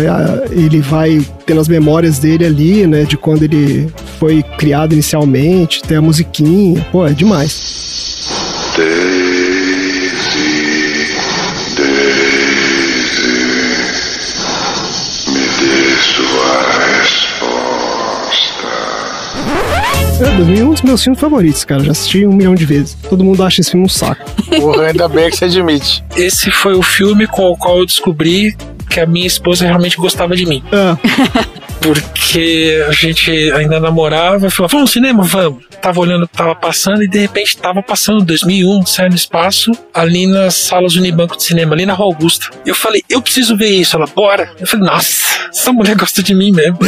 Speaker 2: ele vai tendo as memórias dele ali, né, de quando ele foi criado inicialmente, tem a musiquinha, pô, é demais.
Speaker 14: Daisy,
Speaker 2: 2001 é um dos meus filmes favoritos, cara, já assisti um milhão de vezes. Todo mundo acha esse filme um saco.
Speaker 4: Porra, ainda bem que você admite.
Speaker 3: Esse foi o filme com o qual eu descobri que a minha esposa realmente gostava de mim.
Speaker 2: Ah. *laughs*
Speaker 3: Porque a gente ainda namorava, falava, vamos ao cinema? Vamos. Tava olhando o que tava passando e de repente tava passando 2001, Sai no Espaço, ali nas salas Unibanco de Cinema, ali na Rua Augusta. Eu falei, eu preciso ver isso. Ela, bora. Eu falei, nossa, essa mulher gosta de mim mesmo. *laughs*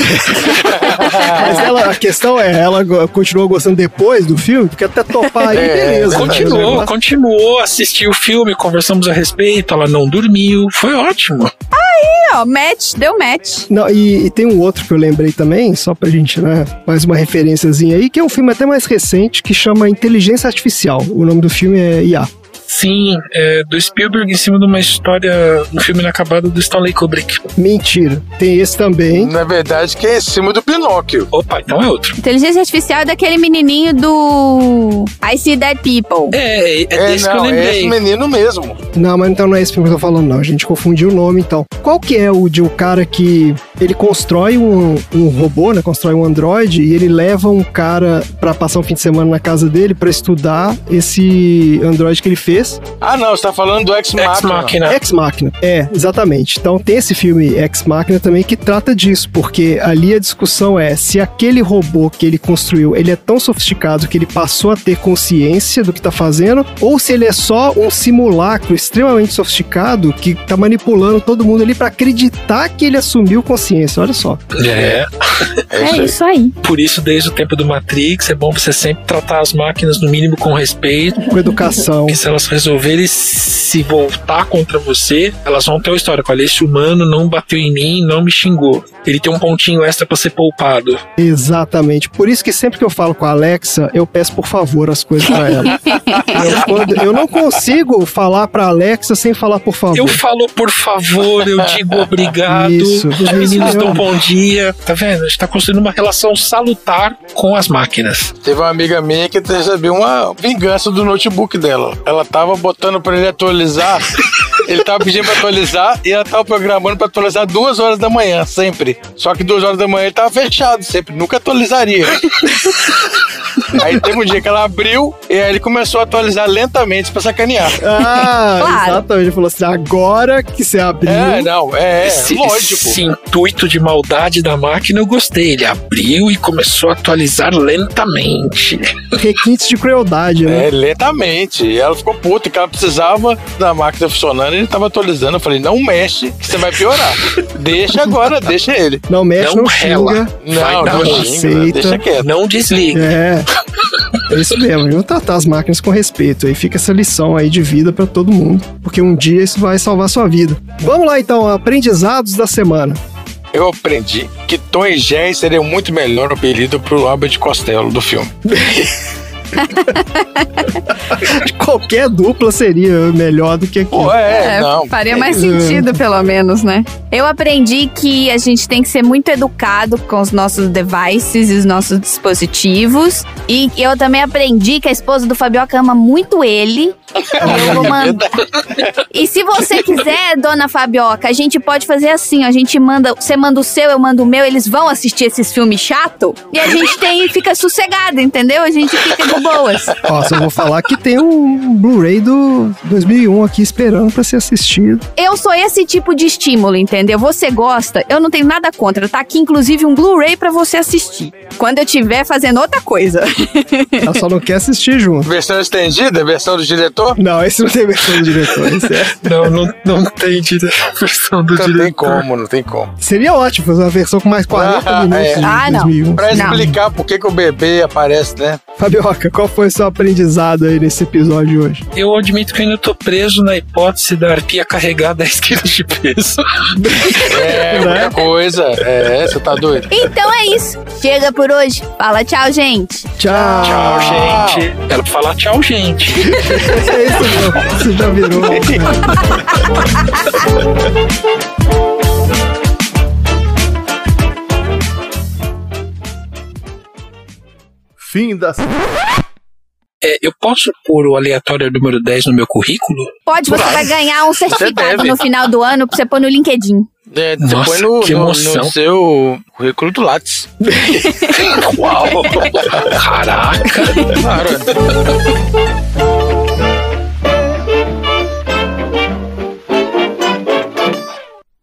Speaker 2: Mas ela, a questão é, ela continuou gostando depois do filme? Porque até topar aí, beleza. né?
Speaker 3: Continuou, continuou, assistiu o filme, conversamos a respeito, ela não dormiu, foi ótimo.
Speaker 1: Aí, ó, match, deu match.
Speaker 2: Não, e, e tem um outro que eu lembrei também, só pra gente, né, mais uma referênciazinha aí, que é um filme até mais recente, que chama Inteligência Artificial. O nome do filme é IA.
Speaker 3: Sim, é, do Spielberg em cima de uma história, um filme inacabado do Stanley Kubrick.
Speaker 2: Mentira. Tem esse também.
Speaker 4: Na verdade, que é em cima do Pinóquio.
Speaker 3: Opa, então é outro.
Speaker 1: Inteligência artificial é daquele menininho do I See Dead People.
Speaker 3: É, é,
Speaker 4: É,
Speaker 3: desse que eu
Speaker 4: não, é
Speaker 3: lembrei.
Speaker 4: esse menino mesmo.
Speaker 2: Não, mas então não é esse filme que eu tô falando, não. A gente confundiu o nome, então. Qual que é o de um cara que ele constrói um, um robô, né? Constrói um androide e ele leva um cara pra passar um fim de semana na casa dele pra estudar esse androide que ele fez.
Speaker 4: Ah, não, você tá falando do Ex
Speaker 3: Ex
Speaker 4: Machina.
Speaker 2: Ex Machina. É, exatamente. Então tem esse filme Ex Machina também que trata disso, porque ali a discussão é se aquele robô que ele construiu, ele é tão sofisticado que ele passou a ter consciência do que tá fazendo, ou se ele é só um simulacro extremamente sofisticado que tá manipulando todo mundo ali pra acreditar que ele assumiu consciência. Olha só.
Speaker 3: É,
Speaker 1: É isso aí.
Speaker 3: por isso, desde o tempo do Matrix, é bom você sempre tratar as máquinas, no mínimo, com respeito.
Speaker 2: Com educação.
Speaker 3: Porque se elas resolverem se voltar contra você, elas vão ter uma história. Olha, esse humano não bateu em mim, não me xingou. Ele tem um pontinho extra pra ser poupado.
Speaker 2: Exatamente. Por isso que sempre que eu falo com a Alexa, eu peço por favor as coisas pra ela. eu, *laughs* quando- eu não consigo falar pra Alexa sem falar por favor.
Speaker 3: Eu falo por favor, eu digo obrigado.
Speaker 2: Isso,
Speaker 3: Os meninos dão bom dia. Tá vendo? A gente tá construindo uma relação salutar com as máquinas.
Speaker 4: Teve uma amiga minha que recebeu uma vingança do notebook dela. Ela tava botando pra ele atualizar. ele tava pedindo pra atualizar e ela tava programando pra atualizar duas horas da manhã, sempre. Só que duas horas da manhã ele tava fechado, sempre. Nunca atualizaria. Aí teve um dia que ela abriu e aí ele começou a atualizar lentamente pra sacanear.
Speaker 2: Ah,
Speaker 1: Claro.
Speaker 2: exatamente. Ele falou assim: agora que você abriu.
Speaker 4: É, não, é,
Speaker 3: esse,
Speaker 4: lógico.
Speaker 3: esse intuito de maldade da máquina eu gostei. Ele abriu e começou a atualizar lentamente.
Speaker 2: Requintes de crueldade, né?
Speaker 4: É, lentamente. E ela ficou puta, que ela precisava da máquina funcionando e ele tava atualizando. Eu falei, não mexe, que você vai piorar. deixa agora, deixa ele.
Speaker 2: Não mexe,
Speaker 3: Não
Speaker 2: não,
Speaker 3: rela.
Speaker 2: xinga.
Speaker 3: Vai
Speaker 4: Não, não xinga, deixa quieto.
Speaker 3: Não desliga.
Speaker 2: É. É isso mesmo, vamos tratar as máquinas com respeito. Aí fica essa lição aí de vida pra todo mundo, porque um dia isso vai salvar sua vida. Vamos lá então, aprendizados da semana.
Speaker 4: Eu aprendi que Tom e Jerry seria muito melhor apelido pro Albert Costello do filme. *laughs* *laughs*
Speaker 2: Qualquer dupla seria melhor do que aqui.
Speaker 4: Pô, é,
Speaker 1: É,
Speaker 4: não.
Speaker 1: faria mais
Speaker 2: É.
Speaker 1: sentido, pelo menos, né? Eu aprendi que a gente tem que ser muito educado com os nossos devices e os nossos dispositivos. E eu também aprendi que a esposa do Fabioca ama muito ele. *laughs* E eu vou mandar. E se você quiser, dona Fabioca, a gente pode fazer assim: ó, a gente manda, você manda o seu, eu mando o meu, eles vão assistir esses filmes chato e a gente tem fica sossegado, entendeu? A gente fica boas.
Speaker 2: Ó, só vou falar que tem um Blu-ray do 2001 aqui esperando pra ser assistido.
Speaker 1: Eu sou esse tipo de estímulo, entendeu? Você gosta, eu não tenho nada contra. Tá aqui, inclusive, um Blu-ray pra você assistir. Quando eu estiver fazendo outra coisa.
Speaker 2: Ela só não quer assistir junto.
Speaker 4: Versão estendida, versão do diretor?
Speaker 2: Não, esse não tem versão do diretor. É-
Speaker 3: Não, não, não tem *laughs* versão do
Speaker 4: Não
Speaker 3: diretor.
Speaker 4: tem como, não tem como.
Speaker 2: Seria ótimo fazer uma versão com mais 40
Speaker 4: Ah,
Speaker 2: minutos
Speaker 4: é.
Speaker 2: de
Speaker 1: Ah, não.
Speaker 2: 2001.
Speaker 4: Pra
Speaker 1: Não.
Speaker 4: explicar por que, que o bebê aparece, né?
Speaker 2: Fabioca, qual foi o seu aprendizado aí nesse episódio de hoje?
Speaker 3: Eu admito que ainda tô preso na hipótese da arpia carregar *laughs* 10 quilos de peso.
Speaker 4: É, *laughs* muita coisa. É, você tá doido?
Speaker 1: Então é isso. Chega por hoje. Fala tchau, gente.
Speaker 2: Tchau.
Speaker 3: Tchau, gente. Era pra falar tchau, gente.
Speaker 2: É isso mesmo. Você já virou. *laughs*
Speaker 10: Fim da.
Speaker 3: É, eu posso pôr o aleatório número 10 no meu currículo?
Speaker 1: Pode, você vai ganhar um certificado no final do ano pra você pôr no LinkedIn.
Speaker 4: É, você
Speaker 3: Nossa,
Speaker 4: põe no,
Speaker 3: que
Speaker 4: no-
Speaker 3: emoção.
Speaker 4: no seu currículo do Lattes. *laughs*
Speaker 3: Uau! Caraca!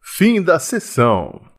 Speaker 10: Fim da sessão.